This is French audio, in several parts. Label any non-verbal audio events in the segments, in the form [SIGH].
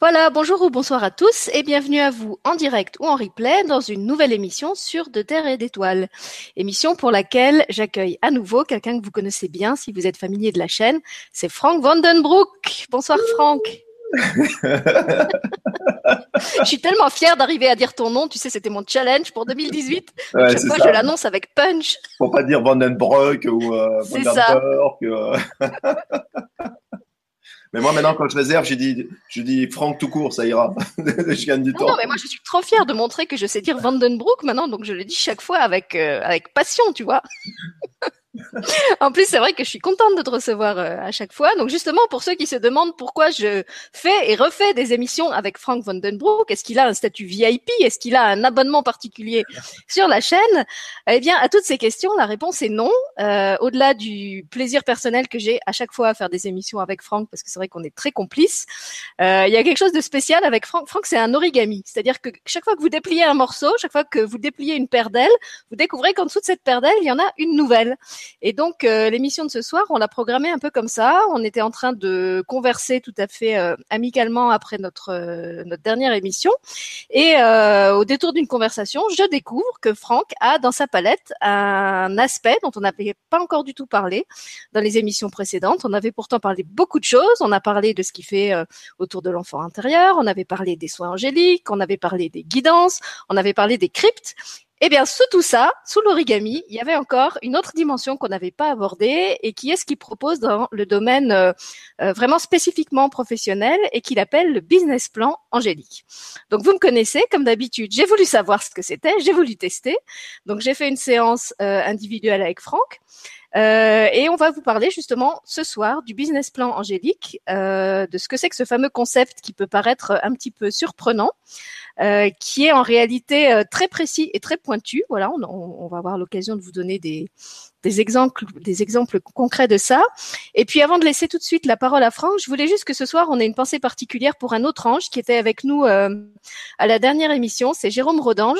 Voilà, bonjour ou bonsoir à tous et bienvenue à vous en direct ou en replay dans une nouvelle émission sur De Terre et d'Étoiles. Émission pour laquelle j'accueille à nouveau quelqu'un que vous connaissez bien si vous êtes familier de la chaîne, c'est Frank Vandenbroek. Bonsoir Franck. [LAUGHS] je suis tellement fière d'arriver à dire ton nom. Tu sais, c'était mon challenge pour 2018. Ouais, chaque fois, je l'annonce avec punch. Pour pas dire Vandenbroek ou euh, Vandenberg. Euh... [LAUGHS] Mais moi, maintenant, quand je réserve, je dis, je dis Franck tout court, ça ira. [LAUGHS] je gagne du temps. Non, mais moi, je suis trop fière de montrer que je sais dire Vandenbroek maintenant, donc je le dis chaque fois avec, euh, avec passion, tu vois. [LAUGHS] en plus, c'est vrai que je suis contente de te recevoir euh, à chaque fois. Donc justement, pour ceux qui se demandent pourquoi je fais et refais des émissions avec Frank Vandenbroek, est-ce qu'il a un statut VIP Est-ce qu'il a un abonnement particulier sur la chaîne? Eh bien, à toutes ces questions, la réponse est non. Euh, au-delà du plaisir personnel que j'ai à chaque fois à faire des émissions avec Frank, parce que c'est vrai qu'on est très complices, euh, il y a quelque chose de spécial avec Frank. Frank, c'est un origami, c'est-à-dire que chaque fois que vous dépliez un morceau, chaque fois que vous dépliez une paire d'ailes, vous découvrez qu'en dessous de cette paire d'ailes, il y en a une nouvelle. Et donc euh, l'émission de ce soir, on l'a programmée un peu comme ça. On était en train de converser tout à fait euh, amicalement après notre euh, notre dernière émission, et au détour d'une conversation, je découvre que Franck a dans sa palette un aspect dont on n'avait pas encore du tout parlé dans les émissions précédentes. On avait pourtant parlé beaucoup de choses. On a parlé de ce qui fait autour de l'enfant intérieur. On avait parlé des soins angéliques. On avait parlé des guidances. On avait parlé des cryptes. Eh bien, sous tout ça, sous l'origami, il y avait encore une autre dimension qu'on n'avait pas abordée et qui est ce qu'il propose dans le domaine euh, euh, vraiment spécifiquement professionnel et qu'il appelle le business plan angélique. Donc, vous me connaissez, comme d'habitude, j'ai voulu savoir ce que c'était, j'ai voulu tester. Donc, j'ai fait une séance euh, individuelle avec Franck. Euh, et on va vous parler justement ce soir du business plan angélique, euh, de ce que c'est que ce fameux concept qui peut paraître un petit peu surprenant, euh, qui est en réalité euh, très précis et très pointu. Voilà, on, va avoir l'occasion de vous donner des, des exemples, des exemples concrets de ça. Et puis avant de laisser tout de suite la parole à Franck, je voulais juste que ce soir on ait une pensée particulière pour un autre ange qui était avec nous euh, à la dernière émission, c'est Jérôme Rodange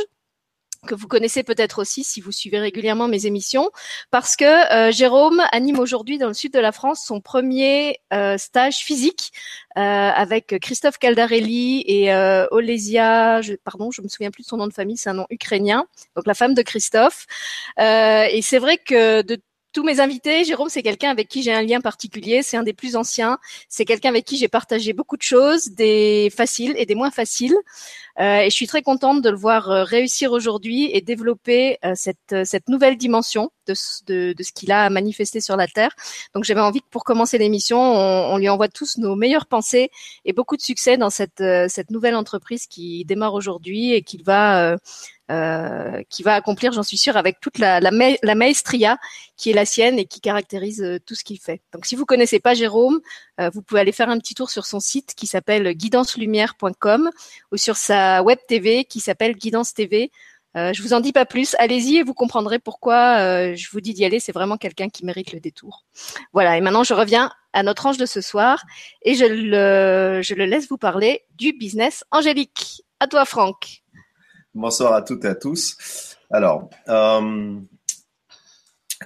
que vous connaissez peut-être aussi si vous suivez régulièrement mes émissions, parce que euh, Jérôme anime aujourd'hui dans le sud de la France son premier euh, stage physique euh, avec Christophe Caldarelli et Olesia, je, pardon, je me souviens plus de son nom de famille, c'est un nom ukrainien, donc la femme de Christophe. et c'est vrai que de tous mes invités, Jérôme, c'est quelqu'un avec qui j'ai un lien particulier. C'est un des plus anciens. C'est quelqu'un avec qui j'ai partagé beaucoup de choses, des faciles et des moins faciles. Euh, et je suis très contente de le voir euh, réussir aujourd'hui et développer euh, cette, cette nouvelle dimension de, de, de ce qu'il a manifesté sur la Terre. Donc j'avais envie que pour commencer l'émission, on, on, lui envoie tous nos meilleures pensées et beaucoup de succès dans cette, cette nouvelle entreprise qui démarre aujourd'hui et qu'il va euh, qui va accomplir, j'en suis sûre, avec toute la, la, la, maestria qui est la sienne et qui caractérise euh, tout ce qu'il fait. Donc, si vous connaissez pas Jérôme, euh, vous pouvez aller faire un petit tour sur son site qui s'appelle guidancelumière.com ou sur sa web TV qui s'appelle Guidance TV. Euh, je vous en dis pas plus. Allez-y et vous comprendrez pourquoi je vous dis d'y aller. C'est vraiment quelqu'un qui mérite le détour. Voilà. Et maintenant, je reviens à notre ange de ce soir et je le, je le laisse vous parler du business angélique. À toi, Franck. Bonsoir à toutes et à tous. Alors, euh,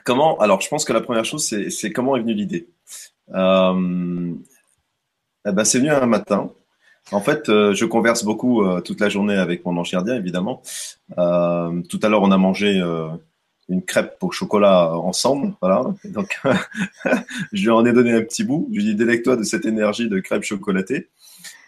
comment Alors, je pense que la première chose, c'est comment est venue l'idée. Euh, eh ben, c'est venu un matin. En fait, euh, je converse beaucoup toute la journée avec mon ange gardien, évidemment. tout à l'heure, on a mangé une crêpe au chocolat ensemble, voilà. donc, [LAUGHS] je lui en ai donné un petit bout. Je lui ai dit, délègue-toi de cette énergie de crêpe chocolatée.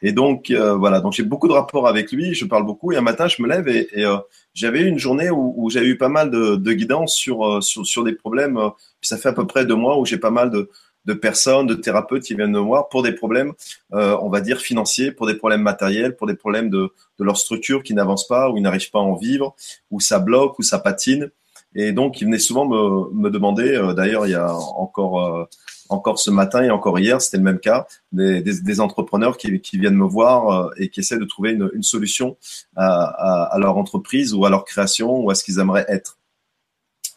Et donc euh, voilà, donc j'ai beaucoup de rapports avec lui, je parle beaucoup. Et un matin, je me lève et, euh, j'avais une journée où, où j'avais eu pas mal de, de guidance sur, euh, sur, sur des problèmes. Puis ça fait à peu près deux mois où j'ai pas mal de, de personnes, de thérapeutes qui viennent me voir pour des problèmes, on va dire financiers, pour des problèmes matériels, pour des problèmes de, de leur structure qui n'avance pas, où ils n'arrivent pas à en vivre, où ça bloque, où ça patine. Et donc, ils venaient souvent me, me demander. D'ailleurs, il y a encore encore ce matin et encore hier, c'était le même cas, des, des, entrepreneurs qui, viennent me voir euh, et qui essaient de trouver une, une solution à, à, à, leur entreprise ou à leur création ou à ce qu'ils aimeraient être.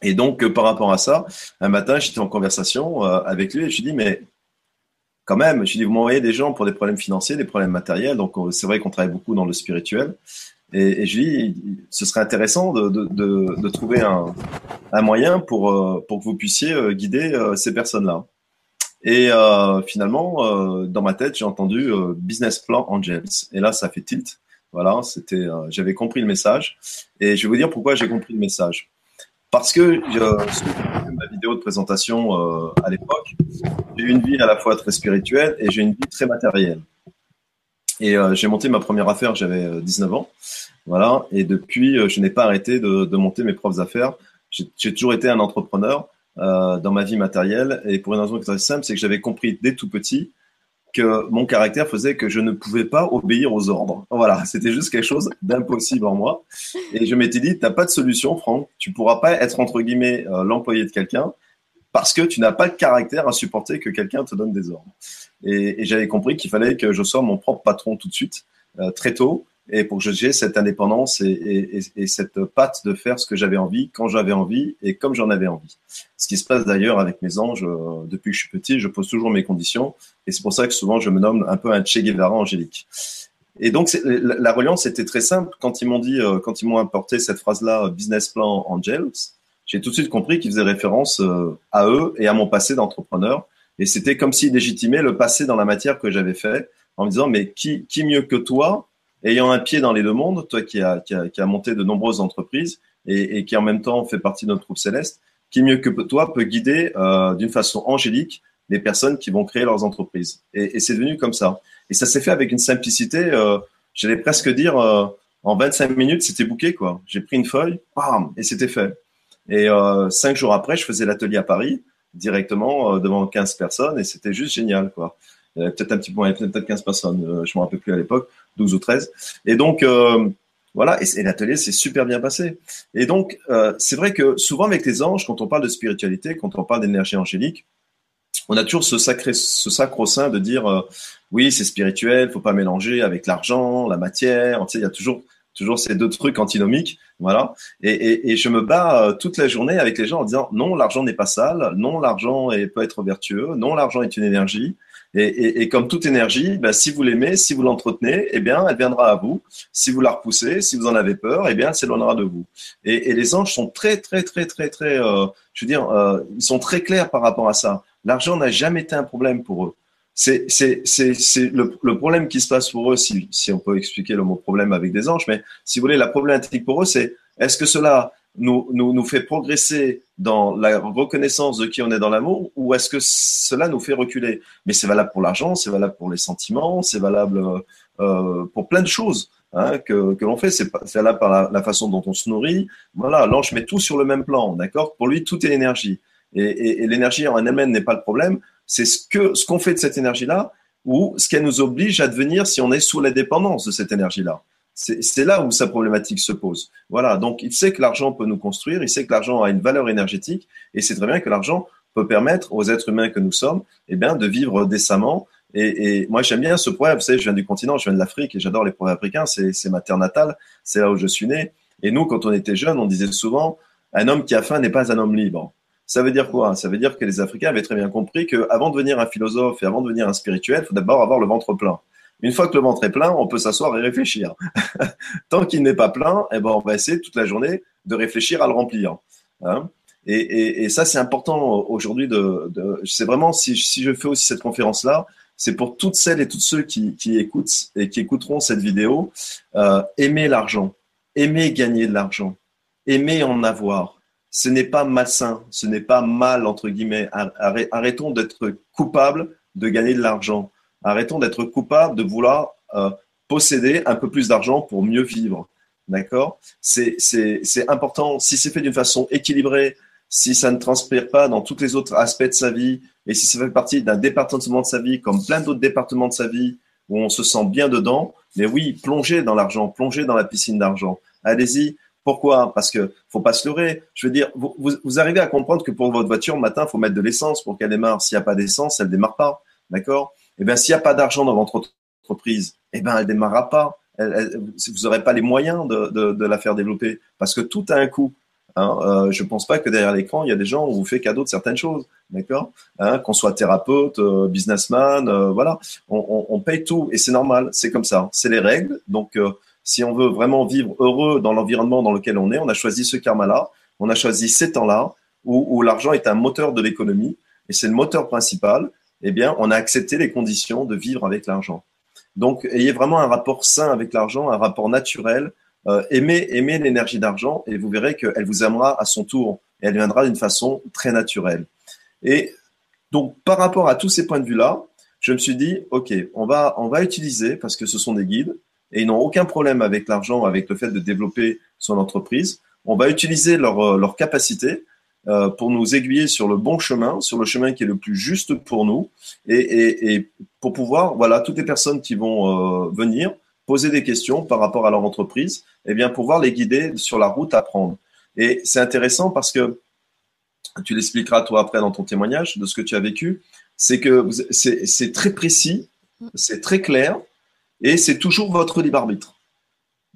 Et donc, euh, par rapport à ça, un matin, j'étais en conversation euh, avec lui et je lui dis, mais quand même, je lui dis, vous m'envoyez des gens pour des problèmes financiers, des problèmes matériels, donc c'est vrai qu'on travaille beaucoup dans le spirituel. Et, et, je dis, ce serait intéressant de, de, de, trouver un, un, moyen pour, pour que vous puissiez guider ces personnes-là. Et euh, finalement, euh, dans ma tête, j'ai entendu euh, business plan Angels. Et là, ça fait tilt. Voilà, c'était, euh, j'avais compris le message. Et je vais vous dire pourquoi j'ai compris le message. Parce que ma vidéo de présentation euh, à l'époque, j'ai une vie à la fois très spirituelle et j'ai une vie très matérielle. Et euh, j'ai monté ma première affaire, j'avais 19 ans. Voilà. Et depuis, je n'ai pas arrêté de, monter mes propres affaires. J'ai toujours été un entrepreneur euh, dans ma vie matérielle. Et pour une raison très simple, c'est que j'avais compris dès tout petit que mon caractère faisait que je ne pouvais pas obéir aux ordres. Voilà, [LAUGHS] c'était juste quelque chose d'impossible en moi. Et je m'étais dit, tu n'as pas de solution, Franck. Tu pourras pas être, entre guillemets, euh, l'employé de quelqu'un parce que tu n'as pas de caractère à supporter que quelqu'un te donne des ordres. Et, j'avais compris qu'il fallait que je sois mon propre patron tout de suite, euh, très tôt, et pour que j'ai cette indépendance et, et, cette patte de faire ce que j'avais envie, quand j'avais envie et comme j'en avais envie. Ce qui se passe d'ailleurs avec mes anges, euh, depuis que je suis petit, je pose toujours mes conditions et c'est pour ça que souvent je me nomme un peu un Che Guevara angélique. Et donc la, la reliance était très simple. Quand ils m'ont dit, euh, quand ils m'ont apporté cette phrase-là, business plan angels, j'ai tout de suite compris qu'ils faisaient référence euh, à eux et à mon passé d'entrepreneur. Et c'était comme s'ils légitimaient le passé dans la matière que j'avais fait en me disant, mais qui, qui mieux que toi ayant un pied dans les deux mondes, toi qui as qui a, qui a monté de nombreuses entreprises et, et, qui en même temps fait partie de notre groupe céleste, qui mieux que toi peut guider euh, d'une façon angélique les personnes qui vont créer leurs entreprises. Et, et c'est devenu comme ça. Et ça s'est fait avec une simplicité, euh, j'allais presque dire, euh, en 25 minutes, c'était bouqué. quoi. J'ai pris une feuille, bam, et c'était fait. Et euh, cinq jours après, je faisais l'atelier à Paris, directement euh, devant 15 personnes, et c'était juste génial. quoi. Peut-être un petit peu, peut-être 15 personnes, euh, je me rappelle plus à l'époque. 12 ou 13. Et donc, euh, voilà, et, l'atelier s'est super bien passé. Et donc, euh, c'est vrai que souvent avec les anges, quand on parle de spiritualité, quand on parle d'énergie angélique, on a toujours ce sacré, ce sacro-saint de dire, euh, oui, c'est spirituel, faut pas mélanger avec l'argent, la matière. Tu sais, il y a toujours, toujours ces deux trucs antinomiques, voilà. Et, je me bats toute la journée avec les gens en disant, non, l'argent n'est pas sale, non, l'argent peut être vertueux, non, l'argent est une énergie. Et, comme toute énergie, ben, si vous l'aimez, si vous l'entretenez, eh bien, elle viendra à vous. Si vous la repoussez, si vous en avez peur, eh bien, elle s'éloignera de vous. Et, et, les anges sont très, très, très, très, très, euh, je veux dire, euh, ils sont très clairs par rapport à ça. L'argent n'a jamais été un problème pour eux. C'est, le, le, problème qui se passe pour eux, si, si on peut expliquer le mot problème avec des anges, mais si vous voulez, la problématique pour eux, c'est est-ce que cela nous, nous, nous fait progresser dans la reconnaissance de qui on est dans l'amour ou est-ce que cela nous fait reculer? Mais c'est valable pour l'argent, c'est valable pour les sentiments, c'est valable euh, pour plein de choses hein, que, que l'on fait. C'est valable par la, la, façon dont on se nourrit. Voilà, l'ange met tout sur le même plan, d'accord? Pour lui, tout est énergie. Et, et, et l'énergie en elle-même n'est pas le problème. C'est ce que ce qu'on fait de cette énergie-là ou ce qu'elle nous oblige à devenir si on est sous la dépendance de cette énergie-là. C'est là où sa problématique se pose. Voilà, donc il sait que l'argent peut nous construire, il sait que l'argent a une valeur énergétique, et c'est très bien que l'argent peut permettre aux êtres humains que nous sommes, eh bien, de vivre décemment. Et, et moi, j'aime bien ce proverbe. Vous savez, je viens du continent, je viens de l'Afrique, et j'adore les proverbes africains. C'est ma terre natale, c'est là où je suis né. Et nous, quand on était jeunes, on disait souvent un homme qui a faim n'est pas un homme libre. Ça veut dire quoi? Ça veut dire que les Africains avaient très bien compris qu'avant de devenir un philosophe et avant de devenir un spirituel, il faut d'abord avoir le ventre plein. Une fois que le ventre est plein, on peut s'asseoir et réfléchir. [LAUGHS] Tant qu'il n'est pas plein, eh ben, on va essayer toute la journée de réfléchir à le remplir. Hein et, ça, c'est important aujourd'hui. De, c'est vraiment si, je fais aussi cette conférence-là, c'est pour toutes celles et tous ceux qui, qui, écoutent et qui écouteront cette vidéo. Euh, aimer l'argent, aimer gagner de l'argent, aimer en avoir. Ce n'est pas malsain, ce n'est pas mal entre guillemets. Arrêtons d'être coupables de gagner de l'argent. Arrêtons d'être coupables de vouloir euh, posséder un peu plus d'argent pour mieux vivre. D'accord? C'est important. Si c'est fait d'une façon équilibrée, si ça ne transpire pas dans tous les autres aspects de sa vie, et si ça fait partie d'un département de sa vie, comme plein d'autres départements de sa vie, où on se sent bien dedans, mais oui, plongez dans l'argent, plongez dans la piscine d'argent. Allez-y. Pourquoi? Parce que faut pas se leurrer. Je veux dire, vous, arrivez à comprendre que pour votre voiture, le matin, faut mettre de l'essence pour qu'elle démarre. S'il n'y a pas d'essence, elle démarre pas. D'accord? Eh bien, s'il n'y a pas d'argent dans votre entreprise, eh ben, elle démarrera pas. vous n'aurez pas les moyens de, la faire développer parce que tout a un coût. Hein. Euh, je pense pas que derrière l'écran, il y a des gens où vous fait cadeau de certaines choses, d'accord? Hein, Qu'on soit thérapeute, euh, businessman, euh, voilà, on, on, on, paye tout et c'est normal, c'est comme ça, c'est les règles. Donc, si on veut vraiment vivre heureux dans l'environnement dans lequel on est, on a choisi ce karma-là, on a choisi ces temps-là où, l'argent est un moteur de l'économie et c'est le moteur principal eh bien, on a accepté les conditions de vivre avec l'argent. Donc, ayez vraiment un rapport sain avec l'argent, un rapport naturel. Euh, aimez, aimez l'énergie d'argent et vous verrez qu'elle vous aimera à son tour et elle viendra d'une façon très naturelle. Et donc, par rapport à tous ces points de vue-là, je me suis dit, OK, on va, on va utiliser, parce que ce sont des guides, et ils n'ont aucun problème avec l'argent, avec le fait de développer son entreprise. On va utiliser leur, euh, leur capacité euh, pour nous aiguiller sur le bon chemin, sur le chemin qui est le plus juste pour nous, et, et, et pour pouvoir, voilà, toutes les personnes qui vont euh, venir poser des questions par rapport à leur entreprise, eh bien, pouvoir les guider sur la route à prendre. Et c'est intéressant parce que tu l'expliqueras toi après dans ton témoignage de ce que tu as vécu, c'est que c'est très précis, c'est très clair, et c'est toujours votre libre arbitre.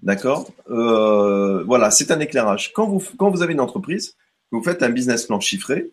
D'accord euh, Voilà, c'est un éclairage. Quand vous, quand vous avez une entreprise, vous faites un business plan chiffré,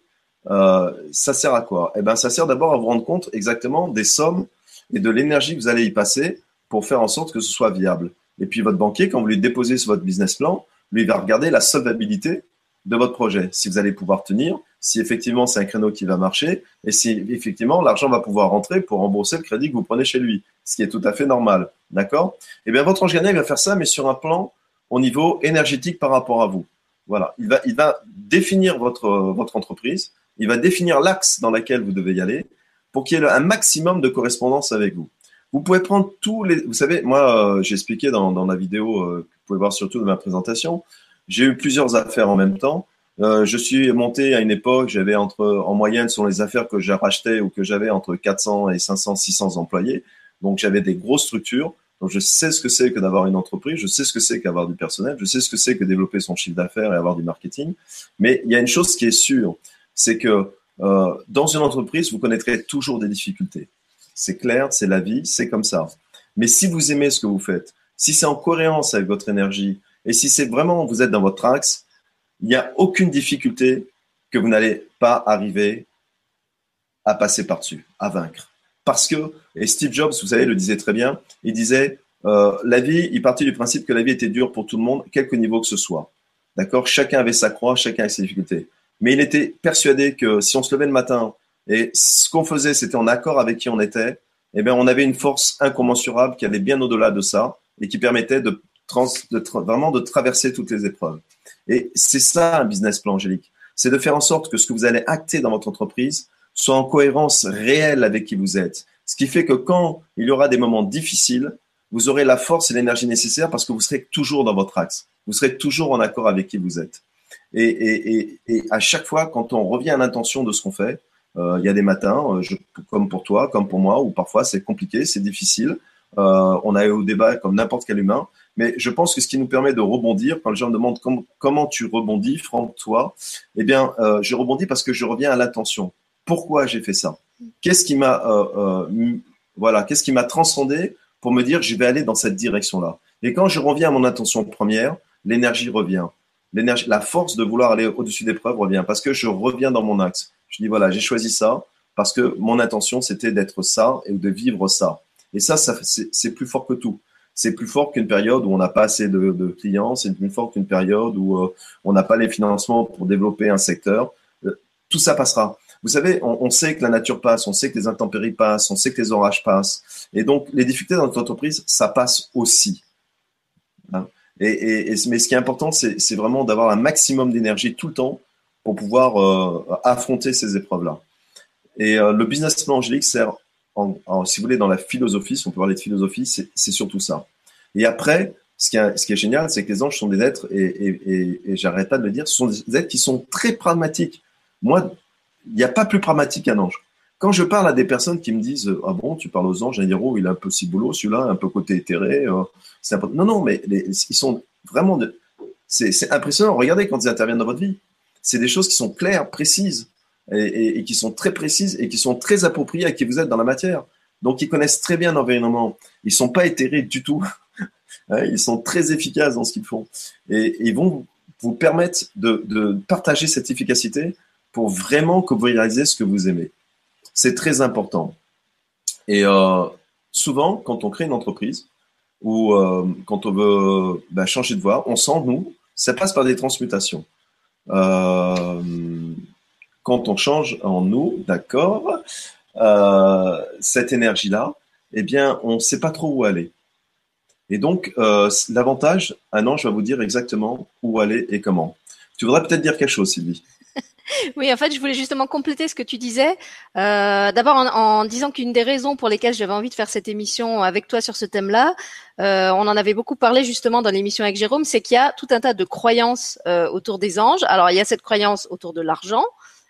euh, ça sert à quoi? Eh ben, ça sert d'abord à vous rendre compte exactement des sommes et de l'énergie que vous allez y passer pour faire en sorte que ce soit viable. Et puis votre banquier, quand vous lui déposez sur votre business plan, lui va regarder la solvabilité de votre projet, si vous allez pouvoir tenir, si effectivement c'est un créneau qui va marcher, et si effectivement l'argent va pouvoir rentrer pour rembourser le crédit que vous prenez chez lui, ce qui est tout à fait normal. D'accord? Eh bien, votre ange va faire ça, mais sur un plan au niveau énergétique par rapport à vous. Voilà, il va, il va définir votre, votre entreprise, il va définir l'axe dans lequel vous devez y aller pour qu'il y ait un maximum de correspondance avec vous. Vous pouvez prendre tous les. Vous savez, moi, euh, j'ai expliqué dans, dans la vidéo euh, que vous pouvez voir surtout de ma présentation. J'ai eu plusieurs affaires en même temps. Euh, je suis monté à une époque, j'avais entre, en moyenne, sur les affaires que j'ai rachetées ou que j'avais entre 400 et 500, 600 employés. Donc, j'avais des grosses structures. Donc, je sais ce que c'est que d'avoir une entreprise, je sais ce que c'est qu'avoir du personnel, je sais ce que c'est que développer son chiffre d'affaires et avoir du marketing. Mais il y a une chose qui est sûre, c'est que euh, dans une entreprise, vous connaîtrez toujours des difficultés. C'est clair, c'est la vie, c'est comme ça. Mais si vous aimez ce que vous faites, si c'est en cohérence avec votre énergie, et si c'est vraiment, vous êtes dans votre axe, il n'y a aucune difficulté que vous n'allez pas arriver à passer par-dessus, à vaincre. Parce que, et Steve Jobs, vous savez, le disait très bien, il disait, euh, la vie, il partit du principe que la vie était dure pour tout le monde, quelque niveau que ce soit. D'accord? Chacun avait sa croix, chacun avait ses difficultés. Mais il était persuadé que si on se levait le matin et ce qu'on faisait, c'était en accord avec qui on était, eh bien, on avait une force incommensurable qui allait bien au-delà de ça et qui permettait de vraiment de traverser toutes les épreuves. Et c'est ça un business plan, Angélique. C'est de faire en sorte que ce que vous allez acter dans votre entreprise soit en cohérence réelle avec qui vous êtes. Ce qui fait que quand il y aura des moments difficiles, vous aurez la force et l'énergie nécessaire parce que vous serez toujours dans votre axe. Vous serez toujours en accord avec qui vous êtes. Et, et, et, et à chaque fois, quand on revient à l'intention de ce qu'on fait, euh, il y a des matins, euh, je, comme pour toi, comme pour moi, où parfois c'est compliqué, c'est difficile. Euh, on a eu au débat comme n'importe quel humain. Mais je pense que ce qui nous permet de rebondir, quand les gens me demandent comment tu rebondis, Franck, toi, eh bien, euh, je rebondis parce que je reviens à l'attention. Pourquoi j'ai fait ça Qu'est-ce qui m'a, euh, euh, voilà, qu'est-ce qui m'a transcendé pour me dire je vais aller dans cette direction-là Et quand je reviens à mon intention première, l'énergie revient. L'énergie, la force de vouloir aller au-dessus des preuves revient parce que je reviens dans mon axe. Je dis voilà, j'ai choisi ça parce que mon intention c'était d'être ça et de vivre ça. Et ça, ça c'est plus fort que tout c'est plus fort qu'une période où on n'a pas assez de, clients, c'est plus fort qu'une période où euh, on n'a pas les financements pour développer un secteur. Tout ça passera. Vous savez, on, sait que la nature passe, on sait que les intempéries passent, on sait que les orages passent. Et donc, les difficultés dans notre entreprise, ça passe aussi. Hein. et, mais ce qui est important, c'est vraiment d'avoir un maximum d'énergie tout le temps pour pouvoir euh, affronter ces épreuves-là. Et le business plan angélique sert si vous voulez, dans la philosophie, si on peut parler de philosophie, c'est surtout ça. Et après, ce qui est, génial, c'est que les anges sont des êtres, et, et, j'arrête pas de le dire, ce sont des êtres qui sont très pragmatiques. Moi, il n'y a pas plus pragmatique qu'un ange. Quand je parle à des personnes qui me disent Ah bon, tu parles aux anges, un héros, il a un peu boulot, celui-là, un peu côté éthéré. Euh, Non, non, mais ils sont vraiment. C'est impressionnant. Regardez quand ils interviennent dans votre vie. C'est des choses qui sont claires, précises et, qui sont très précises et qui sont très appropriées à qui vous êtes dans la matière. Donc, ils connaissent très bien l'environnement. Ils sont pas éthérés du tout. [LAUGHS] Hein, ils sont très efficaces dans ce qu'ils font. Et, ils vont vous permettre de, partager cette efficacité pour vraiment que vous réalisez ce que vous aimez. C'est très important. Et euh, souvent, quand on crée une entreprise ou euh, quand on veut ben, changer de voie, on sent, nous, ça passe par des transmutations. Euh, quand on change en nous, d'accord, cette énergie-là, eh bien, on ne sait pas trop où aller. Et donc, l'avantage, un ange va vous dire exactement où aller et comment. Tu voudrais peut-être dire quelque chose, Sylvie oui, en fait, je voulais justement compléter ce que tu disais. Euh, D'abord, en, en, disant qu'une des raisons pour lesquelles j'avais envie de faire cette émission avec toi sur ce thème-là, euh, on en avait beaucoup parlé justement dans l'émission avec Jérôme, c'est qu'il y a tout un tas de croyances euh, autour des anges. Alors, il y a cette croyance autour de l'argent,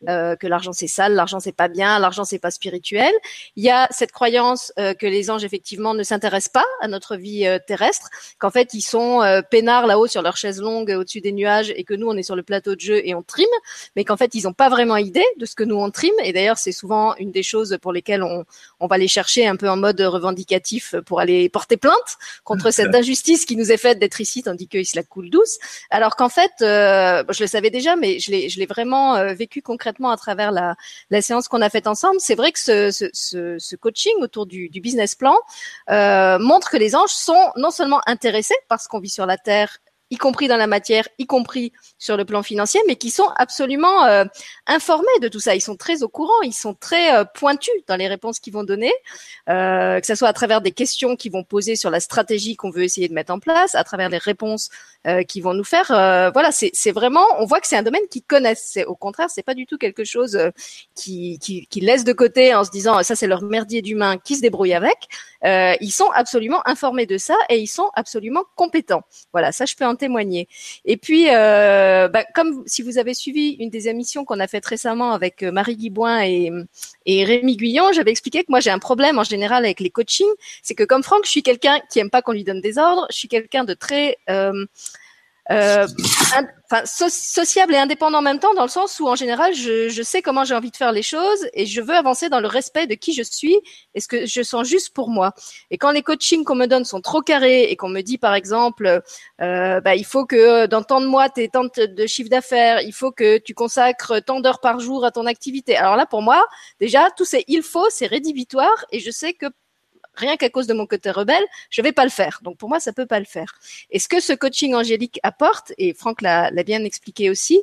euh, que l'argent c'est sale, l'argent c'est pas bien, l'argent c'est pas spirituel. Il y a cette croyance euh, que les anges effectivement ne s'intéressent pas à notre vie euh, terrestre, qu'en fait ils sont euh, peinards là-haut sur leur chaise longue au-dessus des nuages et que nous on est sur le plateau de jeu et on trime, mais qu'en fait ils n'ont pas vraiment idée de ce que nous on trime. Et d'ailleurs c'est souvent une des choses pour lesquelles on, on va les chercher un peu en mode revendicatif pour aller porter plainte contre cette injustice qui nous est faite d'être ici tandis qu'ils se la coulent douce. Alors qu'en fait, je le savais déjà, mais je l'ai, je l'ai vraiment vécu concrètement à travers la, séance qu'on a faite ensemble. C'est vrai que ce, ce, ce, coaching autour du, business plan euh, montre que les anges sont non seulement intéressés parce qu'on vit sur la Terre y compris dans la matière, y compris sur le plan financier, mais qui sont absolument euh, informés de tout ça. Ils sont très au courant, ils sont très euh, pointus dans les réponses qu'ils vont donner, euh, que ce soit à travers des questions qu'ils vont poser sur la stratégie qu'on veut essayer de mettre en place, à travers les réponses qu'ils vont nous faire. Voilà, c'est vraiment, on voit que c'est un domaine qu'ils connaissent. Au contraire, c'est pas du tout quelque chose qui, qui, qui laisse de côté en se disant ça c'est leur merdier d'humain qui se débrouille avec. Ils sont absolument informés de ça et ils sont absolument compétents. Voilà, ça je peux en témoigner. Et puis, euh, bah, comme si vous avez suivi une des émissions qu'on a faites récemment avec euh, Marie Guiboin et, et Rémi Guyon, j'avais expliqué que moi j'ai un problème en général avec les coachings, c'est que comme Franck, je suis quelqu'un qui aime pas qu'on lui donne des ordres, je suis quelqu'un de très euh, euh, sociable et indépendant en même temps, dans le sens où en général, je, je sais comment j'ai envie de faire les choses et je veux avancer dans le respect de qui je suis et ce que je sens juste pour moi. Et quand les coachings qu'on me donne sont trop carrés et qu'on me dit par exemple, euh, bah, il faut que dans tant de mois, tu aies tant de chiffre d'affaires, il faut que tu consacres tant d'heures par jour à ton activité. Alors là, pour moi, déjà, tout c'est il faut, c'est rédhibitoire et je sais que rien qu'à cause de mon côté rebelle, je vais pas le faire. Donc pour moi, ça peut pas le faire. Et ce que ce coaching angélique apporte, et Franck l'a bien expliqué aussi,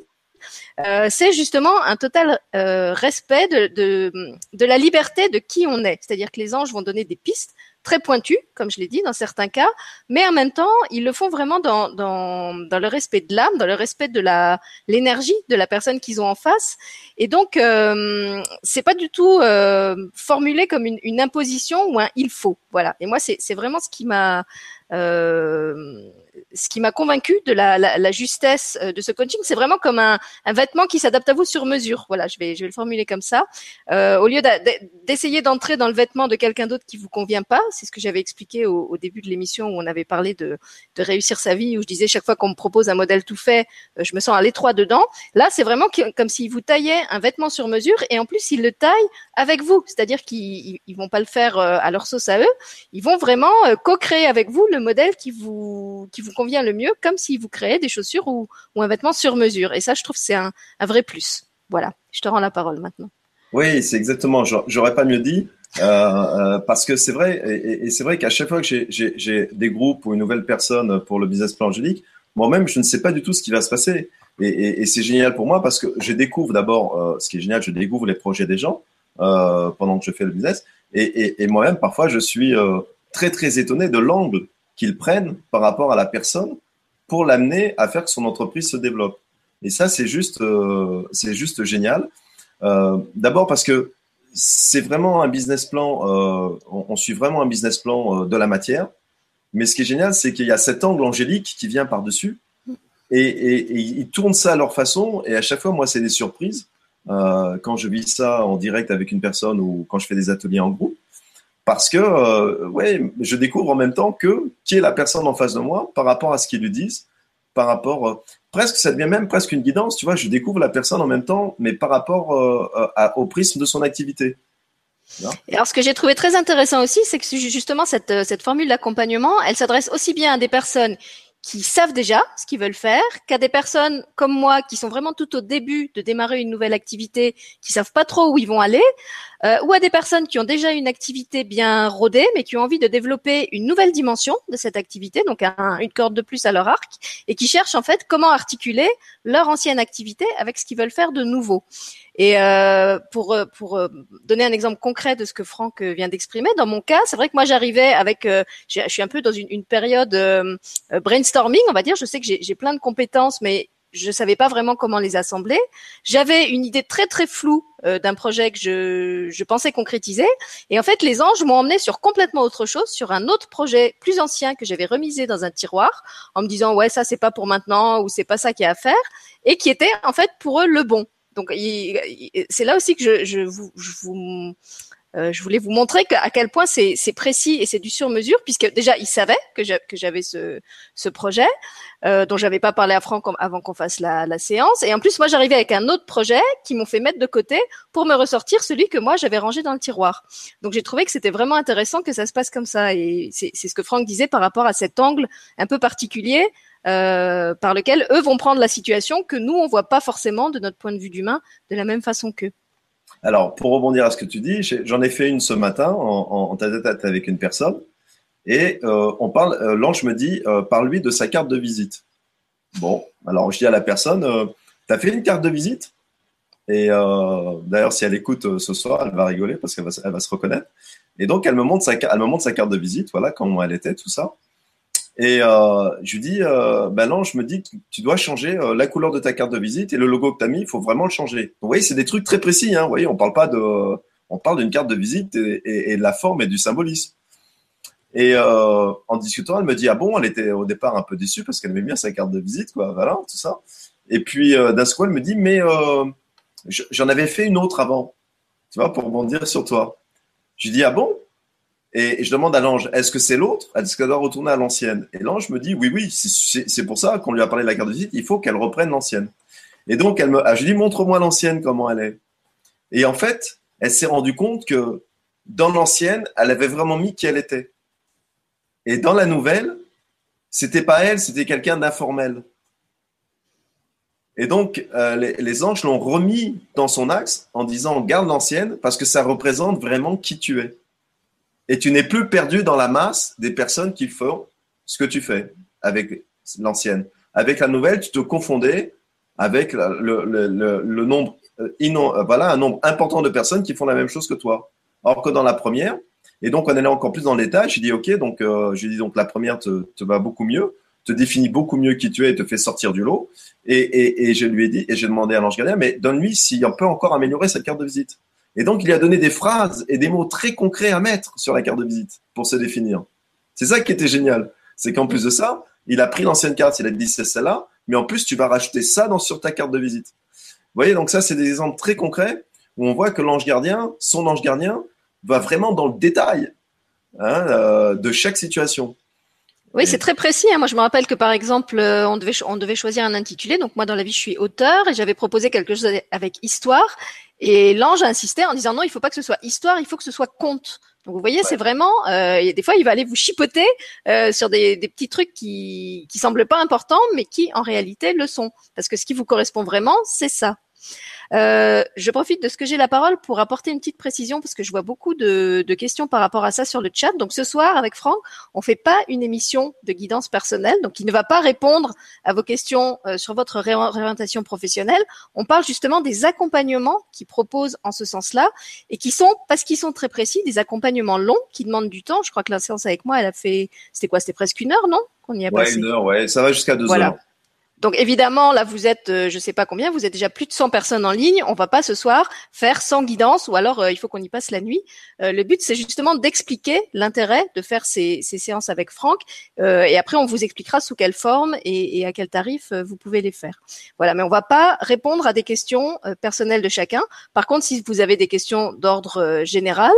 euh, c'est justement un total euh, respect de, la liberté de qui on est. C'est-à-dire que les anges vont donner des pistes très pointues, comme je l'ai dit dans certains cas, mais en même temps, ils le font vraiment dans, dans, dans le respect de l'âme, dans le respect de la l'énergie de la personne qu'ils ont en face. Et donc, euh, c'est pas du tout euh, formulé comme une, une, imposition ou un il faut. Voilà. Et moi, c'est vraiment ce qui m'a euh, ce qui m'a convaincu de la, la, la, justesse euh, de ce coaching, c'est vraiment comme un, un vêtement qui s'adapte à vous sur mesure. Voilà, je vais, je vais le formuler comme ça. Euh, au lieu d'essayer d'entrer dans le vêtement de quelqu'un d'autre qui vous convient pas, c'est ce que j'avais expliqué au, au, début de l'émission où on avait parlé de, de réussir sa vie, où je disais chaque fois qu'on me propose un modèle tout fait, euh, je me sens à l'étroit dedans. Là, c'est vraiment comme s'il vous taillait un vêtement sur mesure et en plus ils le taillent avec vous, c'est-à-dire qu'ils ils vont pas le faire euh, à leur sauce à eux, ils vont vraiment co-créer avec vous le modèle qui vous qui vous convient le mieux, comme si vous créez des chaussures ou, un vêtement sur mesure. Et ça, je trouve, c'est un, vrai plus. Voilà, je te rends la parole maintenant. Oui, c'est exactement. J'aurais pas mieux dit. Euh, euh, parce que c'est vrai, et, c'est vrai qu'à chaque fois que j'ai des groupes ou une nouvelle personne pour le business plan angélique, moi-même, je ne sais pas du tout ce qui va se passer. Et, c'est génial pour moi parce que je découvre d'abord, euh, ce qui est génial, je découvre les projets des gens pendant que je fais le business. Et, moi-même, parfois, je suis très, très étonné de l'angle qu'ils prennent par rapport à la personne pour l'amener à faire que son entreprise se développe. Et ça, c'est juste, euh, juste génial. Euh, D'abord parce que c'est vraiment un business plan, euh, on, suit vraiment un business plan de la matière. Mais ce qui est génial, c'est qu'il y a cet angle angélique qui vient par-dessus. Et, et, ils tournent ça à leur façon. Et à chaque fois, moi, c'est des surprises. Quand je vis ça en direct avec une personne ou quand je fais des ateliers en groupe parce que euh, ouais, je découvre en même temps que qui est la personne en face de moi par rapport à ce qu'ils lui disent, par rapport euh, presque ça devient même presque une guidance, tu vois, je découvre la personne en même temps, mais par rapport euh, au prisme de son activité. Et alors, ce que j'ai trouvé très intéressant aussi, c'est que justement cette, cette formule d'accompagnement, elle s'adresse aussi bien à des personnes qui savent déjà ce qu'ils veulent faire, qu'à des personnes comme moi qui sont vraiment tout au début de démarrer une nouvelle activité, qui savent pas trop où ils vont aller, euh, ou à des personnes qui ont déjà une activité bien rodée, mais qui ont envie de développer une nouvelle dimension de cette activité, donc une corde de plus à leur arc, et qui cherchent en fait comment articuler leur ancienne activité avec ce qu'ils veulent faire de nouveau. Et euh, pour euh, pour euh, donner un exemple concret de ce que Franck vient d'exprimer, dans mon cas, c'est vrai que moi j'arrivais avec, je suis un peu dans une, une période brainstorming, on va dire. Je sais que j'ai plein de compétences, mais je savais pas vraiment comment les assembler. J'avais une idée très très floue d'un projet que je, je pensais concrétiser. Et en fait, les anges m'ont emmené sur complètement autre chose, sur un autre projet plus ancien que j'avais remisé dans un tiroir, en me disant ouais ça c'est pas pour maintenant ou c'est pas ça qu'il y a à faire, et qui était en fait pour eux le bon. Donc c'est là aussi que je, vous, euh, je, voulais vous montrer à quel point c'est précis et c'est du sur-mesure, puisque déjà ils savaient que j'avais ce, ce projet euh, dont j'avais pas parlé à Franck avant qu'on fasse la, la, séance, et en plus moi j'arrivais avec un autre projet qui m'ont fait mettre de côté pour me ressortir celui que moi j'avais rangé dans le tiroir. Donc j'ai trouvé que c'était vraiment intéressant que ça se passe comme ça, et c'est ce que Franck disait par rapport à cet angle un peu particulier euh, par lequel eux vont prendre la situation que nous, on voit pas forcément de notre point de vue d'humain de la même façon qu'eux. Alors, pour rebondir à ce que tu dis, j'en ai fait une ce matin en, tête à tête avec une personne et euh, on parle, euh, l'ange me dit, parle-lui de sa carte de visite. Bon, alors je dis à la personne, tu as fait une carte de visite? Et d'ailleurs, si elle écoute ce soir, elle va rigoler parce qu'elle va, va, se reconnaître. Et donc, elle me montre sa, elle me montre sa carte de visite, voilà, comment elle était, tout ça. Et euh, je lui dis, euh, ben non, je me dis que tu dois changer euh, la couleur de ta carte de visite et le logo que tu as mis, il faut vraiment le changer. Donc, vous voyez, c'est des trucs très précis. Hein, vous voyez, on parle pas de, on parle d'une carte de visite et, de la forme et du symbolisme. Et euh, en discutant, elle me dit, ah bon, elle était au départ un peu déçue parce qu'elle aimait bien sa carte de visite, quoi, voilà, tout ça. Et puis d'un coup, elle me dit, mais j'en avais fait une autre avant, tu vois, pour rebondir sur toi. Je lui dis, ah bon? Et je demande à l'ange, est-ce que c'est l'autre? Est-ce qu'elle doit retourner à l'ancienne? Et l'ange me dit, oui, oui, c'est pour ça qu'on lui a parlé de la carte de visite, il faut qu'elle reprenne l'ancienne. Et donc, elle me, ah, je lui dis, montre-moi l'ancienne, comment elle est. Et en fait, elle s'est rendue compte que dans l'ancienne, elle avait vraiment mis qui elle était. Et dans la nouvelle, c'était pas elle, c'était quelqu'un d'informel. Et donc, euh, les, les, anges l'ont remis dans son axe en disant, garde l'ancienne parce que ça représente vraiment qui tu es et tu n'es plus perdu dans la masse des personnes qui font ce que tu fais avec l'ancienne. Avec la nouvelle, tu te confondais avec le, nombre, euh, euh, un nombre important de personnes qui font la même chose que toi. Alors que dans la première, et donc on allait encore plus dans l'état, j'ai dit ok, donc euh, j'ai dit donc la première te, va beaucoup mieux, te définit beaucoup mieux qui tu es et te fait sortir du lot. Et je lui ai dit, et j'ai demandé à l'ange gardien, mais donne-lui si on peut encore améliorer cette carte de visite. Et donc, il a donné des phrases et des mots très concrets à mettre sur la carte de visite pour se définir. C'est ça qui était génial. C'est qu'en plus de ça, il a pris l'ancienne carte, il a dit c'est celle-là, mais en plus, tu vas rajouter ça dans, sur ta carte de visite. Vous voyez, donc ça, c'est des exemples très concrets où on voit que l'ange gardien, son ange gardien, va vraiment dans le détail hein, euh, de chaque situation. Oui, c'est très précis. Hein. Moi, je me rappelle que par exemple, euh, on devait on devait choisir un intitulé. Donc moi, dans la vie, je suis auteur et j'avais proposé quelque chose avec histoire. Et l'ange insistait en disant non, il faut pas que ce soit histoire, il faut que ce soit conte. Donc vous voyez, c'est vraiment. Euh, des fois, il va aller vous chipoter euh, sur des, des, petits trucs qui qui semblent pas importants, mais qui en réalité le sont. Parce que ce qui vous correspond vraiment, c'est ça. Euh, je profite de ce que j'ai la parole pour apporter une petite précision parce que je vois beaucoup de, questions par rapport à ça sur le chat. Donc ce soir avec Franck, on fait pas une émission de guidance personnelle, donc il ne va pas répondre à vos questions euh, sur votre réorientation professionnelle. On parle justement des accompagnements qu'il propose en ce sens-là et qui sont parce qu'ils sont très précis, des accompagnements longs qui demandent du temps. Je crois que la séance avec moi, elle a fait, c'était quoi? C'était presque une heure, non? Qu'on y a ouais, une heure, ouais. Ça va jusqu'à deux voilà. heures. Donc évidemment, là, vous êtes, euh, je sais pas combien, vous êtes déjà plus de 100 personnes en ligne. On va pas ce soir faire sans guidance, ou alors euh, il faut qu'on y passe la nuit. Euh, le but, c'est justement d'expliquer l'intérêt de faire ces, ces, séances avec Franck, et après on vous expliquera sous quelle forme et, à quel tarif vous pouvez les faire. Voilà, mais on va pas répondre à des questions personnelles de chacun. Par contre, si vous avez des questions d'ordre général,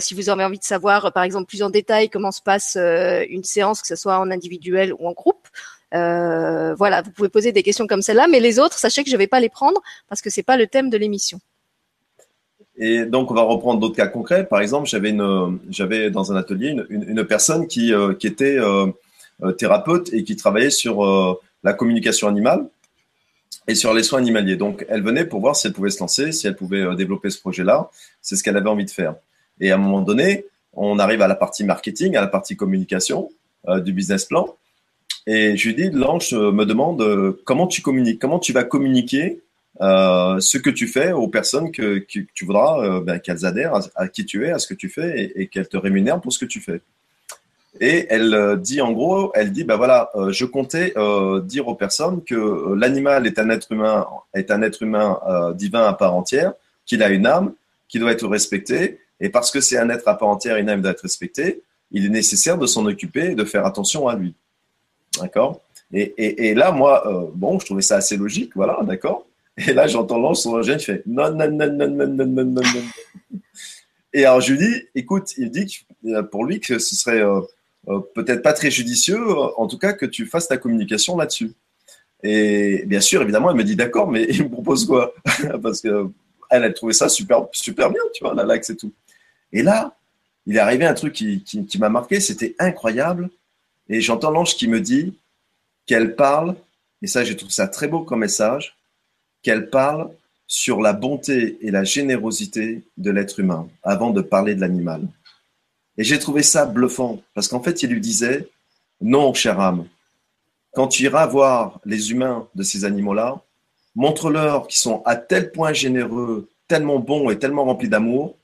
si vous avez envie de savoir, par exemple, plus en détail comment se passe une séance, que ce soit en individuel ou en groupe, euh, voilà, vous pouvez poser des questions comme celle-là, mais les autres, sachez que je ne vais pas les prendre parce que c'est pas le thème de l'émission. Et donc, on va reprendre d'autres cas concrets. Par exemple, j'avais dans un atelier une, personne qui, euh, était euh, thérapeute et qui travaillait sur la communication animale. et sur les soins animaliers. Donc, elle venait pour voir si elle pouvait se lancer, si elle pouvait développer ce projet-là. C'est ce qu'elle avait envie de faire. Et à un moment donné, on arrive à la partie marketing, à la partie communication du business plan. Et je lui dis, Lange me demande euh, comment tu communiques, comment tu vas communiquer euh, ce que tu fais aux personnes que, tu voudras euh, ben, qu'elles adhèrent à, qui tu es, à ce que tu fais et, qu'elles te rémunèrent pour ce que tu fais. Et elle euh, dit en gros, elle dit, ben voilà, euh, je comptais euh, dire aux personnes que l'animal est un être humain, est un être humain divin à part entière, qu'il a une âme, qui doit être respecté, et parce que c'est un être à part entière, une âme doit être respectée, il est nécessaire de s'en occuper et de faire attention à lui. D'accord? Et, et, et, là, moi, bon, je trouvais ça assez logique, voilà, d'accord? Et là, j'entends l'ange son je fais non, non, non, non, non, non, non, non, non. Et alors, je lui dis, écoute, il dit que pour lui que ce serait euh, peut-être pas très judicieux, en tout cas que tu fasses ta communication là-dessus. Et bien sûr, évidemment, elle me dit d'accord, mais il me propose quoi? [LAUGHS] Parce que elle, elle trouvait ça super, super bien, tu vois, la lax et tout. Et là, il est arrivé un truc qui, qui, qui m'a marqué, c'était incroyable. Et j'entends l'ange qui me dit qu'elle parle, et ça, j'ai trouvé ça très beau comme message, qu'elle parle sur la bonté et la générosité de l'être humain avant de parler de l'animal. Et j'ai trouvé ça bluffant, parce qu'en fait, il lui disait, non, chère âme, quand tu iras voir les humains de ces animaux-là, montre-leur qu'ils sont à tel point généreux, tellement bons et tellement remplis d'amour,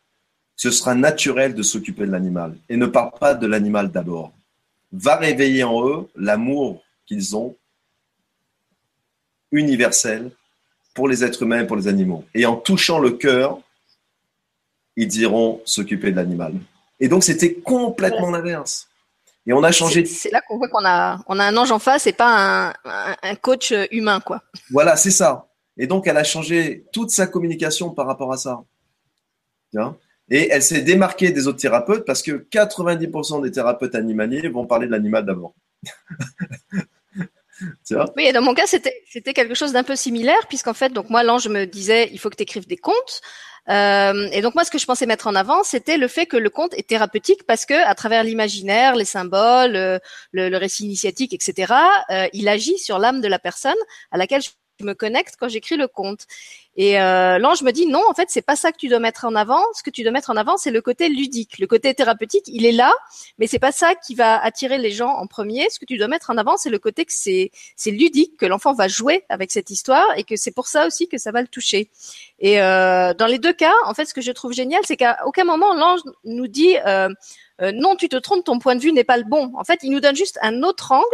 ce sera naturel de s'occuper de l'animal. Et ne parle pas de l'animal d'abord. Va réveiller en eux l'amour qu'ils ont universel pour les êtres humains et pour les animaux. Et en touchant le cœur, ils iront s'occuper de l'animal. Et donc, c'était complètement l'inverse. Et on a changé. C'est là qu'on voit qu'on a, on a un ange en face et pas un, un, coach humain, quoi. Voilà, c'est ça. Et donc, elle a changé toute sa communication par rapport à ça. Et elle s'est démarquée des autres thérapeutes parce que 90% des thérapeutes animaliers vont parler de l'animal d'abord. [LAUGHS] oui, et dans mon cas, c'était, quelque chose d'un peu similaire, puisqu'en fait, donc moi, l'ange me disait, il faut que tu écrives des contes. Euh, et donc moi, ce que je pensais mettre en avant, c'était le fait que le conte est thérapeutique parce que à travers l'imaginaire, les symboles, euh, le, le, récit initiatique, etc., euh, il agit sur l'âme de la personne à laquelle je me connecte quand j'écris le conte. Et euh, l'ange me dit non, en fait, c'est pas ça que tu dois mettre en avant. Ce que tu dois mettre en avant, c'est le côté ludique, le côté thérapeutique. Il est là, mais c'est pas ça qui va attirer les gens en premier. Ce que tu dois mettre en avant, c'est le côté que c'est c'est ludique, que l'enfant va jouer avec cette histoire et que c'est pour ça aussi que ça va le toucher. Et euh, dans les deux cas, en fait, ce que je trouve génial, c'est qu'à aucun moment l'ange nous dit euh, euh, non, tu te trompes, ton point de vue n'est pas le bon. En fait, il nous donne juste un autre angle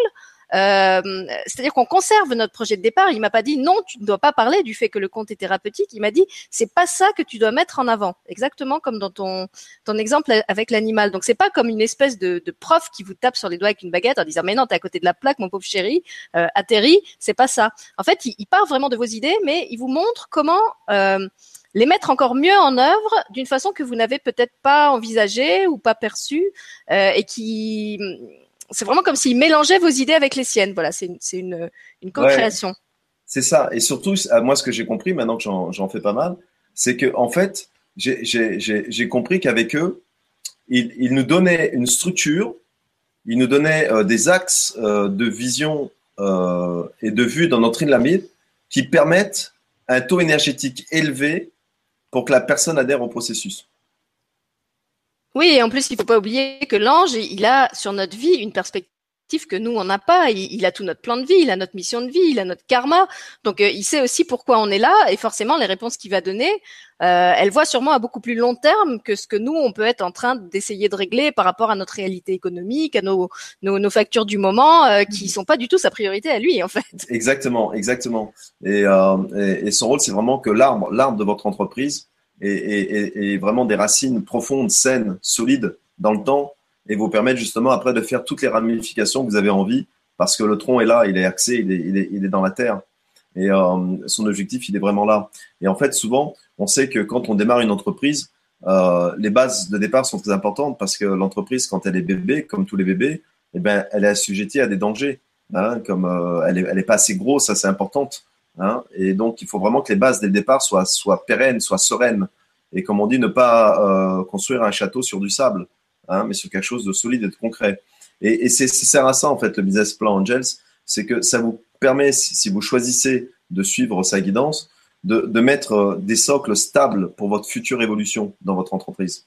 c'est-à-dire qu'on conserve notre projet de départ. Il m'a pas dit non, tu ne dois pas parler du fait que le compte est thérapeutique. Il m'a dit c'est pas ça que tu dois mettre en avant, exactement comme dans ton ton exemple avec l'animal. Donc c'est pas comme une espèce de, de, prof qui vous tape sur les doigts avec une baguette en disant mais non t'es à côté de la plaque mon pauvre chéri, euh, atterri. C'est pas ça. En fait, il, il, part vraiment de vos idées, mais il vous montre comment euh, les mettre encore mieux en œuvre d'une façon que vous n'avez peut-être pas envisagée ou pas perçue euh, et qui c'est vraiment comme s'il mélangeait vos idées avec les siennes. Voilà, c'est une, une, co-création. c'est ça. Et surtout, moi, ce que j'ai compris, maintenant que j'en fais pas mal, c'est que en fait, j'ai compris qu'avec eux, ils, nous donnaient une structure, ils nous donnaient euh, des axes euh, de vision euh, et de vue dans notre trinlamide qui permettent un taux énergétique élevé pour que la personne adhère au processus. Oui, et en plus, il faut pas oublier que l'ange, il a sur notre vie une perspective que nous on n'a pas. Il, a tout notre plan de vie, il a notre mission de vie, il a notre karma. Donc euh, il sait aussi pourquoi on est là et forcément les réponses qu'il va donner, euh, elle voit sûrement à beaucoup plus long terme que ce que nous on peut être en train d'essayer de régler par rapport à notre réalité économique, à nos nos, nos factures du moment euh, qui sont pas du tout sa priorité à lui en fait. Exactement, exactement. Et, euh, et, et son rôle c'est vraiment que l'arbre, l'arbre de votre entreprise et, vraiment des racines profondes, saines, solides dans le temps et vous permettre justement après de faire toutes les ramifications que vous avez envie parce que le tronc est là, il est axé, il est, dans la terre. Et euh, son objectif, il est vraiment là. Et en fait, souvent, on sait que quand on démarre une entreprise, euh, les bases de départ sont très importantes parce que l'entreprise, quand elle est bébé, comme tous les bébés, eh ben, elle est assujettie à des dangers. Hein, comme euh, elle, est, elle est pas assez grosse, c'est importante. Hein et donc, il faut vraiment que les bases dès le départ soient, soient pérennes, soient sereines. Et comme on dit, ne pas euh, construire un château sur du sable, hein, mais sur quelque chose de solide et de concret. Et, c'est, ça sert à ça, en fait, le business plan Angels, c'est que ça vous permet, si, vous choisissez de suivre sa guidance, de, de, mettre des socles stables pour votre future évolution dans votre entreprise.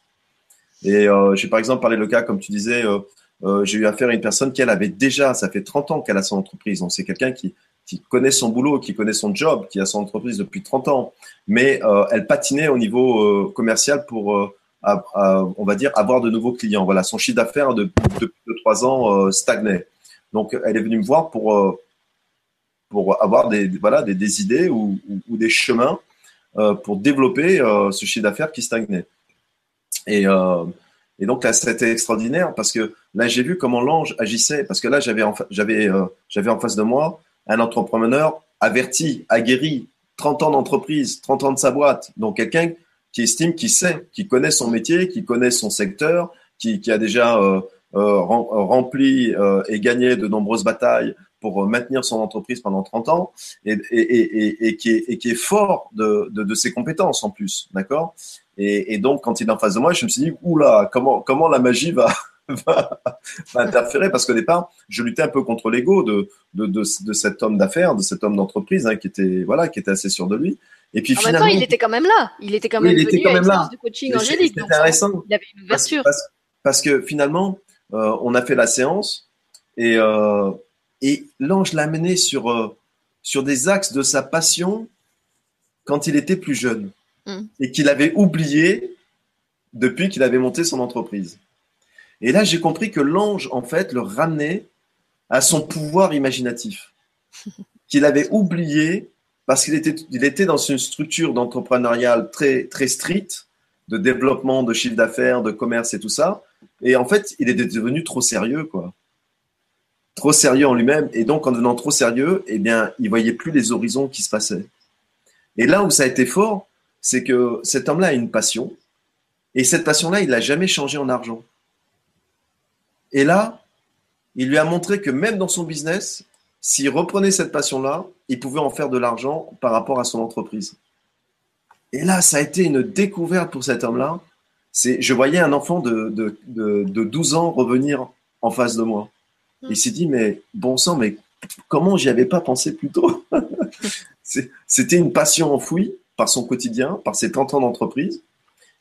Et euh, j'ai par exemple parlé le cas, comme tu disais, euh, euh, j'ai eu affaire à une personne qui elle avait déjà, ça fait 30 ans qu'elle a son entreprise. Donc c'est quelqu'un qui, qui connaît son boulot, qui connaît son job, qui a son entreprise depuis 30 ans, mais euh, elle patinait au niveau euh, commercial pour, euh, on va dire, avoir de nouveaux clients. Voilà, son chiffre d'affaires de, de, de, 3 ans stagnait. Donc elle est venue me voir pour pour avoir des voilà des, des idées ou, ou, des chemins pour développer ce chiffre d'affaires qui stagnait. Et et donc là, c'était extraordinaire parce que là, j'ai vu comment l'ange agissait. Parce que là, j'avais j'avais, j'avais en face de moi un entrepreneur averti, aguerri, 30 ans d'entreprise, 30 ans de sa boîte. Donc quelqu'un qui estime, qui sait, qui connaît son métier, qui connaît son secteur, qui, qui a déjà euh, euh, rempli euh, et gagné de nombreuses batailles pour maintenir son entreprise pendant 30 ans et, et, et, et qui, est, qui est fort de, de, de ses compétences en plus, d'accord? Et, et, donc, quand il est en face de moi, je me suis dit, oula, comment, comment la magie va, va, va interférer Parce qu'au départ, je luttais un peu contre l'ego de, de, de, de, cet homme d'affaires, de cet homme d'entreprise, hein, qui était voilà, qui était assez sûr de lui. Et puis en finalement, même temps, il était quand même là. Il était quand même, oui, il était quand même là. de coaching angélique. C'était intéressant. Il avait une ouverture. Parce, parce, parce que finalement, euh, on a fait la séance et, euh, et l'ange l'a mené sur, euh, sur des axes de sa passion quand il était plus jeune mm. et qu'il avait oublié depuis qu'il avait monté son entreprise. Et là, j'ai compris que l'ange, en fait, le ramenait à son pouvoir imaginatif, [LAUGHS] qu'il avait oublié parce qu'il était, il était dans une structure d'entrepreneurial très, très stricte, de développement, de chiffre d'affaires, de commerce et tout ça. Et en fait, il était devenu trop sérieux, quoi. Trop sérieux en lui-même. Et donc, en devenant trop sérieux, eh bien, il voyait plus les horizons qui se passaient. Et là où ça a été fort, c'est que cet homme-là a une passion. Et cette passion-là, il l'a jamais changé en argent. Et là, il lui a montré que même dans son business, s'il reprenait cette passion-là, il pouvait en faire de l'argent par rapport à son entreprise. Et là, ça a été une découverte pour cet homme-là. C'est, je voyais un enfant de, de, de, de 12 ans revenir en face de moi. Il s'est dit, mais bon sang, mais comment j'y avais pas pensé plus tôt [LAUGHS] C'était une passion enfouie par son quotidien, par ses 30 ans d'entreprise.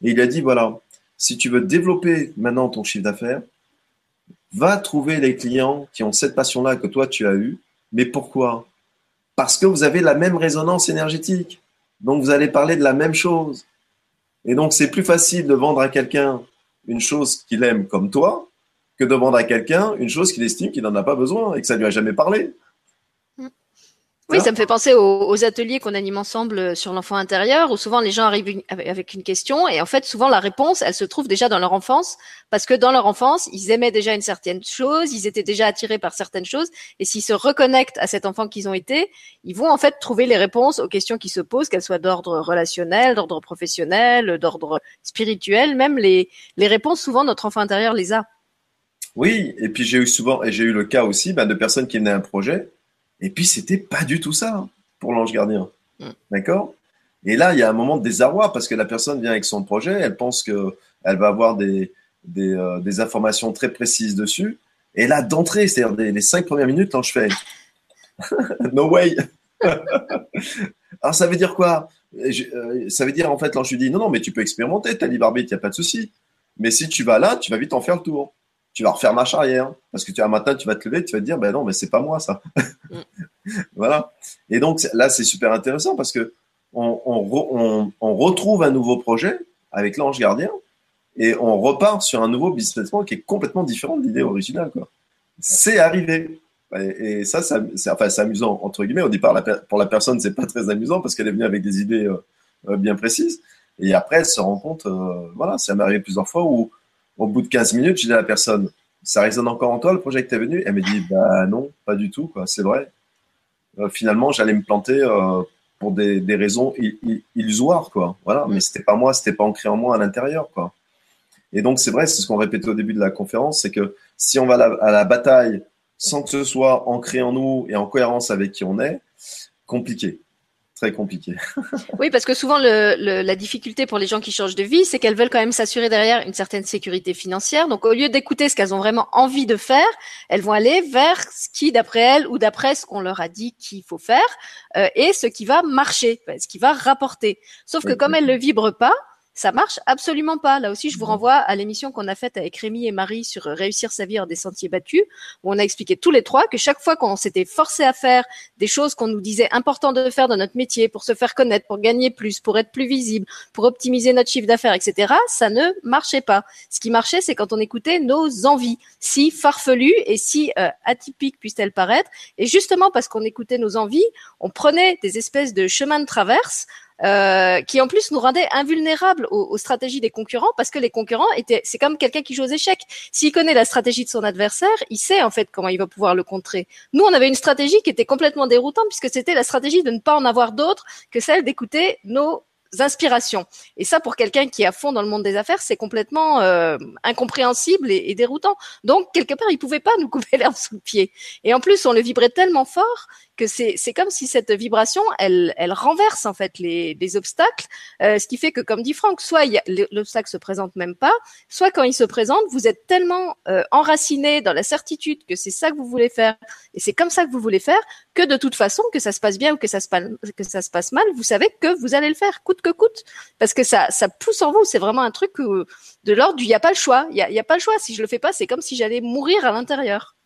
Et il a dit, voilà, si tu veux développer maintenant ton chiffre d'affaires, va trouver les clients qui ont cette passion-là que toi tu as eue. Mais pourquoi? Parce que vous avez la même résonance énergétique. Donc vous allez parler de la même chose. Et donc c'est plus facile de vendre à quelqu'un une chose qu'il aime comme toi que de vendre à quelqu'un une chose qu'il estime qu'il n'en a pas besoin et que ça lui a jamais parlé. Oui, ça me fait penser aux, aux ateliers qu'on anime ensemble sur l'enfant intérieur, où souvent les gens arrivent avec une question et en fait souvent la réponse, elle se trouve déjà dans leur enfance, parce que dans leur enfance, ils aimaient déjà une certaine chose, ils étaient déjà attirés par certaines choses, et s'ils se reconnectent à cet enfant qu'ils ont été, ils vont en fait trouver les réponses aux questions qui se posent, qu'elles soient d'ordre relationnel, d'ordre professionnel, d'ordre spirituel, même les, les réponses, souvent notre enfant intérieur les a. Oui, et puis j'ai eu souvent, et j'ai eu le cas aussi bah, de personnes qui venaient à un projet, et puis, c'était pas du tout ça hein, pour l'ange gardien. Mm. D'accord? Et là, il y a un moment de désarroi parce que la personne vient avec son projet, elle pense qu'elle va avoir des, des, euh, des, informations très précises dessus. Et là, d'entrée, c'est-à-dire les cinq premières minutes, l'ange fait [LAUGHS] No way [LAUGHS] Alors, ça veut dire quoi? Euh, Ça veut dire, en fait, l'ange lui dit Non, non, mais tu peux expérimenter, ta libre arbitre, il n'y a pas de souci. Mais si tu vas là, tu vas vite en faire le tour tu vas refaire marche arrière. Parce que tu un matin, tu vas te lever, tu vas te dire, ben non, mais c'est pas moi ça. Mm. [LAUGHS] voilà. Et donc là, c'est super intéressant parce que on, on, on, retrouve un nouveau projet avec l'ange gardien et on repart sur un nouveau business plan qui est complètement différent de l'idée originale. Quoi. C'est arrivé. Et, et ça, c'est enfin, amusant, entre guillemets. Au départ, la, pour la personne, c'est pas très amusant parce qu'elle est venue avec des idées euh, euh bien précises. Et après, elle se rend compte, euh, voilà, ça m'est arrivé plusieurs fois où au bout de 15 minutes, je dis à la personne, ça résonne encore en toi le projet que tu es venu? Elle me dit, bah non, pas du tout, quoi. C'est vrai. Euh, finalement, j'allais me planter euh, pour des, des raisons illusoires, quoi. Voilà. Mais c'était pas moi, c'était pas ancré en moi à l'intérieur, quoi. Et donc, c'est vrai, c'est ce qu'on répétait au début de la conférence, c'est que si on va à la, à la, bataille sans que ce soit ancré en nous et en cohérence avec qui on est, compliqué. Très compliqué. [LAUGHS] oui, parce que souvent le, la difficulté pour les gens qui changent de vie, c'est qu'elles veulent quand même s'assurer derrière une certaine sécurité financière. Donc au lieu d'écouter ce qu'elles ont vraiment envie de faire, elles vont aller vers ce qui, d'après elles ou d'après ce qu'on leur a dit qu'il faut faire, euh, et ce qui va marcher, ce qui va rapporter. Sauf que comme elles ne vibrent pas, ça marche absolument pas. Là aussi, je vous renvoie à l'émission qu'on a faite avec Rémi et Marie sur euh, réussir sa vie en des sentiers battus, où on a expliqué tous les trois que chaque fois qu'on s'était forcé à faire des choses qu'on nous disait important de faire dans notre métier pour se faire connaître, pour gagner plus, pour être plus visible, pour optimiser notre chiffre d'affaires, etc., ça ne marchait pas. Ce qui marchait, c'est quand on écoutait nos envies, si farfelues et si euh, atypiques puissent-elles paraître. Et justement parce qu'on écoutait nos envies, on prenait des espèces de chemins de traverse euh, qui en plus nous rendait invulnérables aux, stratégies des concurrents parce que les concurrents étaient, c'est comme quelqu'un qui joue aux échecs. S'il connaît la stratégie de son adversaire, il sait en fait comment il va pouvoir le contrer. Nous, on avait une stratégie qui était complètement déroutante puisque c'était la stratégie de ne pas en avoir d'autres que celle d'écouter nos inspirations. Et ça, pour quelqu'un qui est à fond dans le monde des affaires, c'est complètement euh, incompréhensible et, et, déroutant. Donc, quelque part, il pouvait pas nous [LAUGHS] couper l'herbe sous le pied. Et en plus, on le vibrait tellement fort c'est comme si cette vibration elle renverse en fait les, les obstacles euh, ce qui fait que comme dit Franck soit l'obstacle se présente même pas soit quand il se présente vous êtes tellement euh, enraciné dans la certitude que c'est ça que vous voulez faire et c'est comme ça que vous voulez faire que de toute façon que ça se passe bien ou que ça se passe mal vous savez que vous allez le faire coûte que coûte. Parce que ça pousse en vous c'est vraiment un truc de l'ordre du il y a pas le choix il y a, y a pas le choix. Si je le fais pas c'est comme si j'allais mourir à l'intérieur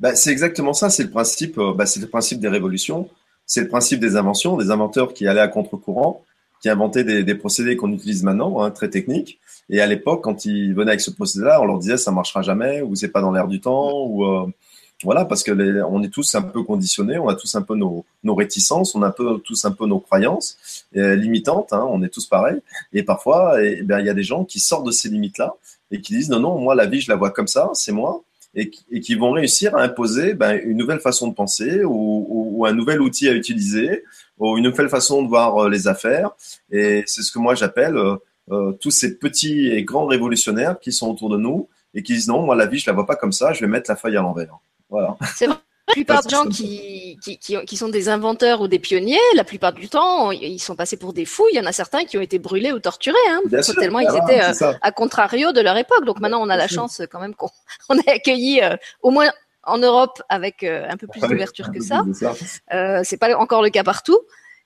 bah, c'est exactement ça, c'est le principe, euh, bah, c'est le principe des révolutions, c'est le principe des inventions, des inventeurs qui allaient à contre-courant, qui inventaient des, des procédés qu'on utilise maintenant, hein, très techniques. Et à l'époque, quand ils venaient avec ce procédé-là, on leur disait ça marchera jamais, ou c'est pas dans l'air du temps, ou euh, voilà, parce que les, on est tous un peu conditionnés, on a tous un peu nos, nos réticences, on a tous un peu nos croyances euh, limitantes, hein, on est tous pareils. Et parfois, eh bien, il y a des gens qui sortent de ces limites-là et qui disent non, non, moi la vie je la vois comme ça, c'est moi et, qui vont réussir à imposer ben, une nouvelle façon de penser ou, un nouvel outil à utiliser ou une nouvelle façon de voir euh, les affaires. Et c'est ce que moi j'appelle euh, euh, tous ces petits et grands révolutionnaires qui sont autour de nous et qui disent non, moi la vie je la vois pas comme ça, je vais mettre la feuille à l'envers. Voilà. C'est. La plupart des gens qui, qui, qui, sont des inventeurs ou des pionniers, la plupart du temps, ils sont passés pour des fous. Il y en a certains qui ont été brûlés ou torturés, hein, tellement ils étaient euh, à contrario de leur époque. Donc maintenant, on a la chance quand même qu'on [LAUGHS] on ait accueilli euh, au moins en Europe avec euh, un peu plus d'ouverture que ça. Euh, c'est pas encore le cas partout.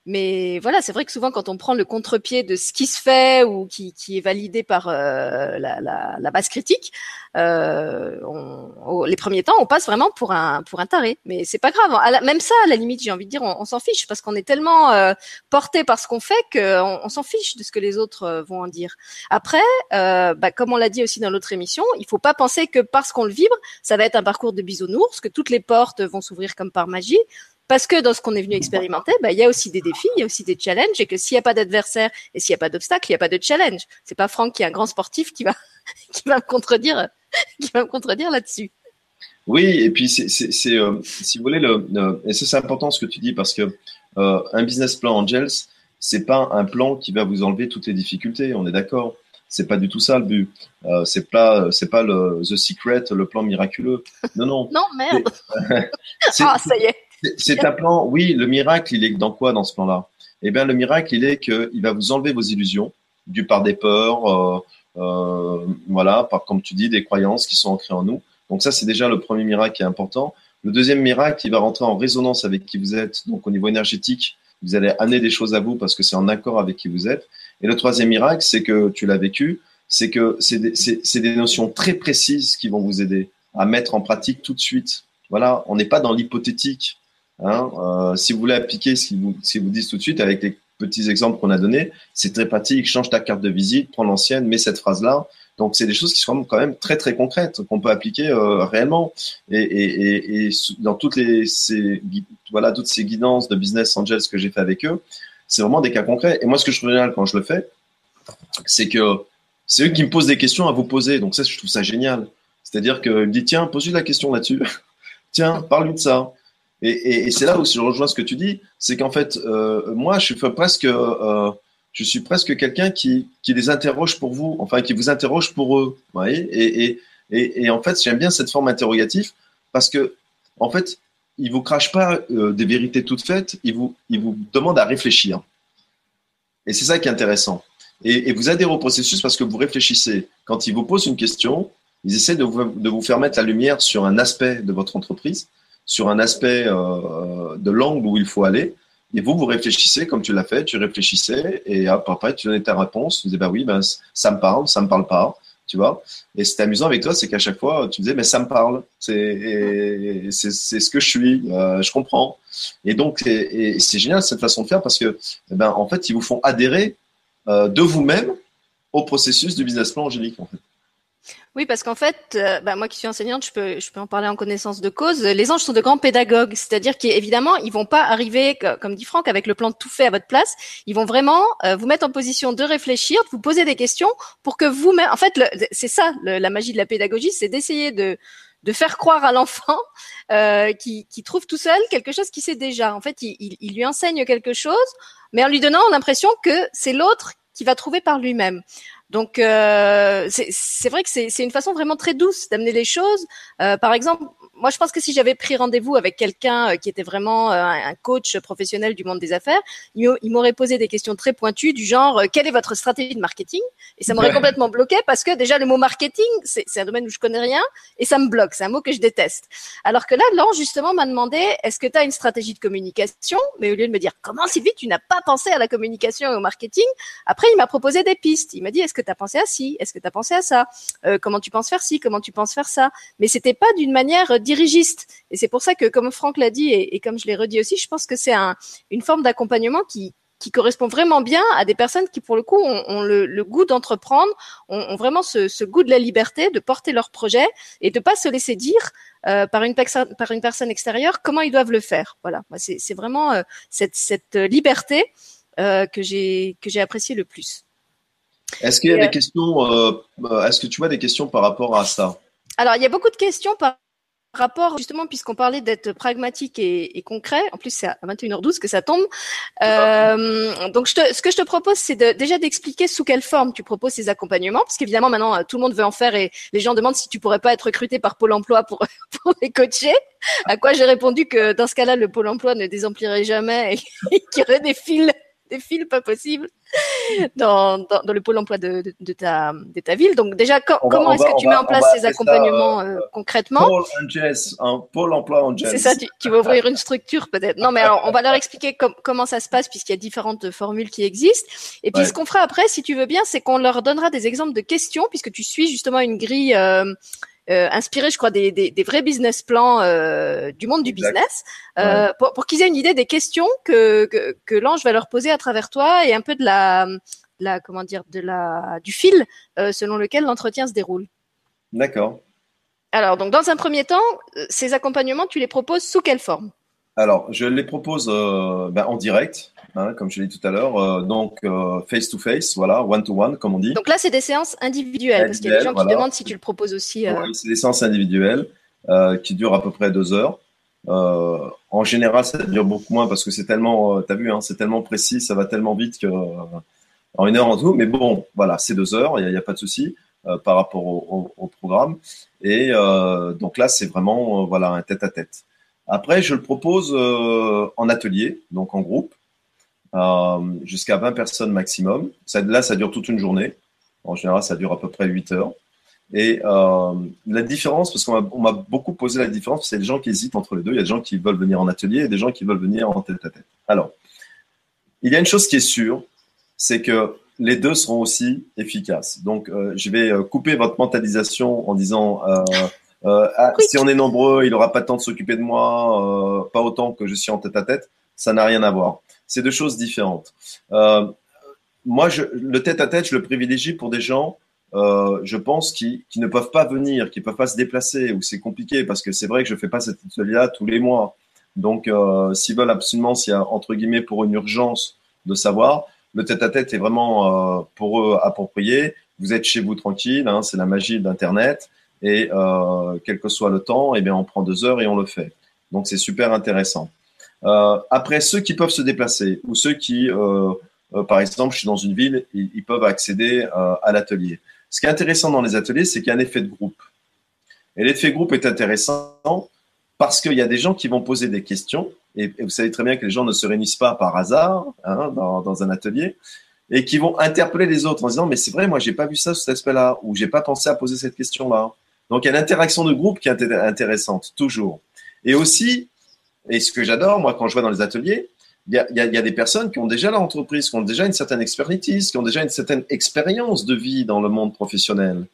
Mais voilà, c'est vrai que souvent quand on prend le contre-pied de ce qui se fait ou qui, qui est validé par euh, la, la, la, base critique, euh, on, les premiers temps, on passe vraiment pour un pour un taré. Mais c'est pas grave. même ça, à la limite, j'ai envie de dire, on, s'en fiche parce qu'on est tellement euh, porté par ce qu'on fait qu'on on, s'en fiche de ce que les autres euh, vont en dire. Après, euh, bah, comme on l'a dit aussi dans l'autre émission, il faut pas penser que parce qu'on le vibre, ça va être un parcours de bisounours, que toutes les portes vont s'ouvrir comme par magie. Parce que dans ce qu'on est venu expérimenter, bah, il y a aussi des défis, il y a aussi des challenges, et que s'il n'y a pas d'adversaire et s'il n'y a pas d'obstacle, il n'y a pas de challenge. C'est pas Franck qui est un grand sportif qui va, [LAUGHS] qui va me contredire, [LAUGHS] qui va me contredire là-dessus. Oui, et puis c'est, euh, si vous voulez, le, et c'est important ce que tu dis parce que euh, un business plan Angels, c'est pas un plan qui va vous enlever toutes les difficultés. On est d'accord. C'est pas du tout ça le but. Euh, c'est pas, c'est pas le the secret, le plan miraculeux. Non, non. non, merde. [LAUGHS] ah, ça y est. C'est un plan, oui, le miracle, il est dans quoi dans ce plan-là? Eh bien, le miracle, il est qu'il va vous enlever vos illusions, du par des peurs, euh, euh, voilà, par, comme tu dis, des croyances qui sont ancrées en nous. Donc ça, c'est déjà le premier miracle qui est important. Le deuxième miracle, il va rentrer en résonance avec qui vous êtes, donc au niveau énergétique, vous allez amener des choses à vous parce que c'est en accord avec qui vous êtes. Et le troisième miracle, c'est que tu l'as vécu, c'est que c'est des notions très précises qui vont vous aider à mettre en pratique tout de suite. Voilà, on n'est pas dans l'hypothétique. Hein, euh, si vous voulez appliquer ce qu'ils vous, vous disent tout de suite avec les petits exemples qu'on a donnés, c'est très pratique. Change ta carte de visite, prends l'ancienne, mets cette phrase-là. Donc, c'est des choses qui sont quand même très très concrètes qu'on peut appliquer euh, réellement. Et, dans toutes les ces, voilà toutes ces guidances de business angels que j'ai fait avec eux, c'est vraiment des cas concrets. Et moi, ce que je trouve génial quand je le fais, c'est que c'est eux qui me posent des questions à vous poser. Donc ça, je trouve ça génial. C'est-à-dire qu'ils me disent tiens, pose-lui la question là-dessus. [LAUGHS] tiens, parle-lui de ça. Et, c'est là où je rejoins ce que tu dis, c'est qu'en fait, euh, moi, je suis presque, euh, presque quelqu'un qui, qui les interroge pour vous, enfin, qui vous interroge pour eux. Vous et, et, en fait, j'aime bien cette forme interrogative parce que, en fait, il vous crache pas des vérités toutes faites, il vous, il vous demande à réfléchir. Et c'est ça qui est intéressant. Et, vous adhérez au processus parce que vous réfléchissez. Quand ils vous posent une question, ils essaient de vous, de vous faire mettre la lumière sur un aspect de votre entreprise, sur un aspect euh, de l'angle où il faut aller. Et vous, vous réfléchissez comme tu l'as fait, tu réfléchissais et après tu donnais ta réponse. Tu disais, bah oui, ben, ça me parle, ça me parle pas, tu vois. Et c'était amusant avec toi, c'est qu'à chaque fois, tu disais, mais ça me parle, c'est ce que je suis, euh, je comprends. Et donc, et, c'est génial cette façon de faire parce que, eh ben, en fait, ils vous font adhérer euh, de vous-même au processus du business plan angélique, en fait. Oui, parce qu'en fait, euh, bah, moi qui suis enseignante, je peux, je peux en parler en connaissance de cause. Les anges sont de grands pédagogues, c'est-à-dire qu'évidemment, ils vont pas arriver, comme dit Franck, avec le plan de tout fait à votre place. Ils vont vraiment euh, vous mettre en position de réfléchir, de vous poser des questions pour que vous-même. En fait, c'est ça la magie de la pédagogie, c'est d'essayer de de faire croire à l'enfant euh, qui, qui, trouve tout seul quelque chose qu'il sait déjà. En fait, il, il lui enseigne quelque chose, mais en lui donnant l'impression que c'est l'autre qui va trouver par lui-même. Donc euh, c'est vrai que c'est une façon vraiment très douce d'amener les choses. Euh, par exemple, moi je pense que si j'avais pris rendez-vous avec quelqu'un euh, qui était vraiment euh, un coach professionnel du monde des affaires, il m'aurait posé des questions très pointues du genre euh, quelle est votre stratégie de marketing? Et ça m'aurait complètement bloqué parce que déjà le mot marketing c'est un domaine où je connais rien et ça me bloque. C'est un mot que je déteste. Alors que là, Laurent justement m'a demandé est-ce que tu as une stratégie de communication? Mais au lieu de me dire comment Sylvie tu n'as pas pensé à la communication et au marketing, après il m'a proposé des pistes. Il m'a dit est-ce que tu as pensé à ci Est-ce que tu as pensé à ça euh, Comment tu penses faire ci Comment tu penses faire ça Mais c'était pas d'une manière euh, dirigiste. Et c'est pour ça que, comme Franck l'a dit et, comme je l'ai redit aussi, je pense que c'est un, une forme d'accompagnement qui, qui correspond vraiment bien à des personnes qui, pour le coup, ont, le, goût d'entreprendre, ont, vraiment ce, goût de la liberté, de porter leur projet et de pas se laisser dire euh, par une personne par une personne extérieure comment ils doivent le faire. Voilà, c'est vraiment cette, cette liberté que j'ai que j'ai apprécié le plus. Est-ce qu'il y a des euh, questions euh, euh, Est-ce que tu vois des questions par rapport à ça? Alors, il y a beaucoup de questions par rapport, justement, puisqu'on parlait d'être pragmatique et, concret. En plus, c'est à 21h12 que ça tombe. donc, ce que je te propose, c'est déjà d'expliquer sous quelle forme tu proposes ces accompagnements, parce qu'évidemment, maintenant, tout le monde veut en faire et les gens demandent si tu pourrais pas être recruté par Pôle Emploi pour, [LAUGHS] pour les coacher. À quoi j'ai répondu que dans ce cas-là, le Pôle Emploi ne désemplirait jamais et [LAUGHS] qu'il y aurait des fils des fils pas possibles dans, dans, le pôle emploi de, de, ta, de ta ville. Donc déjà, comment est-ce que tu mets en place ces accompagnements euh, euh, concrètement un pôle emploi en C'est ça, tu, vas ouvrir une structure peut-être. Non, mais alors on va leur expliquer comment ça se passe puisqu'il y a différentes formules qui existent. Et puis ce qu'on fera après, si tu veux bien, c'est qu'on leur donnera des exemples de questions puisque tu suis justement une grille. Euh, euh, inspiré, je crois, des, des, des vrais business plans euh, du monde du business, euh, pour, pour qu'ils aient une idée des questions que, que, que l'ange va leur poser à travers toi et un peu de la, la comment dire, de la du fil euh, selon lequel l'entretien se déroule. D'accord. Alors, donc, dans un premier temps, ces accompagnements, tu les proposes sous quelle forme? Alors, je les propose ben, en direct. Hein, comme je l'ai dit tout à l'heure. Euh, donc, face to face, voilà, one to one, comme on dit. Donc là, c'est des séances individuelles, parce qu'il y a des gens qui demandent si tu le proposes aussi. Euh... c'est des séances individuelles euh, qui durent à peu près deux heures. Euh, en général, ça dure beaucoup moins parce que c'est tellement, euh, t'as vu, hein, c'est tellement précis, ça va tellement vite que en une heure en tout. Mais bon, voilà, c'est deux heures, il n'y a, a, pas de souci par rapport au, au, au programme. Et donc là, c'est vraiment voilà un tête à tête. Après, je le propose en atelier, donc en groupe. Euh, jusqu'à 20 personnes maximum. Là, ça dure toute une journée. En général, ça dure à peu près 8 heures. Et euh, la différence, parce qu'on m'a beaucoup posé la différence, c'est les gens qui hésitent entre les deux. Il y a des gens qui veulent venir en atelier et des gens qui veulent venir en tête à tête. Alors, il y a une chose qui est sûre, c'est que les deux seront aussi efficaces. Donc, euh, je vais couper votre mentalisation en disant euh ah, si on est nombreux, il n'aura pas le temps de s'occuper de moi, pas autant que je suis en tête à tête. Ça n'a rien à voir c'est deux choses différentes. Euh, moi, le tête-à-tête, je le privilégie pour des gens, euh, je pense, qui, ne peuvent pas venir, qui ne peuvent pas se déplacer, ou c'est compliqué, parce que c'est vrai que je ne fais pas cet atelier-là tous les mois. Donc, euh, s'ils veulent absolument, s'il y a, entre guillemets, pour une urgence de savoir, le tête-à-tête est vraiment pour eux approprié. Vous êtes chez vous tranquille, hein, c'est la magie d'Internet. Et quel que soit le temps, eh bien, on prend deux heures et on le fait. Donc, c'est super intéressant. Euh, après, ceux qui peuvent se déplacer ou ceux qui, euh, euh, par exemple, je suis dans une ville, ils, peuvent accéder à l'atelier. Ce qui est intéressant dans les ateliers, c'est qu'il y a un effet de groupe. Et l'effet de groupe est intéressant parce qu'il y a des gens qui vont poser des questions, et, vous savez très bien que les gens ne se réunissent pas par hasard hein, dans, dans, un atelier, et qui vont interpeller les autres en disant mais c'est vrai, moi j'ai pas vu ça sous cet aspect-là, ou j'ai pas pensé à poser cette question-là. Donc il y a l'interaction de groupe qui est intéressante toujours. Et aussi, et ce que j'adore moi quand je vois dans les ateliers, il y, a, des personnes qui ont déjà l'entreprise, qui ont déjà une certaine expertise, qui ont déjà une certaine expérience de vie dans le monde professionnel.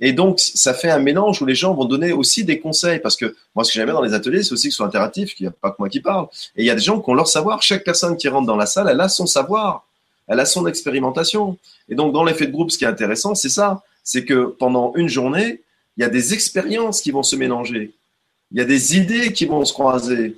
Et donc, ça fait un mélange où les gens vont donner aussi des conseils. Parce que moi, ce que j'aime bien dans les ateliers, c'est aussi que ce soit interactif, qu'il n'y a pas que moi qui parle. Et il y a des gens qui ont leur savoir. Chaque personne qui rentre dans la salle, elle a son savoir. Elle a son expérimentation. Et donc, dans l'effet de groupe, ce qui est intéressant, c'est ça. C'est que pendant une journée, il y a des expériences qui vont se mélanger. Il y a des idées qui vont se croiser.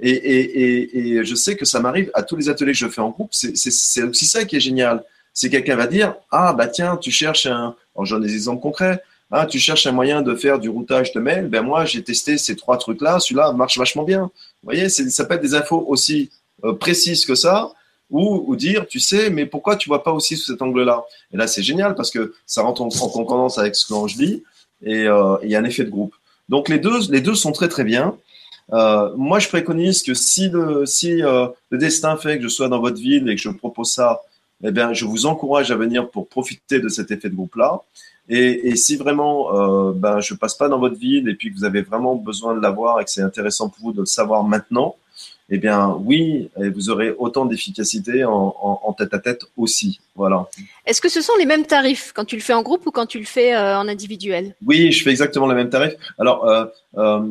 Et, et, et, et je sais que ça m'arrive à tous les ateliers que je fais en groupe. C'est aussi ça qui est génial. C'est quelqu'un va dire, ah, bah tiens, tu cherches un, alors, j'en des exemples concrets. Ah, tu cherches un moyen de faire du routage de mail. Ben moi, j'ai testé ces trois trucs-là. Celui-là marche vachement bien. Vous voyez, ça peut être des infos aussi euh, précises que ça, ou, ou, dire, tu sais, mais pourquoi tu vois pas aussi sous cet angle-là? Et là, c'est génial parce que ça rentre en, concordance avec ce que je dis et euh, il y a un effet de groupe. Donc les deux, les deux sont très très bien. Euh, moi, je préconise que si le si euh, le destin fait que je sois dans votre ville et que je propose ça eh bien, je vous encourage à venir pour profiter de cet effet de groupe-là. Et, et, si vraiment euh, ben, je passe pas dans votre ville et puis que vous avez vraiment besoin de l'avoir et que c'est intéressant pour vous de le savoir maintenant, eh bien oui, vous aurez autant d'efficacité en, en, tête à tête aussi. Voilà. Est-ce que ce sont les mêmes tarifs quand tu le fais en groupe ou quand tu le fais euh, en individuel? Oui, je fais exactement les mêmes tarifs. Alors, euh, euh,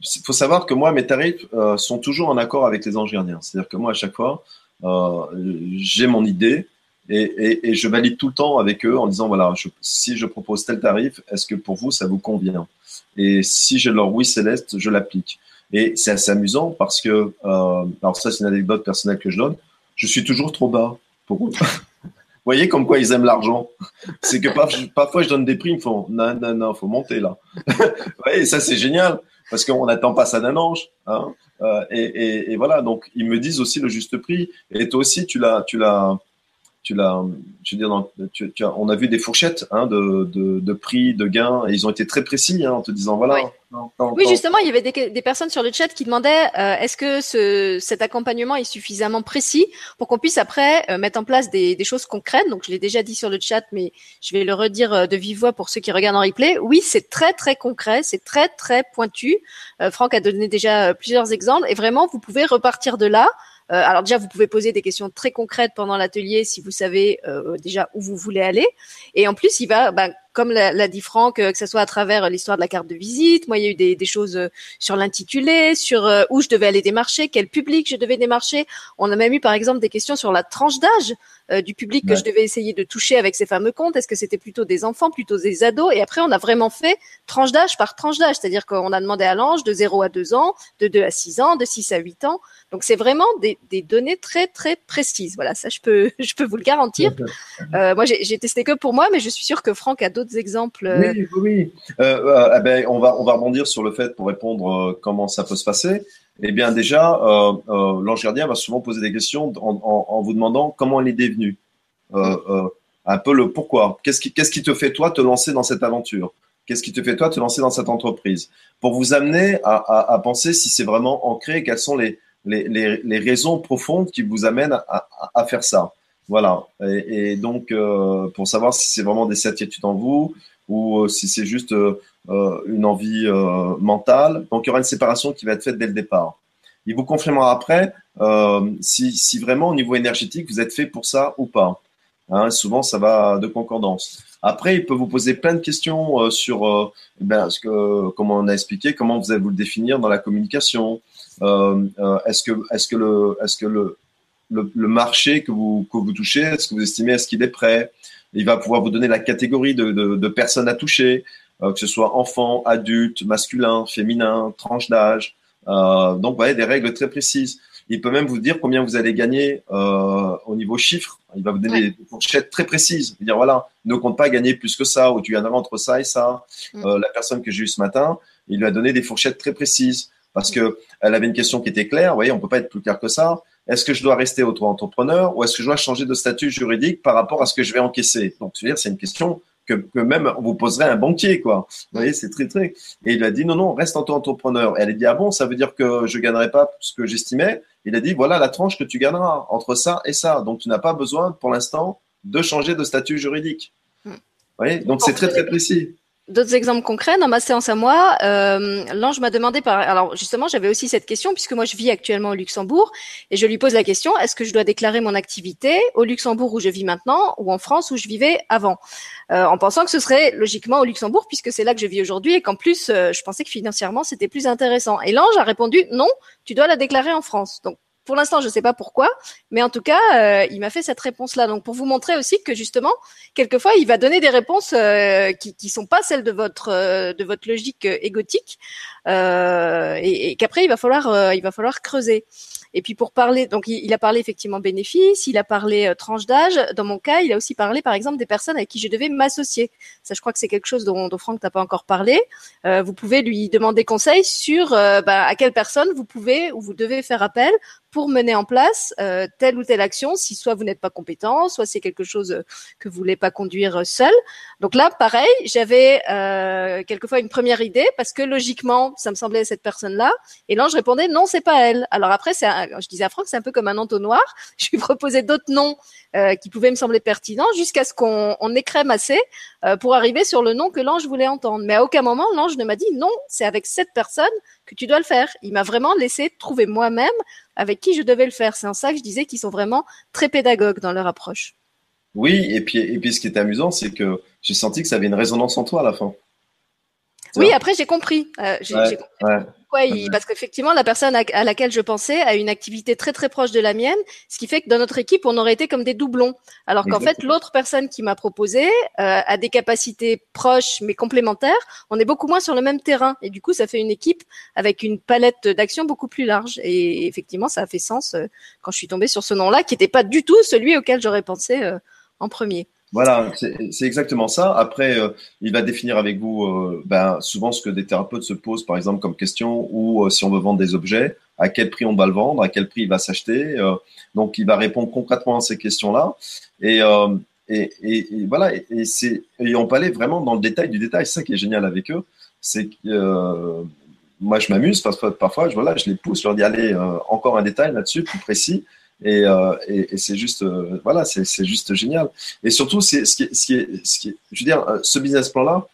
il faut savoir que moi, mes tarifs euh, sont toujours en accord avec les anges gardiens. C'est-à-dire que moi, à chaque fois, euh, j'ai mon idée et, et, et, je valide tout le temps avec eux en disant voilà, je, si je propose tel tarif, est-ce que pour vous ça vous convient? Et si j'ai leur oui céleste, je l'applique. Et c'est assez amusant parce que, euh, alors ça c'est une anecdote personnelle que je donne, je suis toujours trop bas pour eux. Vous voyez comme quoi ils aiment l'argent. C'est que parfois je donne des prix, ils me font non, non, non, faut monter là. [LAUGHS] Vous voyez, ça c'est génial parce qu'on n'attend pas ça d'un ange. Hein. Euh, et, voilà, donc ils me disent aussi le juste prix. Et toi aussi, tu l'as, tu l'as, tu l'as, je veux dire, tu, tu as, on a vu des fourchettes hein, de, de, de, prix, de gains, et ils ont été très précis hein, en te disant voilà. Oui. justement, il y avait des, des, personnes sur le chat qui demandaient euh, est-ce que ce, cet accompagnement est suffisamment précis pour qu'on puisse après euh, mettre en place des, des, choses concrètes? Donc, je l'ai déjà dit sur le chat, mais je vais le redire euh, de vive voix pour ceux qui regardent en replay. Oui, c'est très très concret, c'est très très pointu. Euh, Franck a donné déjà plusieurs exemples, et vraiment, vous pouvez repartir de là euh, alors déjà, vous pouvez poser des questions très concrètes pendant l'atelier si vous savez euh, déjà où vous voulez aller. Et en plus, il va, bah, comme l'a dit Franck, euh, que ce soit à travers l'histoire de la carte de visite. Moi, il y a eu des, des choses sur l'intitulé, sur où je devais aller démarcher, quel public je devais démarcher. On a même eu, par exemple, des questions sur la tranche d'âge. Euh, du public que je devais essayer de toucher avec ces fameux comptes Est-ce que c'était plutôt des enfants, plutôt des ados? Et après, on a vraiment fait tranche d'âge par tranche d'âge, c'est-à-dire qu'on a demandé à l'ange de 0 à 2 ans, de 2 à 6 ans, de 6 à 8 ans. Donc c'est vraiment des, des, données très très précises. Voilà, ça je peux [LAUGHS] je peux vous le garantir. Euh, moi j'ai testé que pour moi, mais je suis sûre que Franck a d'autres exemples. Euh. Oui, oui. Euh, eh ben, on va on va rebondir sur le fait pour répondre comment ça peut se passer. Eh bien, déjà, euh, euh, l'ange gardien va souvent poser des questions en, vous demandant comment l'idée est venue. Euh, euh, un peu le pourquoi. Qu'est-ce qui, qu'est-ce qui te fait, toi, te lancer dans cette aventure? Qu'est-ce qui te fait, toi, te lancer dans cette entreprise? Pour vous amener à, penser si c'est vraiment ancré, quelles sont les, raisons profondes qui vous amènent à faire ça. Voilà. Et, donc, euh, pour savoir si c'est vraiment des certitudes en vous ou si c'est juste euh, une envie euh, mentale. Donc, il y aura une séparation qui va être faite dès le départ. Il vous confirmera après euh, si, vraiment au niveau énergétique vous êtes fait pour ça ou pas. Hein, souvent, ça va de concordance. Après, il peut vous poser plein de questions euh, sur, euh, ben, ce que, comment on a expliqué, comment vous allez vous le définir dans la communication. Euh, est-ce que, est-ce que le, est-ce que le, le, le, marché que vous, que vous touchez, est-ce que vous estimez est-ce qu'il est prêt? Il va pouvoir vous donner la catégorie de, de, de personnes à toucher. Euh, que ce soit enfant, adulte, masculin, féminin, tranche d'âge. Euh, donc, vous voyez, des règles très précises. Il peut même vous dire combien vous allez gagner euh, au niveau chiffre. Il va vous donner ouais. des fourchettes très précises. Il va dire voilà, ne compte pas gagner plus que ça, ou tu gagneras entre ça et ça. Mm. Euh, la personne que j'ai eue ce matin, il lui a donné des fourchettes très précises parce que elle avait une question qui était claire. Vous voyez, on peut pas être plus clair que ça. Est-ce que je dois rester auto-entrepreneur ou est-ce que je dois changer de statut juridique par rapport à ce que je vais encaisser? Donc, je veux dire, c'est une question que, que même vous poserez un banquier, quoi. Vous voyez, c'est très, très. Et il a dit, non, non, reste en tant entrepreneur. Et elle a dit, ah bon, ça veut dire que je gagnerai pas ce que j'estimais? Il a dit, voilà la tranche que tu gagneras entre ça et ça. Donc, tu n'as pas besoin, pour l'instant, de changer de statut juridique. Hmm. Vous voyez, donc c'est très, très précis. D'autres exemples concrets. Dans ma séance à moi, euh, l'ange m'a demandé par alors justement j'avais aussi cette question puisque moi je vis actuellement au Luxembourg et je lui pose la question est-ce que je dois déclarer mon activité au Luxembourg où je vis maintenant ou en France où je vivais avant? Euh, en pensant que ce serait logiquement au Luxembourg puisque c'est là que je vis aujourd'hui et qu'en plus euh, je pensais que financièrement c'était plus intéressant. Et l'ange a répondu non tu dois la déclarer en France. Donc pour l'instant, je ne sais pas pourquoi, mais en tout cas, euh, il m'a fait cette réponse-là. Donc, pour vous montrer aussi que justement, quelquefois, il va donner des réponses euh, qui qui sont pas celles de votre euh, de votre logique égotique, et, qu'après, il va falloir il va falloir creuser. Et puis pour parler, donc il, a parlé effectivement bénéfices, il a parlé tranche d'âge. Dans mon cas, il a aussi parlé par exemple des personnes avec qui je devais m'associer. Ça, je crois que c'est quelque chose dont, dont Franck n'a pas encore parlé. Vous pouvez lui demander conseil sur bah, à quelle personne vous pouvez ou vous devez faire appel pour mener en place euh, telle ou telle action, si soit vous n'êtes pas compétent, soit c'est quelque chose que vous voulez pas conduire seul. Donc là, pareil, j'avais euh, quelquefois une première idée parce que logiquement, ça me semblait cette personne-là, et là je répondais non, c'est pas elle. Alors après, c'est je disais à Franck, c'est un peu comme un entonnoir. [LAUGHS] Je lui proposais d'autres noms euh, qui pouvaient me sembler pertinents jusqu'à ce qu'on on écrème assez euh, pour arriver sur le nom que l'ange voulait entendre. Mais à aucun moment, l'ange ne m'a dit non, c'est avec cette personne que tu dois le faire. Il m'a vraiment laissé trouver moi-même avec qui je devais le faire. C'est en ça que je disais qu'ils sont vraiment très pédagogues dans leur approche. Oui, et puis, et puis ce qui est amusant, c'est que j'ai senti que ça avait une résonance en toi à la fin. Oui, après j'ai compris. Euh, j'ai compris parce qu'effectivement, la personne à, laquelle je pensais a une activité très très proche de la mienne, ce qui fait que dans notre équipe, on aurait été comme des doublons. Alors qu'en fait, l'autre personne qui m'a proposé euh, a des capacités proches mais complémentaires. On est beaucoup moins sur le même terrain et du coup, ça fait une équipe avec une palette d'actions beaucoup plus large. Et effectivement, ça a fait sens euh, quand je suis tombée sur ce nom-là, qui n'était pas du tout celui auquel j'aurais pensé euh, en premier. Voilà, c'est exactement ça. Après, euh, il va définir avec vous euh, ben, souvent ce que des thérapeutes se posent, par exemple, comme question, ou euh, si on veut vendre des objets, à quel prix on va le vendre, à quel prix il va s'acheter. donc, il va répondre concrètement à ces questions-là. Et, et, et, voilà, et, et on peut aller vraiment dans le détail du détail. C'est ça qui est génial avec eux. C'est que moi, je m'amuse parce que parfois, je, voilà, je les pousse, je leur dis, allez, encore un détail là-dessus, plus précis. Et, euh, et, et c'est juste, euh, voilà, c'est juste génial. Et surtout, c'est ce qui, est, ce, qui ce qui je veux dire, euh, ce business plan-là,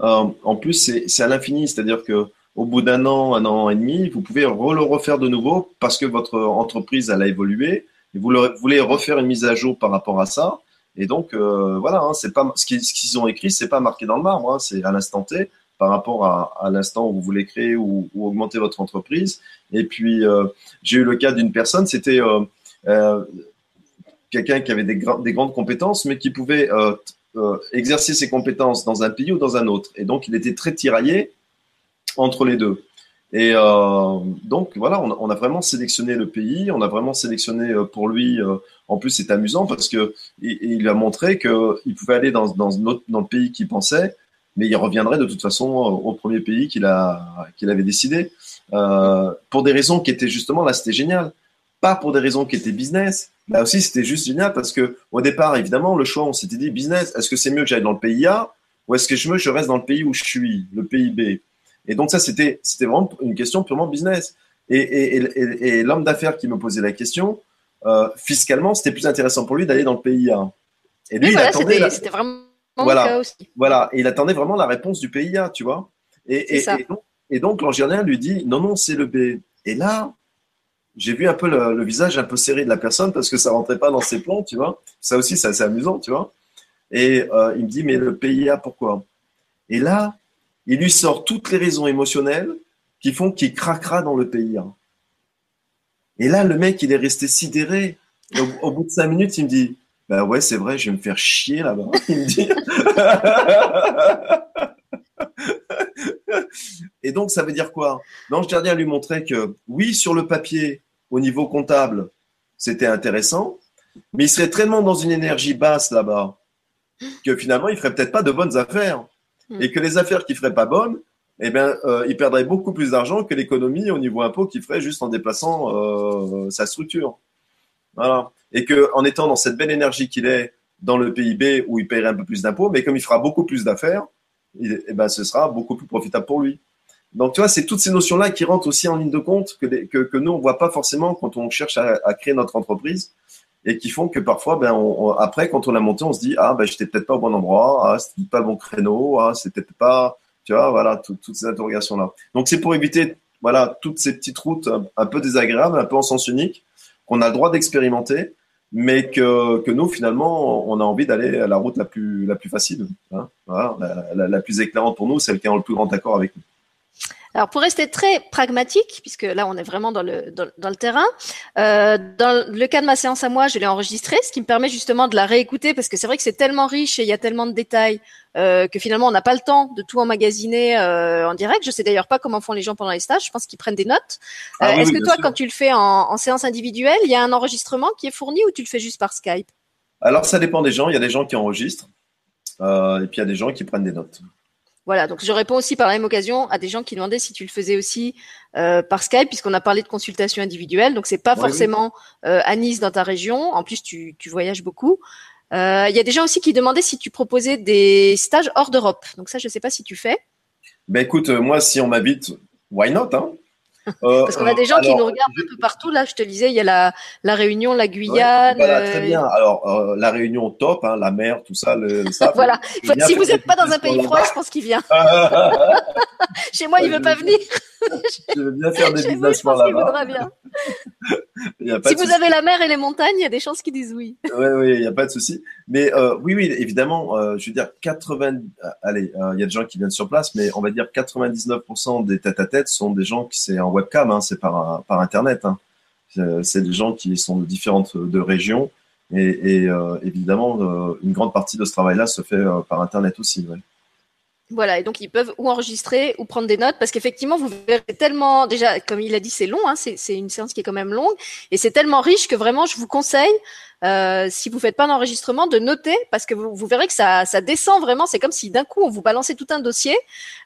euh, en plus, c'est à l'infini, c'est-à-dire que au bout d'un an, un an et demi, vous pouvez re le refaire de nouveau parce que votre entreprise elle a évolué et vous, le, voulez refaire une mise à jour par rapport à ça. Et donc euh, voilà, hein, c'est pas ce qu'ils ont écrit, c'est pas marqué dans le marbre, hein, c'est à l'instant T par rapport à, à l'instant où vous voulez créer ou, ou, augmenter votre entreprise. Et puis euh, j'ai eu le cas d'une personne, c'était quelqu'un qui avait des, des, grandes compétences, mais qui pouvait euh, euh, exercer ses compétences dans un pays ou dans un autre. Et donc, il était très tiraillé entre les deux. Et euh, donc voilà, on, a vraiment sélectionné le pays, on a vraiment sélectionné pour lui. Euh, en plus, c'est amusant parce que il, a montré qu'il pouvait aller dans, dans, le pays qu'il pensait, mais il reviendrait de toute façon au premier pays qu'il avait décidé euh, pour des raisons qui étaient justement là, c'était génial pas pour des raisons qui étaient business. Là aussi, c'était juste génial parce que au départ, évidemment, le choix, on s'était dit business. Est-ce que c'est mieux que j'aille dans le pays A ou est-ce que je, je reste dans le pays où je suis, le pays B? Et donc ça, c'était c'était vraiment une question purement business. Et, et, et, et l'homme d'affaires qui me posait la question, euh, fiscalement, c'était plus intéressant pour lui d'aller dans le pays A. Et lui, il attendait. C'était vraiment voilà, le cas aussi. Voilà, et il attendait vraiment la réponse du pays A, tu vois. Et, et, donc, et donc l'Angérien lui dit non, non, c'est le B. Et là, j'ai vu un peu le, visage un peu serré de la personne parce que ça rentrait pas dans ses plans, tu vois. Ça aussi, c'est assez amusant, tu vois. Et euh, il me dit, mais le PIA, pourquoi? Et là, il lui sort toutes les raisons émotionnelles qui font qu'il craquera dans le PIA. Et là, le mec, il est resté sidéré. Au, bout de cinq minutes, il me dit, bah ouais, c'est vrai, je vais me faire chier là-bas. Il me dit. [LAUGHS] [LAUGHS] Et donc, ça veut dire quoi? L'ange gardien lui montrait que, oui, sur le papier, au niveau comptable, c'était intéressant, mais il serait tellement dans une énergie basse là-bas que finalement, il ferait peut-être pas de bonnes affaires. Hmm. Et que les affaires qui feraient pas bonnes, eh bien, euh, il perdrait beaucoup plus d'argent que l'économie au niveau impôt qu'il ferait juste en déplaçant euh, sa structure. Voilà. Et que en étant dans cette belle énergie qu'il est, dans le PIB où il paierait un peu plus d'impôts, mais comme il fera beaucoup plus d'affaires, eh ben, ce sera beaucoup plus profitable pour lui. Donc, tu vois, c'est toutes ces notions-là qui rentrent aussi en ligne de compte que, que, nous, on voit pas forcément quand on cherche à, créer notre entreprise et qui font que parfois, ben, après, quand on l'a monté, on se dit, ah, ben, j'étais peut-être pas au bon endroit, ah, c'était pas le bon créneau, ah, c'était peut-être pas, tu vois, voilà, toutes ces interrogations-là. Donc, c'est pour éviter, voilà, toutes ces petites routes un, peu désagréables, un peu en sens unique, qu'on a le droit d'expérimenter, mais que, nous, finalement, on a envie d'aller à la route la plus, la plus facile, hein, voilà, la, plus éclairante pour nous, celle qui est en le plus grand accord avec nous. Alors pour rester très pragmatique, puisque là on est vraiment dans le dans, dans le terrain, euh, dans le cas de ma séance à moi, je l'ai enregistrée, ce qui me permet justement de la réécouter parce que c'est vrai que c'est tellement riche et il y a tellement de détails euh, que finalement on n'a pas le temps de tout emmagasiner euh, en direct. Je sais d'ailleurs pas comment font les gens pendant les stages. Je pense qu'ils prennent des notes. Ah Est-ce que toi, quand tu le fais en, en séance individuelle, il y a un enregistrement qui est fourni ou tu le fais juste par Skype? Alors ça dépend des gens. Il y a des gens qui enregistrent euh, et puis il y a des gens qui prennent des notes. Voilà, donc je réponds aussi par la même occasion à des gens qui demandaient si tu le faisais aussi euh, par Skype, puisqu'on a parlé de consultation individuelle. Donc c'est pas forcément euh, à Nice dans ta région. En plus, tu, tu voyages beaucoup. Euh, il y a des gens aussi qui demandaient si tu proposais des stages hors d'Europe. Donc ça, je sais pas si tu fais. Ben écoute, moi, si on m'habite, why not hein? Parce qu'on a des gens qui nous regardent un peu partout. Là, je te disais, il y a la, la Réunion, la Guyane. voilà, très bien. Alors, euh, la Réunion, top, hein, la mer, tout ça. Le, ça [LAUGHS] voilà. si vous n'êtes pas dans un pays froid, je pense qu'il vient. [LAUGHS] Chez moi, il ne veut pas venir. Je veux bien faire [LAUGHS] des business là-bas. bien. [LAUGHS] si vous avez la mer et les montagnes, il y a des chances qu'ils disent oui. Oui, oui, il n'y a pas de souci. Mais euh, oui, oui, évidemment, euh, je veux dire, 80, euh, allez, il y a des gens qui viennent sur place, mais on va dire 99% des tête-à-tête sont des gens qui c'est en webcam, hein, c'est par, par Internet. Hein. C'est des gens qui sont de différentes de régions. Et, et évidemment, une grande partie de ce travail-là se fait par Internet aussi. Ouais. Voilà, et donc ils peuvent ou enregistrer ou prendre des notes parce qu'effectivement, vous verrez tellement, déjà, comme il a dit, c'est long, hein, c'est une séance qui est quand même longue, et c'est tellement riche que vraiment, je vous conseille euh, si vous faites pas d'enregistrement, de noter parce que vous, vous verrez que ça, ça descend vraiment. C'est comme si d'un coup on vous balançait tout un dossier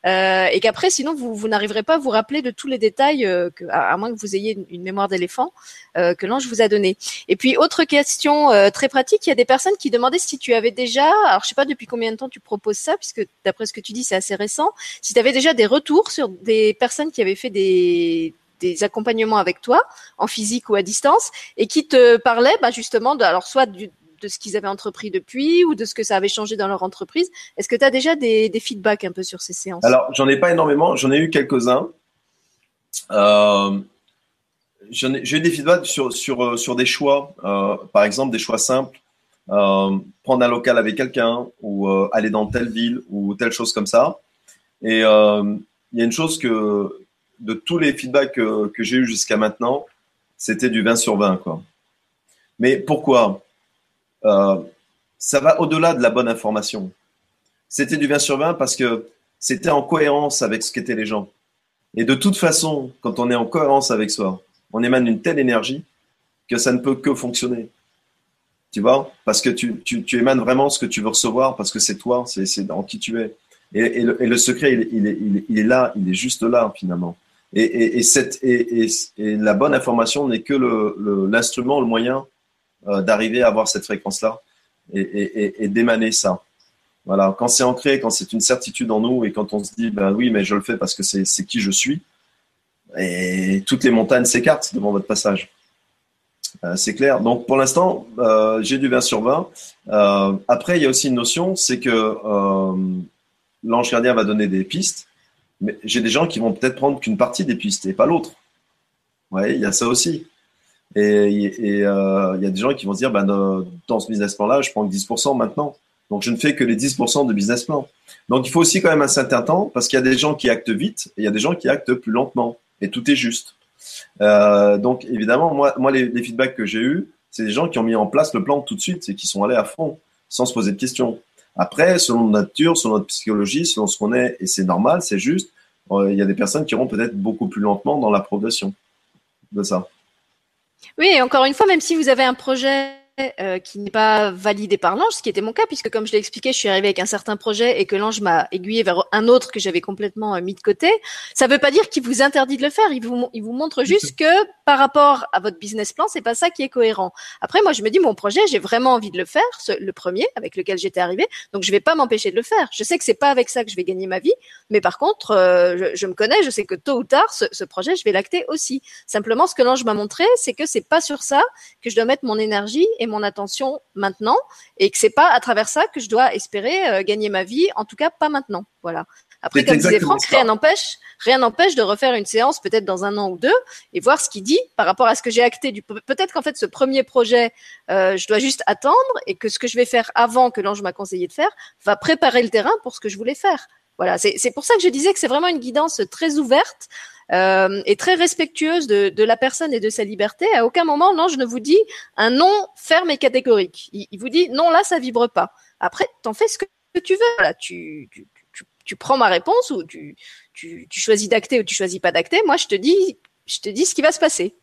euh, et qu'après, sinon vous, vous n'arriverez pas à vous rappeler de tous les détails, euh, que, à, moins que vous ayez une, mémoire d'éléphant euh, que l'ange vous a donné. Et puis autre question euh, très pratique, il y a des personnes qui demandaient si tu avais déjà, alors je sais pas depuis combien de temps tu proposes ça, puisque d'après ce que tu dis c'est assez récent, si tu avais déjà des retours sur des personnes qui avaient fait des des accompagnements avec toi, en physique ou à distance, et qui te parlaient bah, justement de, alors soit de ce qu'ils avaient entrepris depuis ou de ce que ça avait changé dans leur entreprise. Est-ce que tu as déjà des, feedbacks un peu sur ces séances? Alors, j'en ai pas énormément, j'en ai eu quelques-uns. Euh, j'ai eu des feedbacks sur, sur, euh, sur des choix, euh, par exemple des choix simples, prendre un local avec quelqu'un ou aller dans telle ville ou telle chose comme ça. Et il y a une chose que, de tous les feedbacks que, j'ai eu jusqu'à maintenant, c'était du 20 sur 20. Quoi. Mais pourquoi? Euh, Ça va au-delà de la bonne information. C'était du 20 sur 20 parce que c'était en cohérence avec ce qu'étaient les gens. Et de toute façon, quand on est en cohérence avec soi, on émane une telle énergie que ça ne peut que fonctionner. Tu vois? Parce que tu, émanes vraiment ce que tu veux recevoir, parce que c'est toi, c'est en qui tu es. Et, le, et le, secret, il, est, il, est, là, il est juste là, finalement. Et, la bonne information n'est que l'instrument, le, moyen euh, d'arriver à avoir cette fréquence-là et, d'émaner ça. Voilà, quand c'est ancré, quand c'est une certitude en nous et quand on se dit, ben oui, mais je le fais parce que c'est qui je suis, et toutes les montagnes s'écartent devant votre passage. Euh, c'est clair. Donc pour l'instant, euh, j'ai du 20 sur 20. Euh, après, il y a aussi une notion, c'est que l'ange gardien va donner des pistes mais j'ai des gens qui vont peut-être prendre qu'une partie des pistes et pas l'autre. Ouais, il y a ça aussi. Et, euh, il y a des gens qui vont se dire, bah, dans ce business plan-là, je prends que 10% maintenant. Donc, je ne fais que les 10% de business plan. Donc, il faut aussi quand même un certain temps parce qu'il y a des gens qui actent vite et il y a des gens qui actent plus lentement. Et tout est juste. Euh, donc, évidemment, moi, moi les, les feedbacks que j'ai eus, c'est des gens qui ont mis en place le plan tout de suite et qui sont allés à fond sans se poser de questions. Après, selon notre nature, selon notre psychologie, selon ce qu'on est, et c'est normal, c'est juste, euh, il y a des personnes qui iront peut-être beaucoup plus lentement dans la progression de ça. Oui, encore une fois, même si vous avez un projet euh, qui n'est pas validé par l'ange, ce qui était mon cas, puisque comme je l'ai expliqué, je suis arrivée avec un certain projet et que l'ange m'a aiguillé vers un autre que j'avais complètement euh, mis de côté. Ça ne veut pas dire qu'il vous interdit de le faire. Il vous, il vous montre juste que par rapport à votre business plan, c'est pas ça qui est cohérent. Après, moi, je me dis, mon projet, j'ai vraiment envie de le faire, le premier avec lequel j'étais arrivée, donc je vais pas m'empêcher de le faire. Je sais que c'est pas avec ça que je vais gagner ma vie, mais par contre, euh, je, je, me connais, je sais que tôt ou tard, ce, ce projet, je vais l'acter aussi. Simplement, ce que l'ange m'a montré, c'est que c'est pas sur ça que je dois mettre mon énergie et mon attention maintenant et que c'est pas à travers ça que je dois espérer euh, gagner ma vie, en tout cas pas maintenant. Voilà. Après, comme disait Franck, rien n'empêche, rien n'empêche de refaire une séance peut-être dans un an ou deux et voir ce qu'il dit par rapport à ce que j'ai acté. Du peut-être qu'en fait ce premier projet, euh, je dois juste attendre et que ce que je vais faire avant que l'ange m'a conseillé de faire va préparer le terrain pour ce que je voulais faire. Voilà, c'est pour ça que je disais que c'est vraiment une guidance très ouverte euh, et très respectueuse de, la personne et de sa liberté. À aucun moment, l'ange ne vous dit un non ferme et catégorique. Il, vous dit non, là, ça vibre pas. Après, t'en fais ce que tu veux. Tu, prends ma réponse ou tu, choisis d'acter ou tu choisis pas d'acter. Moi, je te dis, je te dis ce qui va se passer.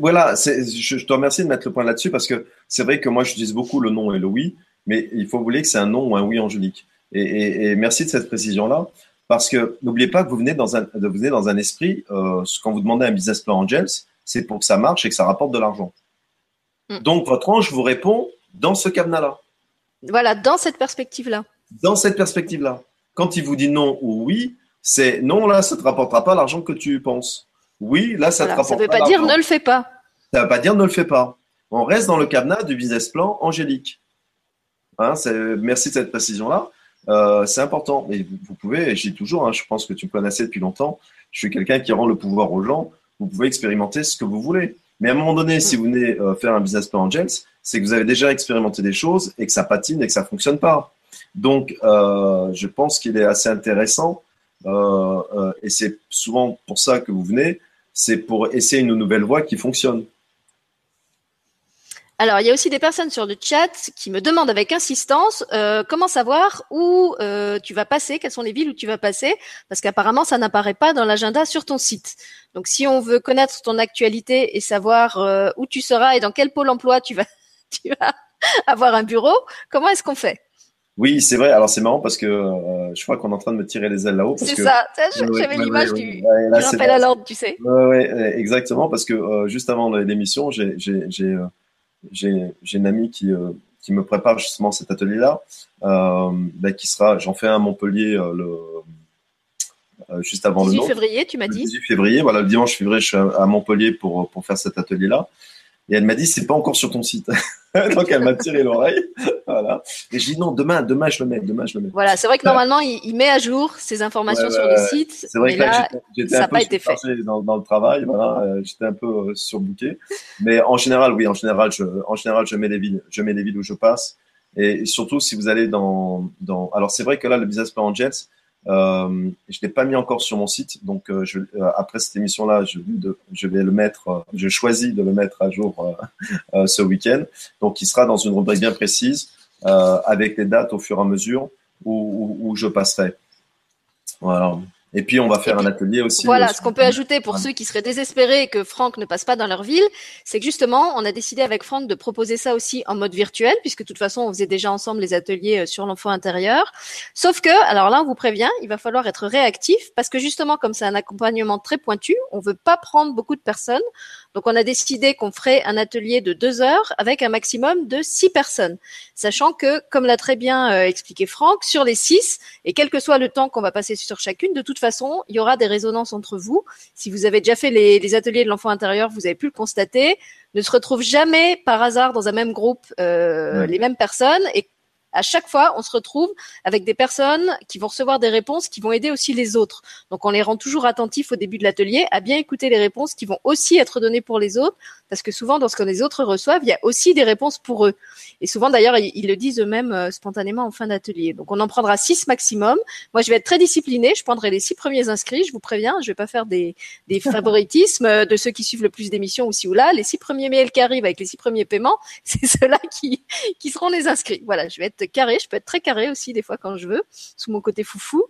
Voilà, je, te remercie de mettre le point là-dessus parce que c'est vrai que moi, j'utilise beaucoup le non et le oui, mais il faut vouloir que c'est un non ou un oui angélique. Et, et, et merci de cette précision-là. Parce que n'oubliez pas que vous venez dans un, vous venez dans un esprit, euh, quand vous demandez un business plan Angels, c'est pour que ça marche et que ça rapporte de l'argent. Mm. Donc votre ange vous répond dans ce cadenas-là. Voilà, dans cette perspective-là. Dans cette perspective-là. Quand il vous dit non ou oui, c'est non, là, ça ne te rapportera pas l'argent que tu penses. Oui, là, ça voilà, te rapporte Ça ne veut pas dire ne le fais pas. Ça ne veut pas dire ne le fais pas. On reste dans le cadenas du business plan angélique. Hein, merci de cette précision-là. Euh, c'est important. Et vous, vous pouvez, et je dis toujours, hein, je pense que tu me connaissais depuis longtemps, je suis quelqu'un qui rend le pouvoir aux gens. Vous pouvez expérimenter ce que vous voulez. Mais à un moment donné, si vous venez euh, faire un business plan Angels, c'est que vous avez déjà expérimenté des choses et que ça patine et que ça fonctionne pas. Donc, euh, je pense qu'il est assez intéressant, euh, euh, et c'est souvent pour ça que vous venez, c'est pour essayer une nouvelle voie qui fonctionne. Alors, il y a aussi des personnes sur le chat qui me demandent avec insistance euh, comment savoir où euh, tu vas passer, quelles sont les villes où tu vas passer, parce qu'apparemment ça n'apparaît pas dans l'agenda sur ton site. Donc, si on veut connaître ton actualité et savoir euh, où tu seras et dans quel pôle emploi tu vas, [LAUGHS] tu vas avoir un bureau, comment est-ce qu'on fait? Oui, c'est vrai. Alors, c'est marrant parce que euh, je crois qu'on est en train de me tirer les ailes là-haut. C'est ça. J'avais ouais, l'image ouais, du, du rappel à l'ordre, tu sais. Oui, exactement, parce que euh, juste avant l'émission, j'ai j'ai une amie qui, euh, qui me prépare justement cet atelier-là, euh, bah, qui sera, j'en fais un à Montpellier euh, le, juste avant 18 le 18 février, tu m'as dit 18 février, voilà, le dimanche février, je suis à Montpellier pour, pour faire cet atelier-là. Et elle m'a dit, c'est pas encore sur ton site. [LAUGHS] Donc elle m'a tiré l'oreille. voilà. Et je dis non, demain, demain je le mets, demain je le mets. Voilà, c'est vrai que normalement il, il, met à jour ses informations ouais, sur le site. C'est vrai mais que là, j'étais ça un n'a peu pas été fait. Dans, dans, le travail, voilà, euh, j'étais un peu euh, surbooké. Mais en général, oui, en général, je, en général, je mets les villes, je mets les villes où je passe. Et surtout si vous allez dans, dans, alors c'est vrai que là le business plan Jets, euh, je l'ai pas mis encore sur mon site, donc euh, je, euh, après cette émission-là, je, vais le mettre, euh, je choisis de le mettre à jour euh, [LAUGHS] ce week-end. Donc, il sera dans une rubrique bien précise avec les dates au fur et à mesure où, où, où je passerai. Voilà. Et puis, on va faire un atelier aussi. Voilà, ce qu'on peut ajouter pour ceux qui seraient désespérés que Franck ne passe pas dans leur ville, c'est que justement, on a décidé avec Franck de proposer ça aussi en mode virtuel, puisque de toute façon, on faisait déjà ensemble les ateliers sur l'enfant intérieur. Sauf que, alors là, on vous prévient, il va falloir être réactif, parce que justement, comme c'est un accompagnement très pointu, on veut pas prendre beaucoup de personnes. Donc, on a décidé qu'on ferait un atelier de deux heures avec un maximum de six personnes. Sachant que, comme l'a très bien euh, expliqué Franck, sur les six, et quel que soit le temps qu'on va passer sur chacune, de toute façon, il y aura des résonances entre vous. Si vous avez déjà fait les, les ateliers de l'enfant intérieur, vous avez pu le constater. Ne se retrouvent jamais par hasard dans un même groupe euh, ouais. les mêmes personnes et à chaque fois, on se retrouve avec des personnes qui vont recevoir des réponses qui vont aider aussi les autres. Donc, on les rend toujours attentifs au début de l'atelier à bien écouter les réponses qui vont aussi être données pour les autres, parce que souvent, dans ce que les autres reçoivent, il y a aussi des réponses pour eux. Et souvent, d'ailleurs, ils, ils, le disent eux-mêmes euh, spontanément en fin d'atelier. Donc, on en prendra six maximum. Moi, je vais être très disciplinée. Je prendrai les six premiers inscrits. Je vous préviens, je vais pas faire des, des [LAUGHS] favoritismes de ceux qui suivent le plus d'émissions aussi ou là. Les six premiers mails qui arrivent avec les six premiers paiements, [LAUGHS] c'est ceux-là qui, qui seront les inscrits. Voilà, je vais être carré. Je peux être très carré aussi des fois quand je veux, sous mon côté foufou.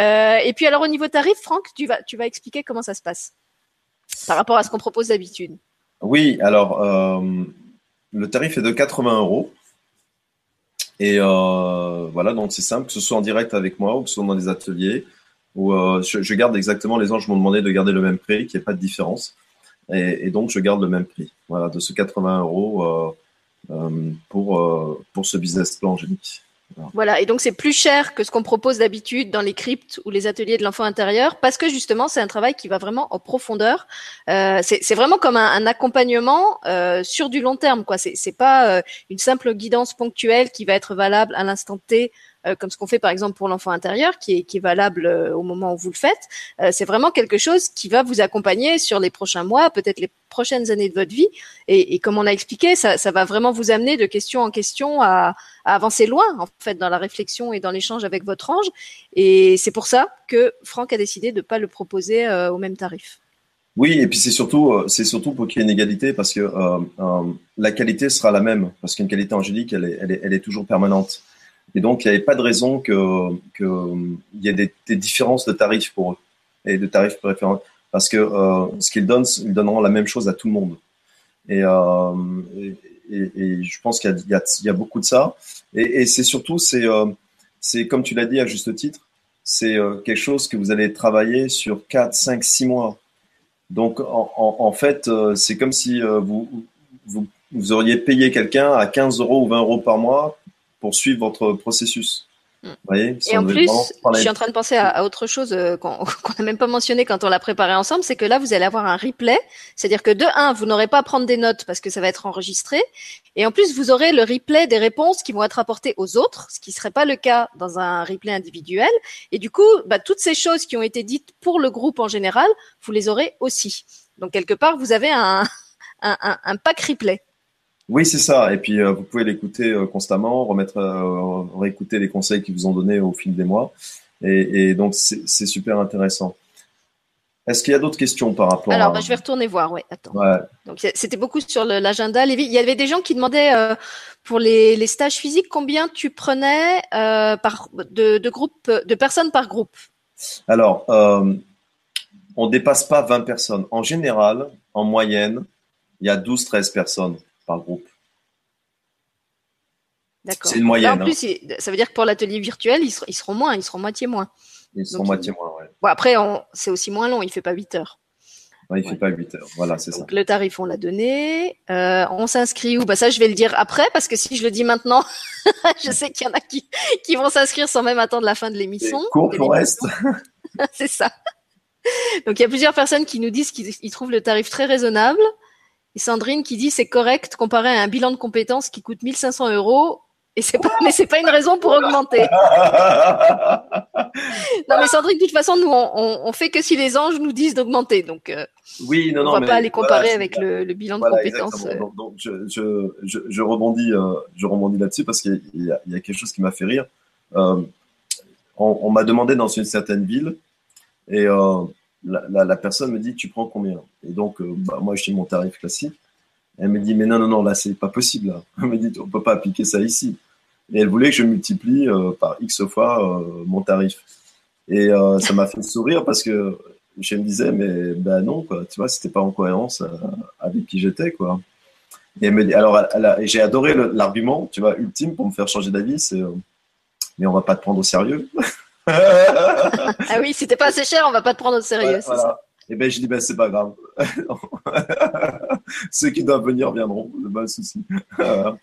Euh, et puis alors au niveau tarif, Franck, tu vas, tu vas expliquer comment ça se passe par rapport à ce qu'on propose d'habitude. Oui, alors euh, le tarif est de 80 euros. Et euh, voilà, donc c'est simple, que ce soit en direct avec moi ou que ce soit dans des ateliers, où je, je, garde exactement, les anges m'ont demandé de garder le même prix, qu'il n'y ait pas de différence. Et, et, donc, je garde le même prix, voilà, de ce 80 euros pour, euh, pour ce business plan génique. Voilà, et donc c'est plus cher que ce qu'on propose d'habitude dans les cryptes ou les ateliers de l'enfant intérieur, parce que justement c'est un travail qui va vraiment en profondeur. Euh, c'est vraiment comme un, accompagnement euh, sur du long terme, quoi. C'est pas euh, une simple guidance ponctuelle qui va être valable à l'instant T euh, comme ce qu'on fait par exemple pour l'enfant intérieur, qui est, valable euh, au moment où vous le faites. Euh, c'est vraiment quelque chose qui va vous accompagner sur les prochains mois, peut-être les prochaines années de votre vie. Et, comme on a expliqué, ça, va vraiment vous amener de question en question à, avancer loin, en fait, dans la réflexion et dans l'échange avec votre ange. Et c'est pour ça que Franck a décidé de ne pas le proposer au même tarif. Oui, et puis c'est surtout, c'est surtout pour qu'il y ait une égalité, parce que euh, euh, la qualité sera la même, parce qu'une qualité angélique, elle est, elle est, elle est toujours permanente. Et donc, il n'y avait pas de raison que qu'il y ait des, des, différences de tarifs pour eux et de tarifs préférents, parce que euh, ce qu'ils donnent, ils donneront la même chose à tout le monde. Et, euh, et, et, je pense qu'il y, y, y a, beaucoup de ça. Et, et c'est surtout, c'est euh, comme tu l'as dit à juste titre, c'est euh, quelque chose que vous allez travailler sur 4, 5, 6 mois. Donc, en, en, en fait, euh, c'est comme si euh, vous, vous, vous auriez payé quelqu'un à 15 euros ou 20 euros par mois pour suivre votre processus. Mmh. Voyez, et en plus, je suis en train de penser à, à autre chose euh, qu'on [LAUGHS] qu n'a même pas mentionné quand on l'a préparé ensemble, c'est que là, vous allez avoir un replay. C'est-à-dire que de un, vous n'aurez pas à prendre des notes parce que ça va être enregistré. Et en plus, vous aurez le replay des réponses qui vont être apportées aux autres, ce qui ne serait pas le cas dans un replay individuel. Et du coup, bah, toutes ces choses qui ont été dites pour le groupe en général, vous les aurez aussi. Donc, quelque part, vous avez un, [LAUGHS] un, un, un pack replay. Oui, c'est ça. Et puis, euh, vous pouvez l'écouter euh, constamment, remettre, euh, réécouter les conseils qu'ils vous ont donnés au fil des mois. Et, et donc, c'est super intéressant. Est-ce qu'il y a d'autres questions par rapport Alors, à... bah, je vais retourner voir. Ouais, attends. Ouais. Donc, c'était beaucoup sur l'agenda. Il y avait des gens qui demandaient pour les, les, stages physiques combien tu prenais par de, de groupes, de personnes par groupe? Alors, on dépasse pas 20 personnes. En général, en moyenne, il y a 12-13 personnes par groupe. D'accord. C'est une moyenne. Là, en plus, hein. ça veut dire que pour l'atelier virtuel, ils seront, ils seront, moins, ils seront moitié moins. Ils seront Donc, moitié moins, ouais. Bon, après, c'est aussi moins long, il fait pas 8 heures. Il ouais. fait pas 8 heures, voilà, c'est ça. Le tarif, on l'a donné. Euh, on s'inscrit où? Bah ça, je vais le dire après, parce que si je le dis maintenant, [LAUGHS] je sais qu'il y en a qui, qui vont s'inscrire sans même attendre la fin de l'émission. Court pour reste. [LAUGHS] c'est ça. Donc il y a plusieurs personnes qui nous disent qu'ils trouvent le tarif très raisonnable. Et Sandrine qui dit c'est correct comparé à un bilan de compétences qui coûte 1500 euros. Et c'est pas, mais c'est pas une raison pour augmenter. [LAUGHS] non, mais Sandrine, de toute façon, nous, on, on, fait que si les anges nous disent d'augmenter. Donc, euh, oui, non, non, on va mais pas les comparer voilà, avec le, le, bilan voilà, de compétences. Euh. Donc, donc, je, je, je, je rebondis, euh, je rebondis là-dessus parce qu'il y, y, a quelque chose qui m'a fait rire. On, on m'a demandé dans une certaine ville et la, personne me dit tu prends combien? Et donc euh, bah, moi je mon tarif classique. Elle me dit mais non non non là c'est pas possible. Là. Elle me dit on peut pas appliquer ça ici. Et elle voulait que je multiplie euh, par x fois euh, mon tarif. Et ça m'a fait sourire parce que je me disais mais ben non quoi. Tu vois c'était pas en cohérence avec qui j'étais quoi. Et elle me dit alors j'ai adoré l'argument tu vois ultime pour me faire changer d'avis c'est mais on va pas te prendre au sérieux. [LAUGHS] [LAUGHS] ah oui, si t'es pas assez cher, on va pas te prendre au sérieux. Voilà. Et ben je dis ben c'est pas grave. [LAUGHS] Ceux qui doivent venir viendront, pas de souci. Alors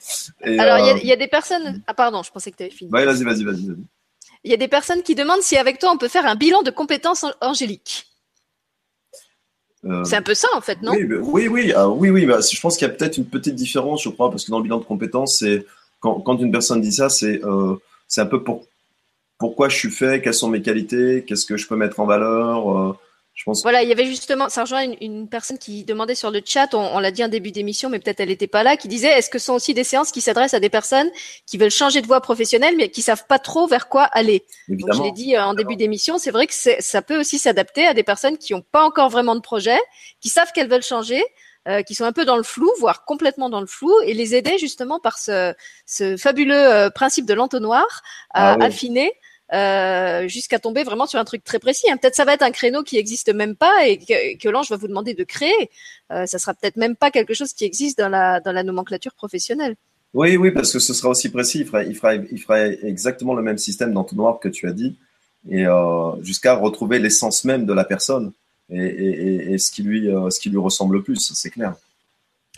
il euh... y, y, a des personnes. Ah pardon, je pensais que tu avais fini. Ouais, vas-y, vas-y, vas-y. Vas il y a des personnes qui demandent si avec toi on peut faire un bilan de compétences angéliques. Euh... C'est un peu ça en fait, non Oui, oui, oui, ah, oui, oui. Bah, je pense qu'il y a peut-être une petite différence, je crois, parce que dans le bilan de compétences, c'est quand, quand, une personne dit ça, c'est euh, c'est un peu pour pourquoi je suis fait, quelles sont mes qualités, qu'est-ce que je peux mettre en valeur. Euh, je pense. Voilà, il y avait justement, ça rejoint une, une personne qui demandait sur le chat, on, on l'a dit en début d'émission, mais peut-être elle n'était pas là, qui disait est-ce que ce sont aussi des séances qui s'adressent à des personnes qui veulent changer de voie professionnelle, mais qui savent pas trop vers quoi aller? Évidemment. Donc, je l'ai dit euh, en début d'émission, c'est vrai que ça peut aussi s'adapter à des personnes qui n'ont pas encore vraiment de projet, qui savent qu'elles veulent changer, euh, qui sont un peu dans le flou, voire complètement dans le flou, et les aider justement par ce, ce fabuleux euh, principe de l'entonnoir à ah oui. affiner euh, jusqu'à tomber vraiment sur un truc très précis. Hein. Peut-être ça va être un créneau qui existe même pas et que, l'ange va vous demander de créer. Euh, ça sera peut-être même pas quelque chose qui existe dans la dans la nomenclature professionnelle. Oui, oui, parce que ce sera aussi précis. Il fera, exactement le même système dans noir que tu as dit, et euh, jusqu'à retrouver l'essence même de la personne et, et, et ce qui lui, euh, ce qui lui ressemble le plus. C'est clair.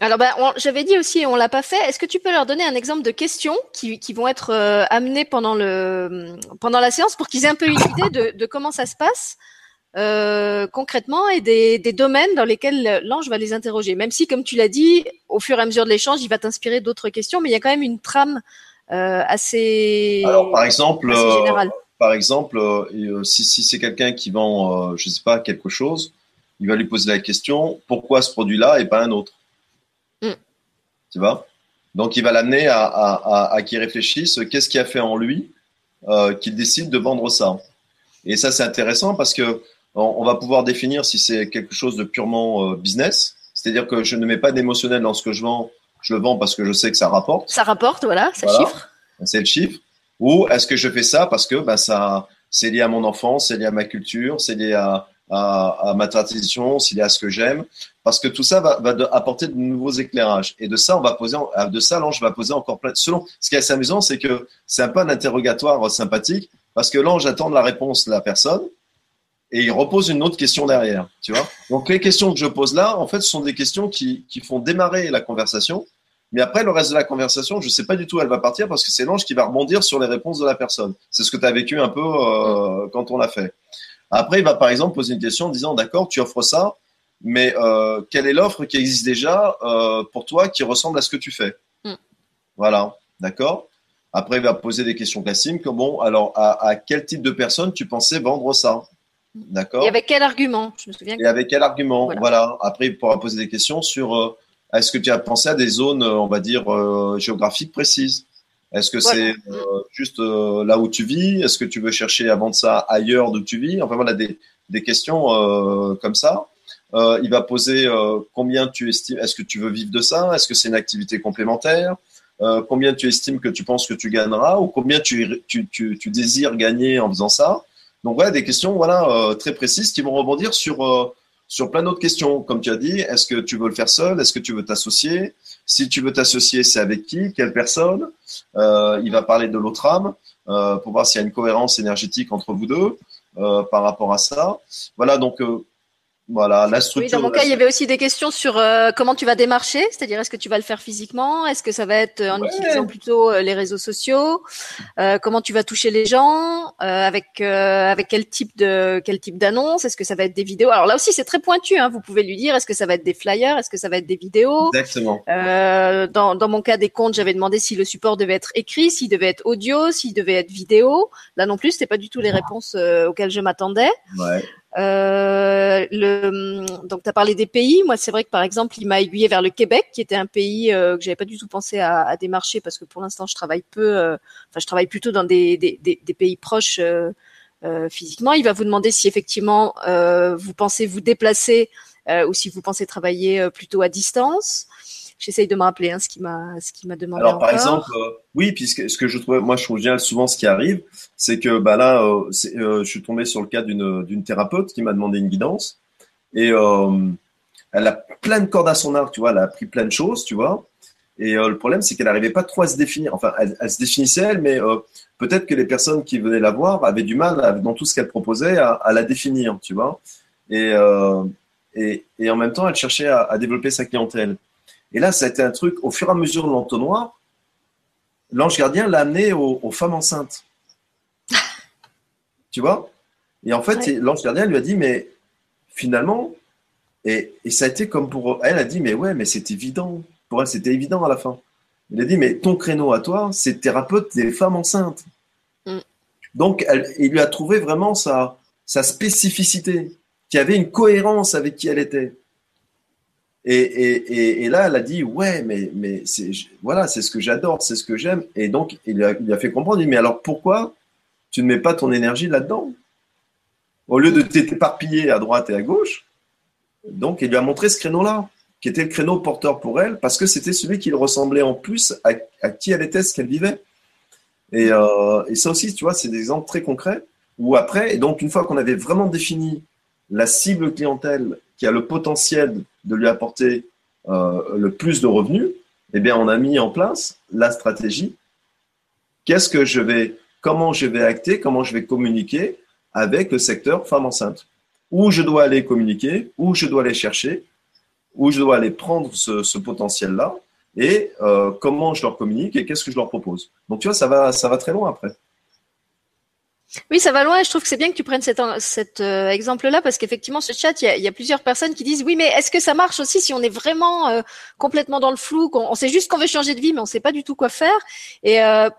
Alors, ben, j'avais dit aussi, on l'a pas fait. Est-ce que tu peux leur donner un exemple de questions qui, qui vont être euh, amenées pendant le pendant la séance pour qu'ils aient un peu une idée de, de comment ça se passe euh, concrètement et des, des, domaines dans lesquels l'ange va les interroger. Même si, comme tu l'as dit, au fur et à mesure de l'échange, il va t'inspirer d'autres questions, mais il y a quand même une trame euh, assez. Alors, par exemple, euh, par exemple, si, si c'est quelqu'un qui vend, je sais pas, quelque chose, il va lui poser la question pourquoi ce produit-là et pas un autre? Tu vois Donc, il va l'amener à, à, à, à qu'il réfléchisse qu'est-ce qui a fait en lui euh, qu'il décide de vendre ça. Et ça, c'est intéressant parce que on, va pouvoir définir si c'est quelque chose de purement euh, business, c'est-à-dire que je ne mets pas d'émotionnel dans ce que je vends, je le vends parce que je sais que ça rapporte. Ça rapporte, voilà, ça chiffre. C'est le chiffre. Ou est-ce que je fais ça parce que ben, ça, c'est lié à mon enfance, c'est lié à ma culture, c'est lié à, à, à ma tradition, c'est lié à ce que j'aime parce que tout ça va, va de, apporter de nouveaux éclairages. Et de ça, on va poser, de ça, l'ange va poser encore plein. Selon, ce qui est assez amusant, c'est que c'est un peu un interrogatoire sympathique, parce que l'ange attend la réponse de la personne, et il repose une autre question derrière, tu vois. Donc les questions que je pose là, en fait, ce sont des questions qui, qui font démarrer la conversation. Mais après, le reste de la conversation, je sais pas du tout où elle va partir parce que c'est l'ange qui va rebondir sur les réponses de la personne. C'est ce que tu as vécu un peu euh, quand on l'a fait. Après, il va par exemple poser une question en disant, d'accord, tu offres ça, mais euh, quelle est l'offre qui existe déjà euh, pour toi qui ressemble à ce que tu fais mm. Voilà, d'accord? Après, il va poser des questions classiques comme bon, alors à, à, quel type de personne tu pensais vendre ça? D'accord? Et avec quel argument? Je me souviens. Et avec quel argument? Voilà. voilà. Après, il pourra poser des questions sur euh, est-ce que tu as pensé à des zones, on va dire, géographiques précises? Est-ce que voilà. c'est euh, juste là où tu vis? Est-ce que tu veux chercher à vendre ça ailleurs d'où tu vis? Enfin voilà des, des questions comme ça. Euh, il va poser euh, combien tu estimes, est-ce que tu veux vivre de ça? Est-ce que c'est une activité complémentaire? Euh, Combien tu estimes que tu penses que tu gagneras? Ou combien tu, tu, tu, tu désires gagner en faisant ça? Donc voilà, des questions voilà, euh, très précises qui vont rebondir sur, euh, sur plein d'autres questions. Comme tu as dit, est-ce que tu veux le faire seul? Est-ce que tu veux t'associer? Si tu veux t'associer, c'est avec qui Quelle personne Il va parler de l'autre âme pour voir s'il y a une cohérence énergétique entre vous deux par rapport à ça. Voilà, donc voilà, la structure. Oui, dans mon cas, il y avait aussi des questions sur euh, comment tu vas démarcher, c'est-à-dire est-ce que tu vas le faire physiquement, est-ce que ça va être en ouais. utilisant plutôt euh, les réseaux sociaux, euh, comment tu vas toucher les gens, euh, avec avec quel type de quel type d'annonce, est-ce que ça va être des vidéos. Alors là aussi, c'est très pointu. Hein, vous pouvez lui dire est-ce que ça va être des flyers, est-ce que ça va être des vidéos. Exactement. dans dans mon cas des comptes, j'avais demandé si le support devait être écrit, s'il devait être audio, s'il devait être vidéo. Là non plus, c'était pas du tout les réponses auxquelles je m'attendais. Ouais. Euh, le, donc, tu as parlé des pays. Moi, c'est vrai que par exemple, il m'a aiguillé vers le Québec, qui était un pays euh, que j'avais pas du tout pensé à, à, démarcher parce que pour l'instant, je travaille peu. Euh, enfin, je travaille plutôt dans des, pays proches physiquement. Il va vous demander si effectivement vous pensez vous déplacer ou si vous pensez travailler plutôt à distance j'essaye de me rappeler hein, ce qui m'a ce qui m'a demandé. Alors par exemple, euh, oui, puisque ce que je trouve, moi je trouve génial souvent ce qui arrive, c'est que bah là, euh, euh, je suis tombé sur le cas d'une d'une thérapeute qui m'a demandé une guidance et elle a plein de cordes à son arc, tu vois, elle a appris plein de choses, tu vois. Et le problème, c'est qu'elle n'arrivait pas trop à se définir. Enfin, elle, elle se définissait elle, mais peut-être que les personnes qui venaient la voir avaient du mal à, dans tout ce qu'elle proposait à, à, la définir, tu vois. Et, et, et en même temps, elle cherchait à, à développer sa clientèle. Et là, ça a été un truc, au fur et à mesure de l'entonnoir, l'ange gardien l'a amené aux, aux, femmes enceintes. [LAUGHS] tu vois? Et en fait, ouais. l'ange gardien lui a dit, mais finalement, et, et, ça a été comme pour elle, a dit, mais ouais, mais c'est évident. Pour elle, c'était évident à la fin. Il a dit, mais ton créneau à toi, c'est thérapeute des femmes enceintes. Mm. Donc, elle, il lui a trouvé vraiment sa, sa spécificité, qui avait une cohérence avec qui elle était. Et, là, elle a dit ouais, mais c'est voilà, c'est ce que j'adore, c'est ce que j'aime. Et donc, il a, il a fait comprendre. Il dit mais alors pourquoi tu ne mets pas ton énergie là-dedans? Au lieu de t'éparpiller à droite et à gauche Donc, il lui a montré ce créneau-là, qui était le créneau porteur pour elle, parce que c'était celui qui ressemblait en plus à, qui elle était, ce qu'elle vivait. Et, euh, et ça aussi, tu vois, c'est des exemples très concrets où après, et donc une fois qu'on avait vraiment défini la cible clientèle qui a le potentiel de lui apporter euh, le plus de revenus, eh bien, on a mis en place la stratégie. Qu'est-ce que je vais, comment je vais acter, comment je vais communiquer avec le secteur femme enceinte? Où je dois aller communiquer, où je dois aller chercher, où je dois aller prendre ce, potentiel-là et euh, comment je leur communique et qu'est-ce que je leur propose? Donc, tu vois, ça va, ça va très loin après. Oui, ça va loin et je trouve que c'est bien que tu prennes cet, cet euh, exemple-là parce qu'effectivement, ce chat, il y, a, plusieurs personnes qui disent oui, mais est-ce que ça marche aussi si on est vraiment euh, complètement dans le flou, qu'on on sait juste qu'on veut changer de vie, mais on ne sait pas du tout quoi faire. Et euh,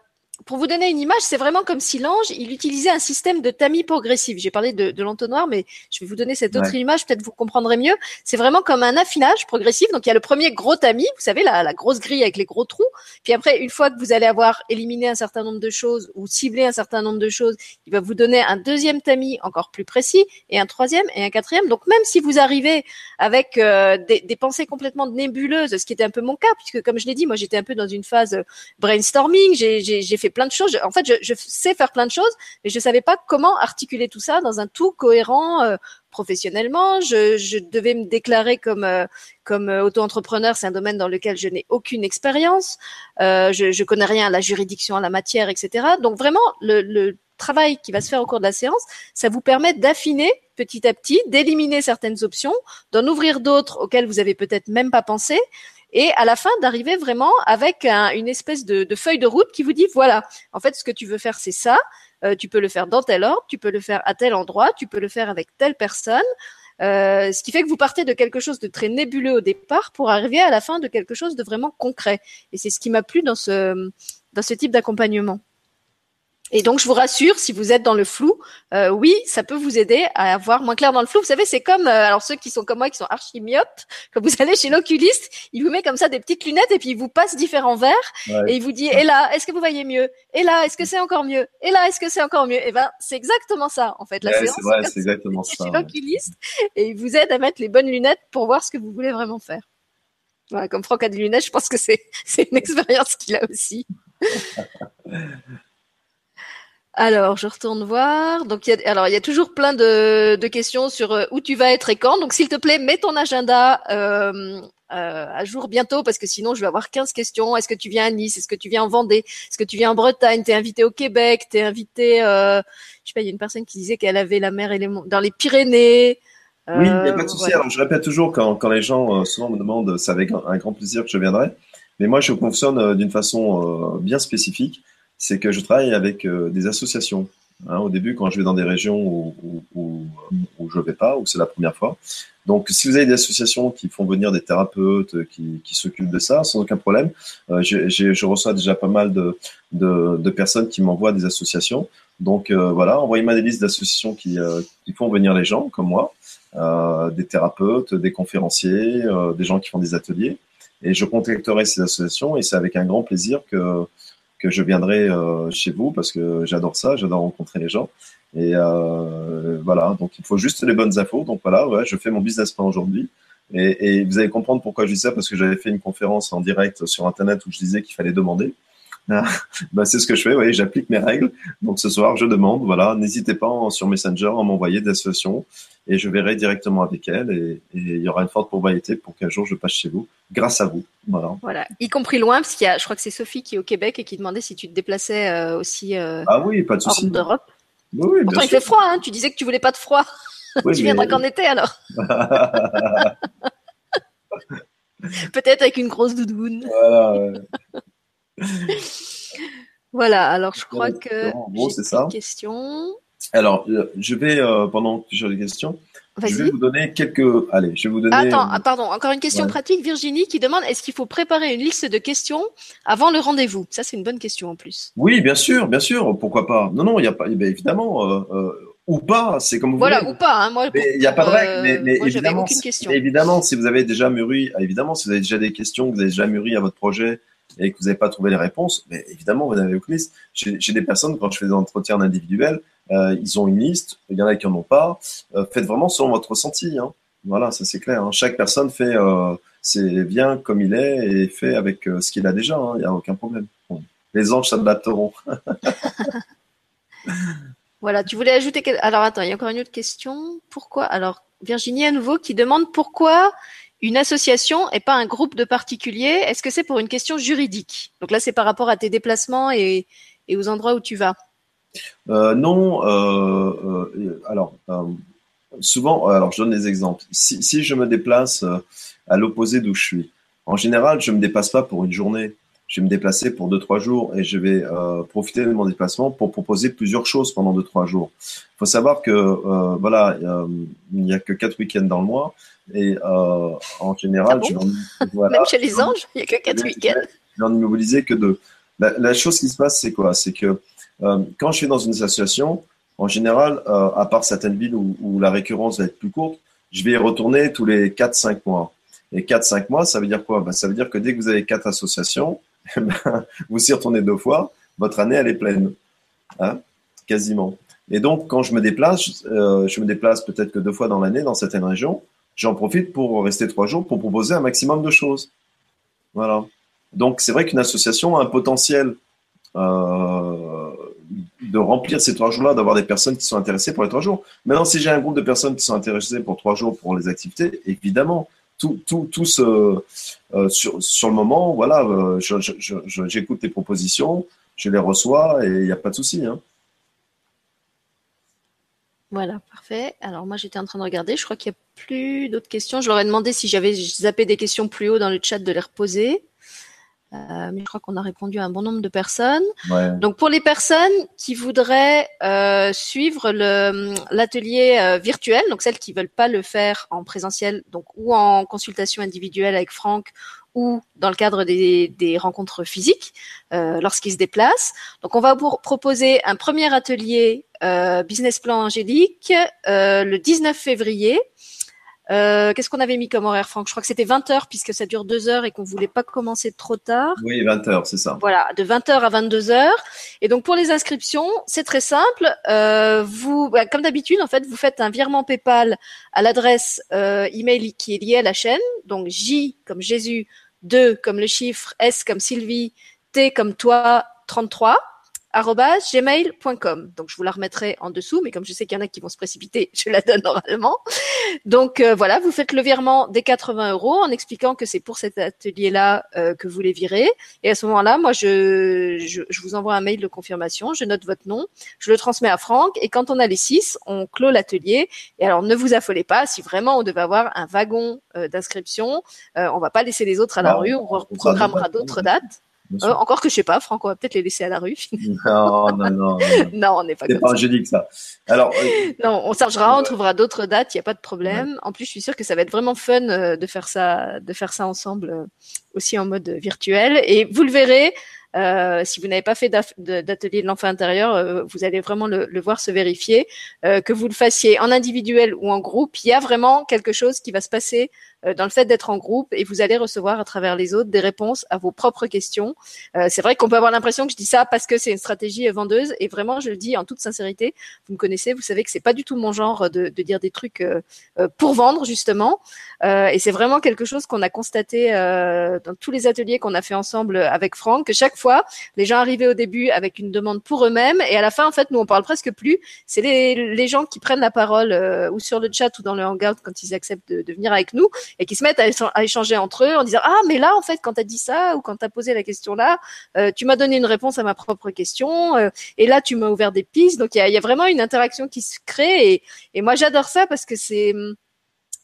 pour vous donner une image, c'est vraiment comme si l'ange, il utilisait un système de tamis progressif. J'ai parlé de, de l'entonnoir, mais je vais vous donner cette autre image, peut-être vous comprendrez mieux. C'est vraiment comme un affinage progressif. Donc il y a le premier gros tamis, vous savez, la, la, grosse grille avec les gros trous. Puis après, une fois que vous allez avoir éliminé un certain nombre de choses ou ciblé un certain nombre de choses, il va vous donner un deuxième tamis encore plus précis et un troisième et un quatrième. Donc même si vous arrivez avec euh, des, des, pensées complètement nébuleuses, ce qui était un peu mon cas, puisque comme je l'ai dit, moi j'étais un peu dans une phase brainstorming, j'ai fait plein de choses. en fait, je, sais faire plein de choses, mais je savais pas comment articuler tout ça dans un tout cohérent euh, professionnellement. Je, devais me déclarer comme euh, comme euh, auto-entrepreneur. C'est un domaine dans lequel je n'ai aucune expérience. je, je connais rien à la juridiction, à la matière, etc. Donc vraiment, le, travail qui va se faire au cours de la séance, ça vous permet d'affiner petit à petit, d'éliminer certaines options, d'en ouvrir d'autres auxquelles vous avez peut-être même pas pensé, et à la fin d'arriver vraiment avec une espèce de, feuille de route qui vous dit voilà, en fait, ce que tu veux faire, c'est ça. Euh, tu peux le faire dans tel ordre, tu peux le faire à tel endroit, tu peux le faire avec telle personne. Euh, ce qui fait que vous partez de quelque chose de très nébuleux au départ pour arriver à la fin de quelque chose de vraiment concret. Et c'est ce qui m'a plu dans ce dans ce type d'accompagnement. Et donc, je vous rassure, si vous êtes dans le flou, euh, oui, ça peut vous aider à avoir moins clair dans le flou. Vous savez, c'est comme, euh, alors ceux qui sont comme moi, qui sont archi myopes, quand vous allez chez l'oculiste, il vous met comme ça des petites lunettes et puis il vous passe différents verres et il vous dit, et là, est-ce que vous voyez mieux? Et là, est-ce que c'est encore mieux? Et là, est-ce que c'est encore mieux? Et eh ben, c'est exactement ça, en fait. La séance, c'est vrai, c'est exactement ça. Chez l'oculiste et il vous aide à mettre les bonnes lunettes pour voir ce que vous voulez vraiment faire. Voilà, comme Franck a des lunettes, je pense que c'est une expérience qu'il a aussi. [LAUGHS] Alors, je retourne voir. Donc, il y a, alors il y a toujours plein de, de questions sur euh, où tu vas être et quand. Donc, s'il te plaît, mets ton agenda euh, euh, à jour bientôt parce que sinon, je vais avoir 15 questions. Est-ce que tu viens à Nice? Est-ce que tu viens en Vendée? Est-ce que tu viens en Bretagne? T'es invité au Québec? T'es invité Je sais pas. Il y a une personne qui disait qu'elle avait la mer et les dans les Pyrénées. oui, il n'y a pas de souci. Alors, je répète toujours quand, quand les gens souvent me demandent, c'est avec un, grand plaisir que je viendrai. Mais moi, je fonctionne d'une façon bien spécifique c'est que je travaille avec euh, des associations. Hein, au début, quand je vais dans des régions où, où, où, je ne vais pas, où c'est la première fois. Donc, si vous avez des associations qui font venir des thérapeutes, qui, qui s'occupent de ça, sans aucun problème, euh, je reçois déjà pas mal de, de, de personnes qui m'envoient des associations. Donc, euh, voilà, envoyez-moi des listes d'associations qui, euh, qui font venir les gens, comme moi, des thérapeutes, des conférenciers, des gens qui font des ateliers. Et je contacterai ces associations et c'est avec un grand plaisir que que je viendrai euh, chez vous parce que j'adore ça, j'adore rencontrer les gens. Et euh, voilà, donc il faut juste les bonnes infos. Donc voilà, ouais, je fais mon business plan aujourd'hui. Et, et, vous allez comprendre pourquoi je dis ça, parce que j'avais fait une conférence en direct sur Internet où je disais qu'il fallait demander. Bah, c'est ce que je fais, oui, j'applique mes règles. Donc ce soir, je demande, voilà, n'hésitez pas sur Messenger à m'envoyer des associations et je verrai directement avec elles et, il y aura une forte probabilité pour qu'un jour je passe chez vous, grâce à vous. Voilà. Voilà, y compris loin, parce qu'il y a, je crois que c'est Sophie qui est au Québec et qui demandait si tu te déplaçais euh, aussi euh, ah oui, pas de hors d'Europe. Oui, Pourtant, il fait froid, hein. tu disais que tu voulais pas de froid. [LAUGHS] tu viendras qu'en été alors. [LAUGHS] Peut-être avec une grosse doudoune. Voilà. [LAUGHS] voilà, alors je crois que bon, c'est ça. Question. Alors, euh, je vais, euh, pendant que j'ai des questions, je vais vous donner quelques. Allez, je vais vous donner. Attends, ah, pardon, encore une question pratique. Virginie qui demande est-ce qu'il faut préparer une liste de questions avant le rendez-vous? Ça, c'est une bonne question en plus. Oui, bien sûr, bien sûr. Pourquoi pas? Non, non, il n'y a pas. Eh ben, évidemment, euh, ou pas, c'est comme vous voilà, ou pas. Hein, moi, il n'y a pas de règle, mais, évidemment, évidemment, si vous avez déjà mûri, évidemment, si vous avez déjà des questions, que vous avez déjà mûri à votre projet, et que vous n'avez pas trouvé les réponses, mais évidemment, vous n'avez aucune liste. J'ai des personnes, quand je fais des entretiens individuels, euh, ils ont une liste, il y en a qui n'en ont pas. Euh, faites vraiment selon votre ressenti. Hein. Voilà, ça c'est clair. Hein. Chaque personne fait euh, bien comme il est et fait avec ce qu'il a déjà. Hein. Il n'y a aucun problème. les anges s'adapteront. [LAUGHS] voilà, tu voulais ajouter. Alors attends, il y a encore une autre question. Pourquoi Alors Virginie à nouveau qui demande pourquoi une association et pas un groupe de particuliers. Est-ce que c'est pour une question juridique? Donc là, c'est par rapport à tes déplacements et, aux endroits où tu vas. Euh, non. Euh, euh, alors souvent, alors je donne des exemples. Si, si je me déplace à l'opposé d'où je suis, en général, je me dépasse pas pour une journée je vais me déplacer pour deux trois jours et je vais euh, profiter de mon déplacement pour proposer plusieurs choses pendant deux trois jours. Il faut savoir que euh, voilà, il n'y a que quatre week-ends dans le mois et euh, en général, ah je voilà, même chez les anges, il n'y a que quatre week-ends. Je n'en immobiliser que deux. La, chose qui se passe, c'est quoi? C'est que quand je suis dans une association, en général, à part certaines villes où, où, la récurrence va être plus courte, je vais y retourner tous les 4-5 mois. Et 4-5 mois, ça veut dire quoi? Ben, Ça veut dire que dès que vous avez quatre associations, Ben, vous y retournez deux fois, votre année, elle est pleine. Hein, quasiment. Et donc, quand je me déplace, euh, je me déplace peut-être que deux fois dans l'année dans certaines régions, j'en profite pour rester trois jours pour proposer un maximum de choses. Voilà. Donc, c'est vrai qu'une association a un potentiel euh, de remplir ces trois jours-là, d'avoir des personnes qui sont intéressées pour les trois jours. Maintenant, si j'ai un groupe de personnes qui sont intéressées pour trois jours pour les activités, évidemment, tout, tout, tout ce, euh, sur, le moment, voilà, euh, j'écoute tes propositions, je les reçois et il n'y a pas de souci. Hein. Voilà, parfait. Alors moi j'étais en train de regarder, je crois qu'il n'y a plus d'autres questions. Je leur ai demandé si j'avais zappé des questions plus haut dans le chat de les reposer. Euh, mais je crois qu'on a répondu à un bon nombre de personnes. Donc pour les personnes qui voudraient euh, suivre l'atelier euh, virtuel, donc celles qui veulent pas le faire en présentiel, donc ou en consultation individuelle avec Franck ou dans le cadre des, des rencontres physiques euh, lorsqu'ils se déplacent. Donc on va vous proposer un premier atelier business plan angélique le 19 février euh, qu'est-ce qu'on avait mis comme horaire, Franck? Je crois que c'était 20 heures puisque ça dure deux heures et qu'on voulait pas commencer trop tard. Oui, 20 heures, c'est ça. Voilà, de 20 heures à 22 heures. Et donc pour les inscriptions, c'est très simple. Euh, vous, bah, comme d'habitude, en fait, vous faites un virement PayPal à l'adresse euh, email qui est liée à la chaîne. Donc J comme Jésus, 2 comme le chiffre, S comme Sylvie, T comme toi, 33 gmail.com. Donc je vous la remettrai en dessous, mais comme je sais qu'il y en a qui vont se précipiter, [LAUGHS] je la donne oralement. Donc euh, voilà, vous faites le virement des 80 euros en expliquant que c'est pour cet atelier-là euh, que vous les virez. Et à ce moment-là, moi je, je, je, vous envoie un mail de confirmation, je note votre nom, je le transmets à Franck, et quand on a les six, on clôt l'atelier. Et alors ne vous affolez pas, si vraiment on devait avoir un wagon euh, d'inscription, on va pas laisser les autres à la rue, on reprogrammera d'autres dates. Euh, encore que je sais pas, Franck, on va peut-être les laisser à la rue. [LAUGHS] non, non, non. non, [LAUGHS] on n'est pas comme pas ça. que ça. Alors. Euh, [LAUGHS] non, on chargera, on trouvera d'autres dates, il n'y a pas de problème. En plus, je suis sûre que ça va être vraiment fun euh, de faire ça, de faire ça ensemble aussi en mode virtuel. Et vous le verrez, euh, si vous n'avez pas fait d'atelier de l'enfant intérieur, euh, vous allez vraiment le, le voir se vérifier. Euh, que vous le fassiez en individuel ou en groupe, il y a vraiment quelque chose qui va se passer dans le fait d'être en groupe et vous allez recevoir à travers les autres des réponses à vos propres questions. c'est vrai qu'on peut avoir l'impression que je dis ça parce que c'est une stratégie vendeuse et vraiment je le dis en toute sincérité. Vous me connaissez, vous savez que c'est pas du tout mon genre de, de dire des trucs pour vendre justement. et c'est vraiment quelque chose qu'on a constaté dans tous les ateliers qu'on a fait ensemble avec Franck, que chaque fois, les gens arrivaient au début avec une demande pour eux-mêmes et à la fin, en fait, nous on parle presque plus. C'est les, les gens qui prennent la parole euh, ou sur le chat ou dans le hangout quand ils acceptent de venir avec nous et qui se mettent à, échanger entre eux en disant ah mais là en fait quand tu as dit ça ou quand tu as posé la question là, euh, tu m'as donné une réponse à ma propre question euh, et là tu m'as ouvert des pistes. Donc il y a, y a, vraiment une interaction qui se crée et, et moi j'adore ça parce que c'est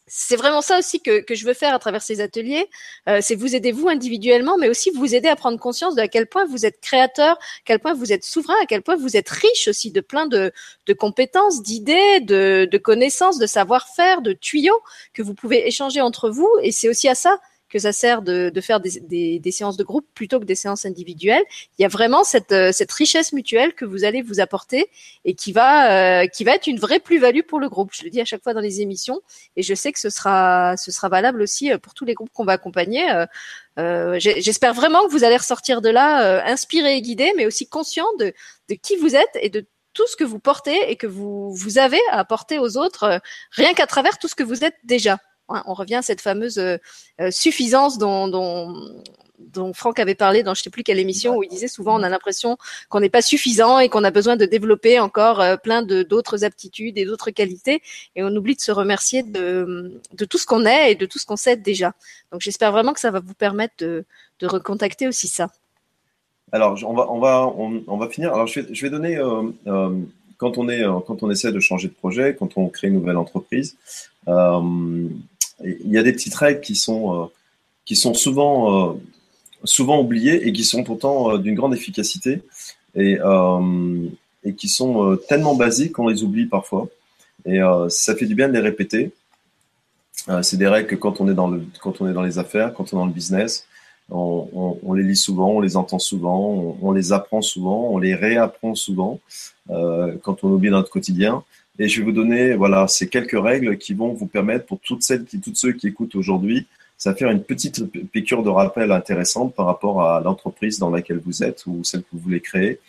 c'est vraiment ça aussi que, je veux faire à travers ces ateliers, euh, c'est vous aider vous individuellement, mais aussi vous aider à prendre conscience de à quel point vous êtes créateur, à quel point vous êtes souverain, à quel point vous êtes riche aussi de plein de, compétences, d'idées, de, de connaissances, de savoir-faire, de tuyaux que vous pouvez échanger entre vous. Et c'est aussi à ça que ça sert de, de faire des, des, des, séances de groupe plutôt que des séances individuelles. Il y a vraiment cette, euh, cette richesse mutuelle que vous allez vous apporter et qui va, euh, qui va être une vraie plus-value pour le groupe. Je le dis à chaque fois dans les émissions et je sais que ce sera, ce sera valable aussi euh, pour tous les groupes qu'on va accompagner. Euh, J'espère vraiment que vous allez ressortir de là inspiré et guidé, mais aussi conscient de, de qui vous êtes et de tout ce que vous portez et que vous, vous avez à apporter aux autres, rien qu'à travers tout ce que vous êtes déjà. Hein, on revient à cette fameuse euh, euh, suffisance dont, Franck avait parlé dans je ne sais plus quelle émission où il disait souvent on a l'impression qu'on n'est pas suffisant et qu'on a besoin de développer encore euh, plein de d'autres aptitudes et d'autres qualités et on oublie de se remercier de, tout ce qu'on est et de tout ce qu'on sait déjà. Donc j'espère vraiment que ça va vous permettre de, recontacter aussi ça. Alors on va on va finir. Alors je vais donner quand on est quand on essaie de changer de projet, quand on crée une nouvelle entreprise, il y a des petites règles qui sont qui sont souvent souvent oubliés et qui sont pourtant euh, d'une grande efficacité et, euh, et qui sont euh, tellement basiques qu'on les oublie parfois. Et ça fait du bien de les répéter. c'est des règles que quand on est dans le, quand on est dans les affaires, quand on est dans le business, on, les lit souvent, on les entend souvent, on, les apprend souvent, on les réapprend souvent euh, quand on oublie notre quotidien. Et je vais vous donner voilà ces quelques règles qui vont vous permettre pour toutes celles qui, toutes ceux qui écoutent aujourd'hui ça faire une petite piqûre de rappel intéressante par rapport à l'entreprise dans laquelle vous êtes ou celle que vous voulez créer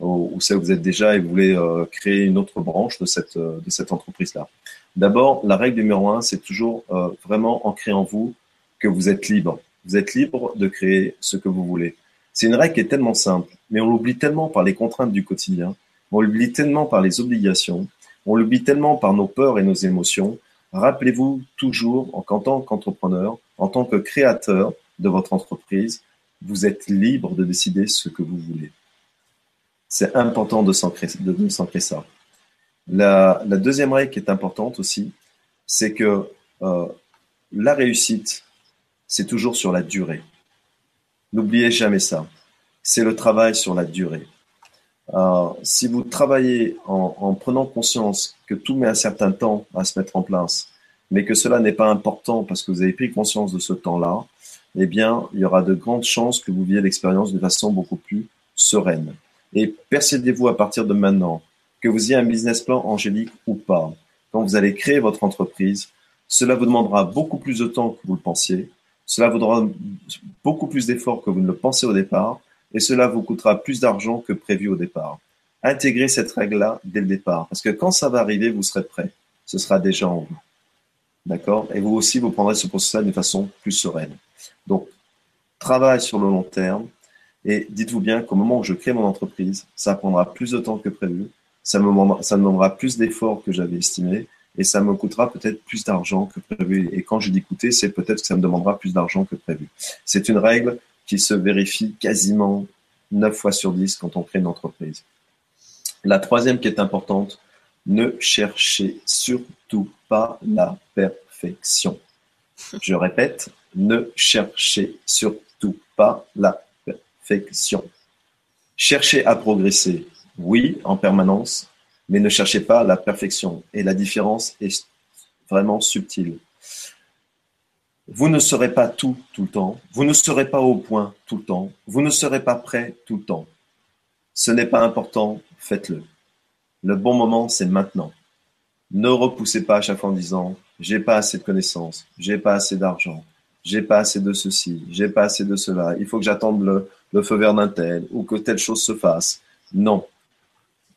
ou celle que vous êtes déjà et vous voulez euh, créer une autre branche de cette, euh, de cette entreprise-là. D'abord, la règle numéro un, c'est toujours euh, vraiment ancrer en vous que vous êtes libre. Vous êtes libre de créer ce que vous voulez. C'est une règle qui est tellement simple, mais on l'oublie tellement par les contraintes du quotidien, on l'oublie tellement par les obligations, on l'oublie tellement par nos peurs et nos émotions Rappelez-vous toujours, en tant qu'entrepreneur, en tant que créateur de votre entreprise, vous êtes libre de décider ce que vous voulez. C'est important de s'ancrer ça. La, la, deuxième règle qui est importante aussi, c'est que euh, la réussite, c'est toujours sur la durée. N'oubliez jamais ça. C'est le travail sur la durée. Euh, si vous travaillez en, prenant conscience que tout met un certain temps à se mettre en place, mais que cela n'est pas important parce que vous avez pris conscience de ce temps-là, eh bien, il y aura de grandes chances que vous viviez l'expérience de façon beaucoup plus sereine. Et persuadez-vous à partir de maintenant que vous ayez un business plan angélique ou pas, quand vous allez créer votre entreprise, cela vous demandera beaucoup plus de temps que vous le pensiez, cela vous demandera beaucoup plus d'efforts que vous ne le pensez au départ, et cela vous coûtera plus d'argent que prévu au départ. Intégrez cette règle-là dès le départ, parce que quand ça va arriver, vous serez prêt. Ce sera déjà en vous. D'accord? Et vous aussi, vous prendrez ce processus de façon plus sereine. Donc, travail sur le long terme, et dites-vous bien qu'au moment où je crée mon entreprise, ça prendra plus de temps que prévu, ça me, ça me demandera plus d'efforts que j'avais estimé, et ça me coûtera peut-être plus d'argent que prévu. Et quand je dis coûter, c'est peut-être que ça me demandera plus d'argent que prévu. C'est une règle se vérifie quasiment 9 fois sur 10 quand on crée une entreprise. La troisième qui est importante, ne cherchez surtout pas la perfection. Je répète, ne cherchez surtout pas la perfection. Cherchez à progresser, oui, en permanence, mais ne cherchez pas la perfection. Et la différence est vraiment subtile. Vous ne serez pas tout tout le temps, vous ne serez pas au point tout le temps, vous ne serez pas prêt tout le temps. Ce n'est pas important, faites-le. Le bon moment, c'est maintenant. Ne repoussez pas à chaque fois en disant j'ai pas assez de connaissances, j'ai pas assez d'argent, j'ai pas assez de ceci, j'ai pas assez de cela, il faut que j'attende le, feu vert d'un tel ou que telle chose se fasse. Non.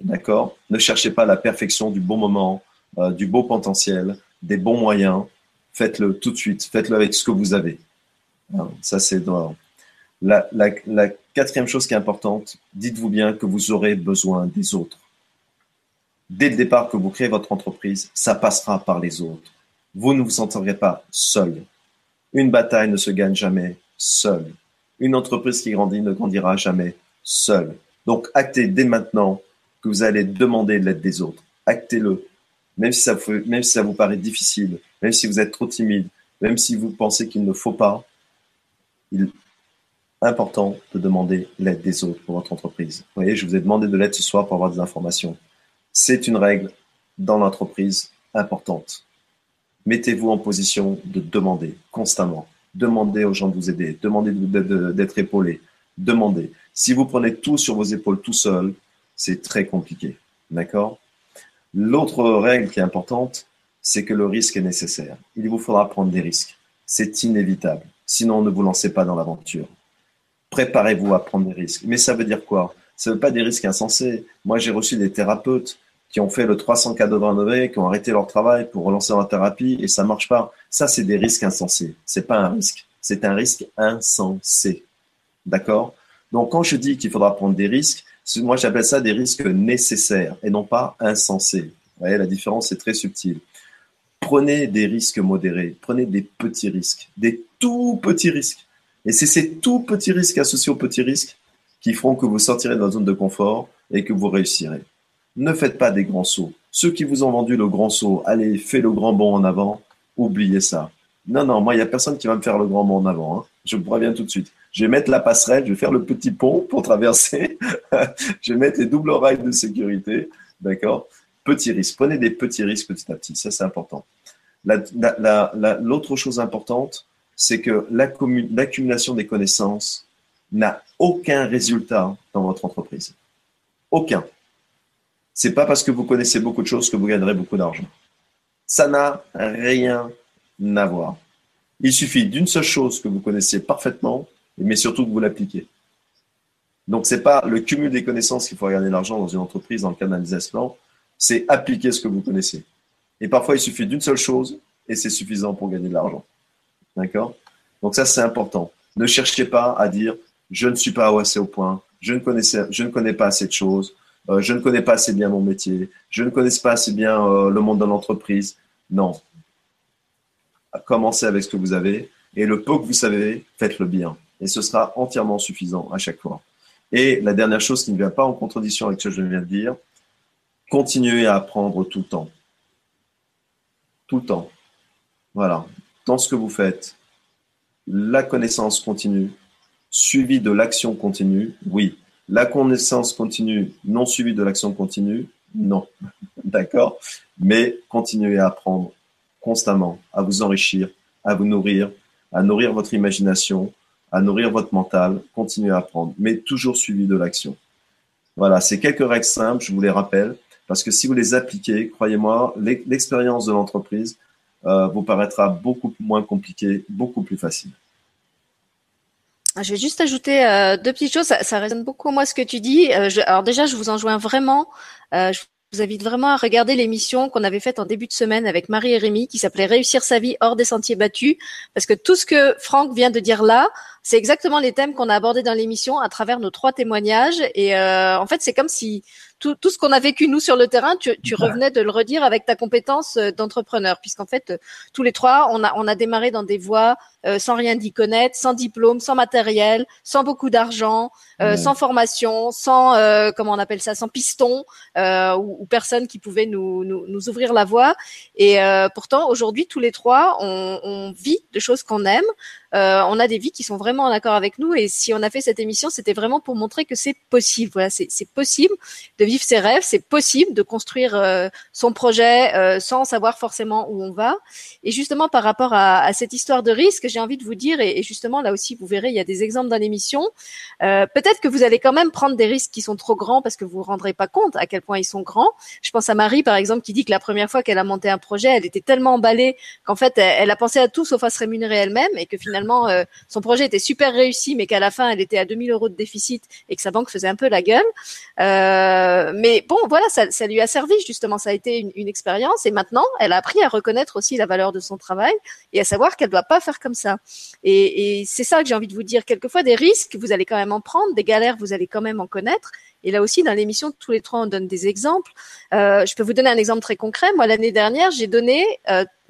D'accord? Ne cherchez pas la perfection du bon moment, euh, du beau potentiel, des bons moyens faites-le tout de suite, faites-le avec ce que vous avez. Hein, ça, c'est la, la quatrième chose qui est importante, dites-vous bien que vous aurez besoin des autres. Dès le départ que vous créez votre entreprise, ça passera par les autres. Vous ne vous sentirez pas seul. Une bataille ne se gagne jamais seul. Une entreprise qui grandit ne grandira jamais seule. Donc, actez dès maintenant que vous allez demander l'aide des autres. Actez-le. Même si ça vous, paraît difficile, même si vous êtes trop timide, même si vous pensez qu'il ne faut pas, il est important de demander l'aide des autres pour votre entreprise. Vous voyez, je vous ai demandé de l'aide ce soir pour avoir des informations. C'est une règle dans l'entreprise importante. Mettez-vous en position de demander constamment. Demandez aux gens de vous aider. Demandez d'être épaulé. Demandez. Si vous prenez tout sur vos épaules tout seul, c'est très compliqué. D'accord? L'autre règle qui est importante, c'est que le risque est nécessaire. Il vous faudra prendre des risques. C'est inévitable. Sinon, ne vous lancez pas dans l'aventure. Préparez-vous à prendre des risques. Mais ça veut dire quoi? Ça ne veut pas des risques insensés. Moi, j'ai reçu des thérapeutes qui ont fait le 380 degrés, qui ont arrêté leur travail pour relancer leur thérapie et ça marche pas. Ça, c'est des risques insensés. C'est pas un risque. C'est un risque insensé. D'accord? Donc, quand je dis qu'il faudra prendre des risques, moi, j'appelle ça des risques nécessaires et non pas insensés. Vous voyez, la différence est très subtile. Prenez des risques modérés, prenez des petits risques, des tout petits risques. Et c'est ces tout petits risques associés aux petits risques qui feront que vous sortirez de votre zone de confort et que vous réussirez. Ne faites pas des grands sauts. Ceux qui vous ont vendu le grand saut, allez, fais le grand bond en avant, oubliez ça. Non, non, moi, il n'y a personne qui va me faire le grand bond en avant. Hein. Je vous préviens tout de suite. Je vais mettre la passerelle, je vais faire le petit pont pour traverser. [LAUGHS] je vais mettre les doubles rails de sécurité. D'accord? Petit risque. Prenez des petits risques petit à petit. Ça, c'est important. L'autre chose importante, c'est que l'accumulation des connaissances n'a aucun résultat dans votre entreprise. Aucun. C'est pas parce que vous connaissez beaucoup de choses que vous gagnerez beaucoup d'argent. Ça n'a rien à voir. Il suffit d'une seule chose que vous connaissez parfaitement, mais surtout que vous l'appliquez. Donc, c'est pas le cumul des connaissances qu'il faut gagner l'argent dans une entreprise, dans le cas d'un business plan, c'est appliquer ce que vous connaissez. Et parfois, il suffit d'une seule chose et c'est suffisant pour gagner de l'argent. D'accord? Donc ça, c'est important. Ne cherchez pas à dire je ne suis pas assez au point, je ne, connaissais, je ne connais pas assez de choses, euh, je ne connais pas assez bien mon métier, je ne connais pas assez bien euh, le monde de l'entreprise. Non. Commencez avec ce que vous avez et le peu que vous savez, faites-le bien. Et ce sera entièrement suffisant à chaque fois. Et la dernière chose qui ne vient pas en contradiction avec ce que je viens de dire, continuez à apprendre tout le temps. Tout le temps. Voilà. Dans ce que vous faites, la connaissance continue, suivie de l'action continue, oui. La connaissance continue, non suivie de l'action continue, non. [LAUGHS] D'accord? Mais continuez à apprendre constamment, à vous enrichir, à vous nourrir, à nourrir votre imagination, à nourrir votre mental, continuez à apprendre, mais toujours suivi de l'action. Voilà, c'est quelques règles simples, je vous les rappelle, parce que si vous les appliquez, croyez-moi, l'expérience de l'entreprise euh, vous paraîtra beaucoup moins compliquée, beaucoup plus facile. Ah, je vais juste ajouter euh, deux petites choses. Ça, résonne beaucoup moi ce que tu dis. Euh, alors déjà, je vous enjoins vraiment. je vous invite vraiment à regarder l'émission qu'on avait faite en début de semaine avec Marie et Rémi qui s'appelait Réussir sa vie hors des sentiers battus. Parce que tout ce que Franck vient de dire là, c'est exactement les thèmes qu'on a abordés dans l'émission à travers nos trois témoignages. Et euh, en fait, c'est comme si tout, tout ce qu'on a vécu nous sur le terrain, tu, tu revenais de le redire avec ta compétence euh, d'entrepreneur, puisqu'en fait, euh, tous les trois, on a, on a démarré dans des voies euh, sans rien d'y connaître, sans diplôme, sans matériel, sans beaucoup d'argent, euh, sans formation, sans euh, comment on appelle ça, sans piston ou, ou, personne qui pouvait nous, nous, nous, ouvrir la voie. Et pourtant, aujourd'hui, tous les trois, on, on vit de choses qu'on aime. Euh, on a des vies qui sont vraiment en accord avec nous. Et si on a fait cette émission, c'était vraiment pour montrer que c'est possible. Voilà, c'est possible de vivre ses rêves, c'est possible de construire euh, son projet euh, sans savoir forcément où on va. Et justement, par rapport à, à cette histoire de risque, j'ai envie de vous dire, et, et, justement là aussi, vous verrez, il y a des exemples dans l'émission. Peut-être que vous allez quand même prendre des risques qui sont trop grands parce que vous vous rendrez pas compte à quel point ils sont grands. Je pense à Marie, par exemple, qui dit que la première fois qu'elle a monté un projet, elle était tellement emballée qu'en fait, elle, elle, a pensé à tout sauf à se rémunérer elle-même et que finalement euh, son projet était super réussi, mais qu'à la fin, elle était à 2000 euros de déficit et que sa banque faisait un peu la gueule. Euh, mais bon, voilà, ça, lui a servi justement. Ça a été une, expérience et maintenant, elle a appris à reconnaître aussi la valeur de son travail et à savoir qu'elle doit pas faire comme ça. Et, c'est ça que j'ai envie de vous dire. Quelquefois, des risques, vous allez quand même en prendre, des galères, vous allez quand même en connaître. Et là aussi, dans l'émission, tous les trois, on donne des exemples. Euh, je peux vous donner un exemple très concret. Moi, l'année dernière, j'ai donné,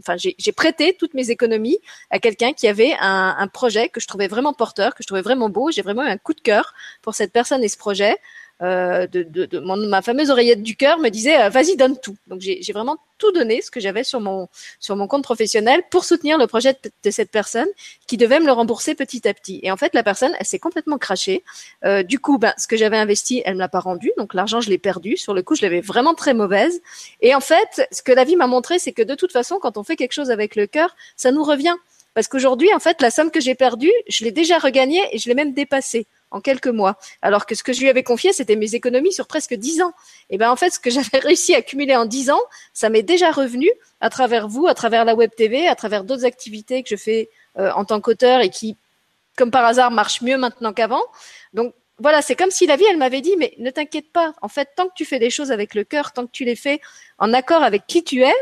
enfin, j'ai prêté toutes mes économies à quelqu'un qui avait un, un, projet que je trouvais vraiment porteur, que je trouvais vraiment beau. J'ai vraiment eu un coup de cœur pour cette personne et ce projet. Euh, de, de, de mon, ma fameuse oreillette du cœur me disait euh, vas-y donne tout. Donc j'ai vraiment tout donné ce que j'avais sur mon sur mon compte professionnel pour soutenir le projet de, de, cette personne qui devait me le rembourser petit à petit. Et en fait la personne elle s'est complètement crachée. Euh, du coup ben ce que j'avais investi elle me l'a pas rendu donc l'argent je l'ai perdu. Sur le coup je l'avais vraiment très mauvaise. Et en fait ce que la vie m'a montré c'est que de toute façon quand on fait quelque chose avec le cœur ça nous revient. Parce qu'aujourd'hui, en fait, la somme que j'ai perdue, je l'ai déjà regagnée et je l'ai même dépassée en quelques mois. Alors que ce que je lui avais confié, c'était mes économies sur presque dix ans. Et ben en fait, ce que [LAUGHS] j'avais réussi à accumuler en dix ans, ça m'est déjà revenu à travers vous, à travers la web TV, à travers d'autres activités que je fais euh, en tant qu'auteur et qui, comme par hasard, marchent mieux maintenant qu'avant. Donc voilà, c'est comme si la vie, elle m'avait dit, mais ne t'inquiète pas. En fait, tant que tu fais des choses avec le cœur, tant que tu les fais en accord avec qui tu es,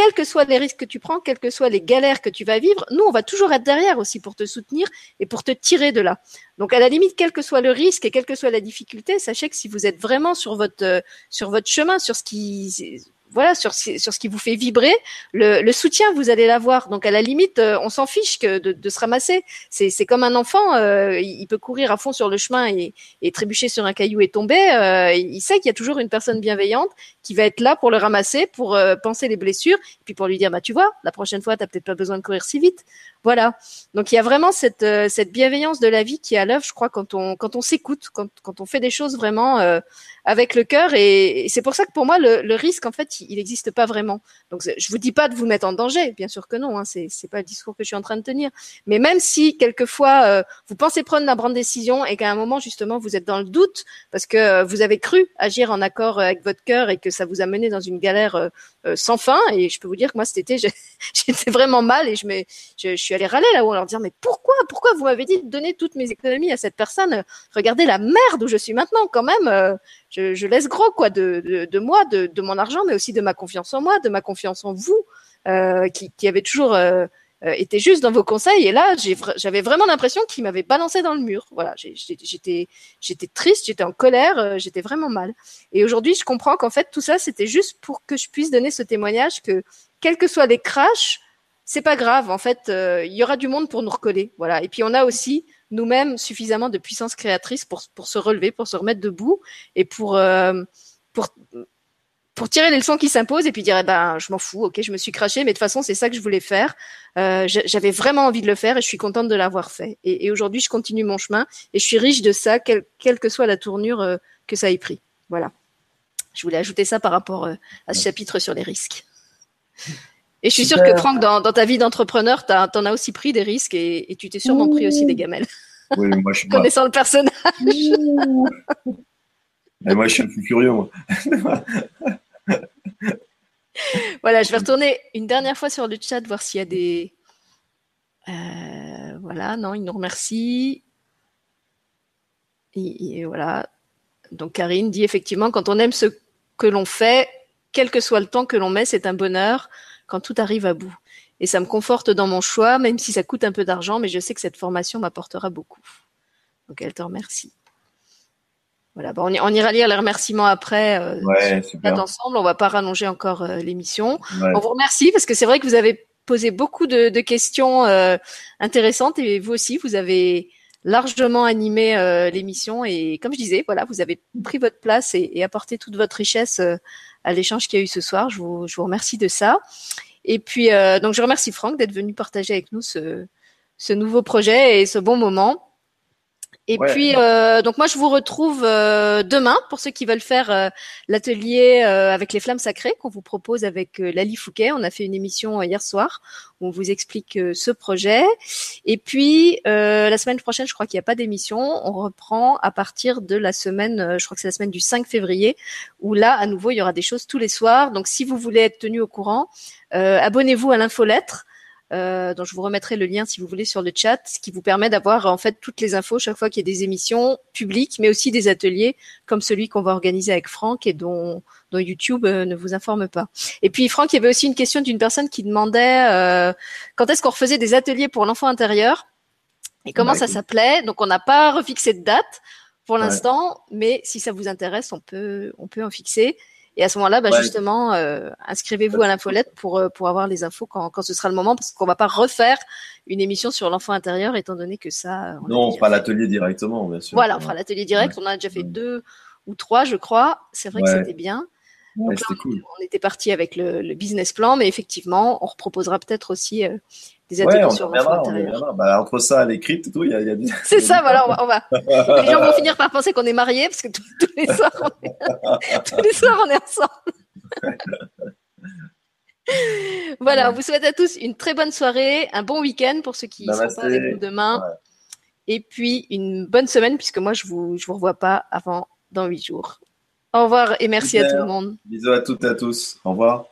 quels que soient les risques que tu prends, quelles que soient les galères que tu vas vivre, nous, on va toujours être derrière aussi pour te soutenir et pour te tirer de là. Donc, à la limite, quel que soit le risque et quelle que soit la difficulté, sachez que si vous êtes vraiment sur votre, euh, sur votre chemin, sur ce qui, voilà sur, sur ce qui vous fait vibrer, le, le soutien vous allez l'avoir. Donc à la limite, euh, on s'en fiche que de, de, se ramasser. C'est, c'est comme un enfant, euh, il peut courir à fond sur le chemin et, et trébucher sur un caillou et tomber. Euh, il sait qu'il y a toujours une personne bienveillante qui va être là pour le ramasser, pour penser les blessures, et puis pour lui dire bah tu vois, la prochaine fois t'as peut-être pas besoin de courir si vite. Voilà. Donc il y a vraiment cette, cette bienveillance de la vie qui est à l'œuvre, je crois, quand on quand on s'écoute, quand, quand on fait des choses vraiment avec le cœur. Et, c'est pour ça que pour moi, le, le risque, en fait, il n'existe pas vraiment. Donc, je vous dis pas de vous mettre en danger, bien sûr que non. Hein, c'est pas le discours que je suis en train de tenir. Mais même si quelquefois euh, vous pensez prendre la grande décision et qu'à un moment justement vous êtes dans le doute parce que euh, vous avez cru agir en accord avec votre cœur et que ça vous a mené dans une galère euh, sans fin. Et je peux vous dire que moi cet été, [LAUGHS] j'étais vraiment mal et je je, suis allée râler là-haut, leur dire mais pourquoi pourquoi vous m'avez dit de donner toutes mes économies à cette personne? Regardez la merde où je suis maintenant quand même je, je, laisse gros quoi de, de, de moi, de, de, mon argent, mais aussi de ma confiance en moi, de ma confiance en vous, euh, qui, qui avait toujours euh, euh été juste dans vos conseils. Et là, j'avais vraiment l'impression qu'il m'avait balancé dans le mur. Voilà, j'étais j'étais triste, j'étais en colère, euh, j'étais vraiment mal. Et aujourd'hui, je comprends qu'en fait tout ça, c'était juste pour que je puisse donner ce témoignage que quels que soient les crashs, c'est pas grave. En fait, euh, il y aura du monde pour nous recoller. Voilà. Et puis on a aussi nous-mêmes suffisamment de puissance créatrice pour, pour se relever, pour se remettre debout et pour, euh, pour, pour tirer les leçons qui s'imposent et puis dire, eh ben, je m'en fous, ok, je me suis craché, mais de toute façon, c'est ça que je voulais faire. Euh, J'avais vraiment envie de le faire et je suis contente de l'avoir fait. Et, et aujourd'hui, je continue mon chemin et je suis riche de ça, quelle, quelle que soit la tournure que ça ait pris. Voilà. Je voulais ajouter ça par rapport à ce chapitre sur les risques. Et je suis sûre que Franck, dans, dans ta vie d'entrepreneur, t'en as aussi pris des risques et, et tu t'es sûrement pris aussi des gamelles. Oui, moi je [LAUGHS] suis Connaissant le personnage. Mais moi je suis un peu curieux, moi. [LAUGHS] voilà, je vais retourner une dernière fois sur le chat, voir s'il y a des. Euh, voilà, non, il nous remercie. Et, et, voilà. Donc Karine dit effectivement, quand on aime ce que l'on fait, quel que soit le temps que l'on met, c'est un bonheur quand tout arrive à bout. Et ça me conforte dans mon choix, même si ça coûte un peu d'argent, mais je sais que cette formation m'apportera beaucoup. Donc elle te remercie. Voilà, bon, on, ira lire les remerciements après. Euh, ouais, super. ensemble, on va pas rallonger encore euh, l'émission. On vous remercie parce que c'est vrai que vous avez posé beaucoup de, de questions euh, intéressantes et vous aussi, vous avez largement animé euh, l'émission et comme je disais, voilà, vous avez pris votre place et, apporté toute votre richesse euh, à l'échange qu'il y a eu ce soir. Je vous, je vous remercie de ça. Et puis, euh, donc, je remercie Franck d'être venu partager avec nous ce, ce nouveau projet et ce bon moment. Et ouais. puis, euh, donc moi, je vous retrouve euh, demain pour ceux qui veulent faire euh, l'atelier euh, avec les flammes sacrées qu'on vous propose avec euh, Lali Fouquet. On a fait une émission hier soir où on vous explique ce projet. Et puis, la semaine prochaine, je crois qu'il n'y a pas d'émission. On reprend à partir de la semaine, je crois que c'est la semaine du 5 février, où là, à nouveau, il y aura des choses tous les soirs. Donc, si vous voulez être tenu au courant, abonnez-vous à l'infolettre. Euh, dont je vous remettrai le lien si vous voulez sur le chat, ce qui vous permet d'avoir en fait toutes les infos chaque fois qu'il y a des émissions publiques, mais aussi des ateliers comme celui qu'on va organiser avec Franck et dont, dont YouTube euh, ne vous informe pas. Et puis Franck, il y avait aussi une question d'une personne qui demandait euh, quand est-ce qu'on refaisait des ateliers pour l'enfant intérieur et comment ouais. ça s'appelait? Donc on n'a pas refixé de date pour l'instant, ouais. mais si ça vous intéresse, on peut on peut en fixer. Et à ce moment-là, bah, ouais. justement, euh, inscrivez-vous à l'infolette pour, euh, pour avoir les infos quand, quand ce sera le moment, parce qu'on va pas refaire une émission sur l'enfant intérieur, étant donné que ça. On non, on fera l'atelier directement, bien sûr. Voilà, on fera l'atelier direct. Ouais. On a déjà fait deux ou trois, je crois. C'est vrai que c'était bien. Donc là, cool. on était parti avec le, le, business plan, mais effectivement, on reproposera peut-être aussi euh, des ateliers ouais, sur l'enfant intérieur. Bah, entre ça, cryptes, tout, il y a, y a du... [LAUGHS] C'est ça, voilà, on va. On va. les gens vont finir par penser qu'on est mariés parce que tous, tous les soirs, on est, [LAUGHS] tous les soirs, on est ensemble. [LAUGHS] voilà, on vous souhaite à tous une très bonne soirée, un bon week-end pour ceux qui ne sont pas avec nous demain, ouais. et puis une bonne semaine puisque moi je vous je vous revois pas avant dans huit jours. Au revoir et merci Super. à tout le monde. Bisous à toutes et à tous. Au revoir.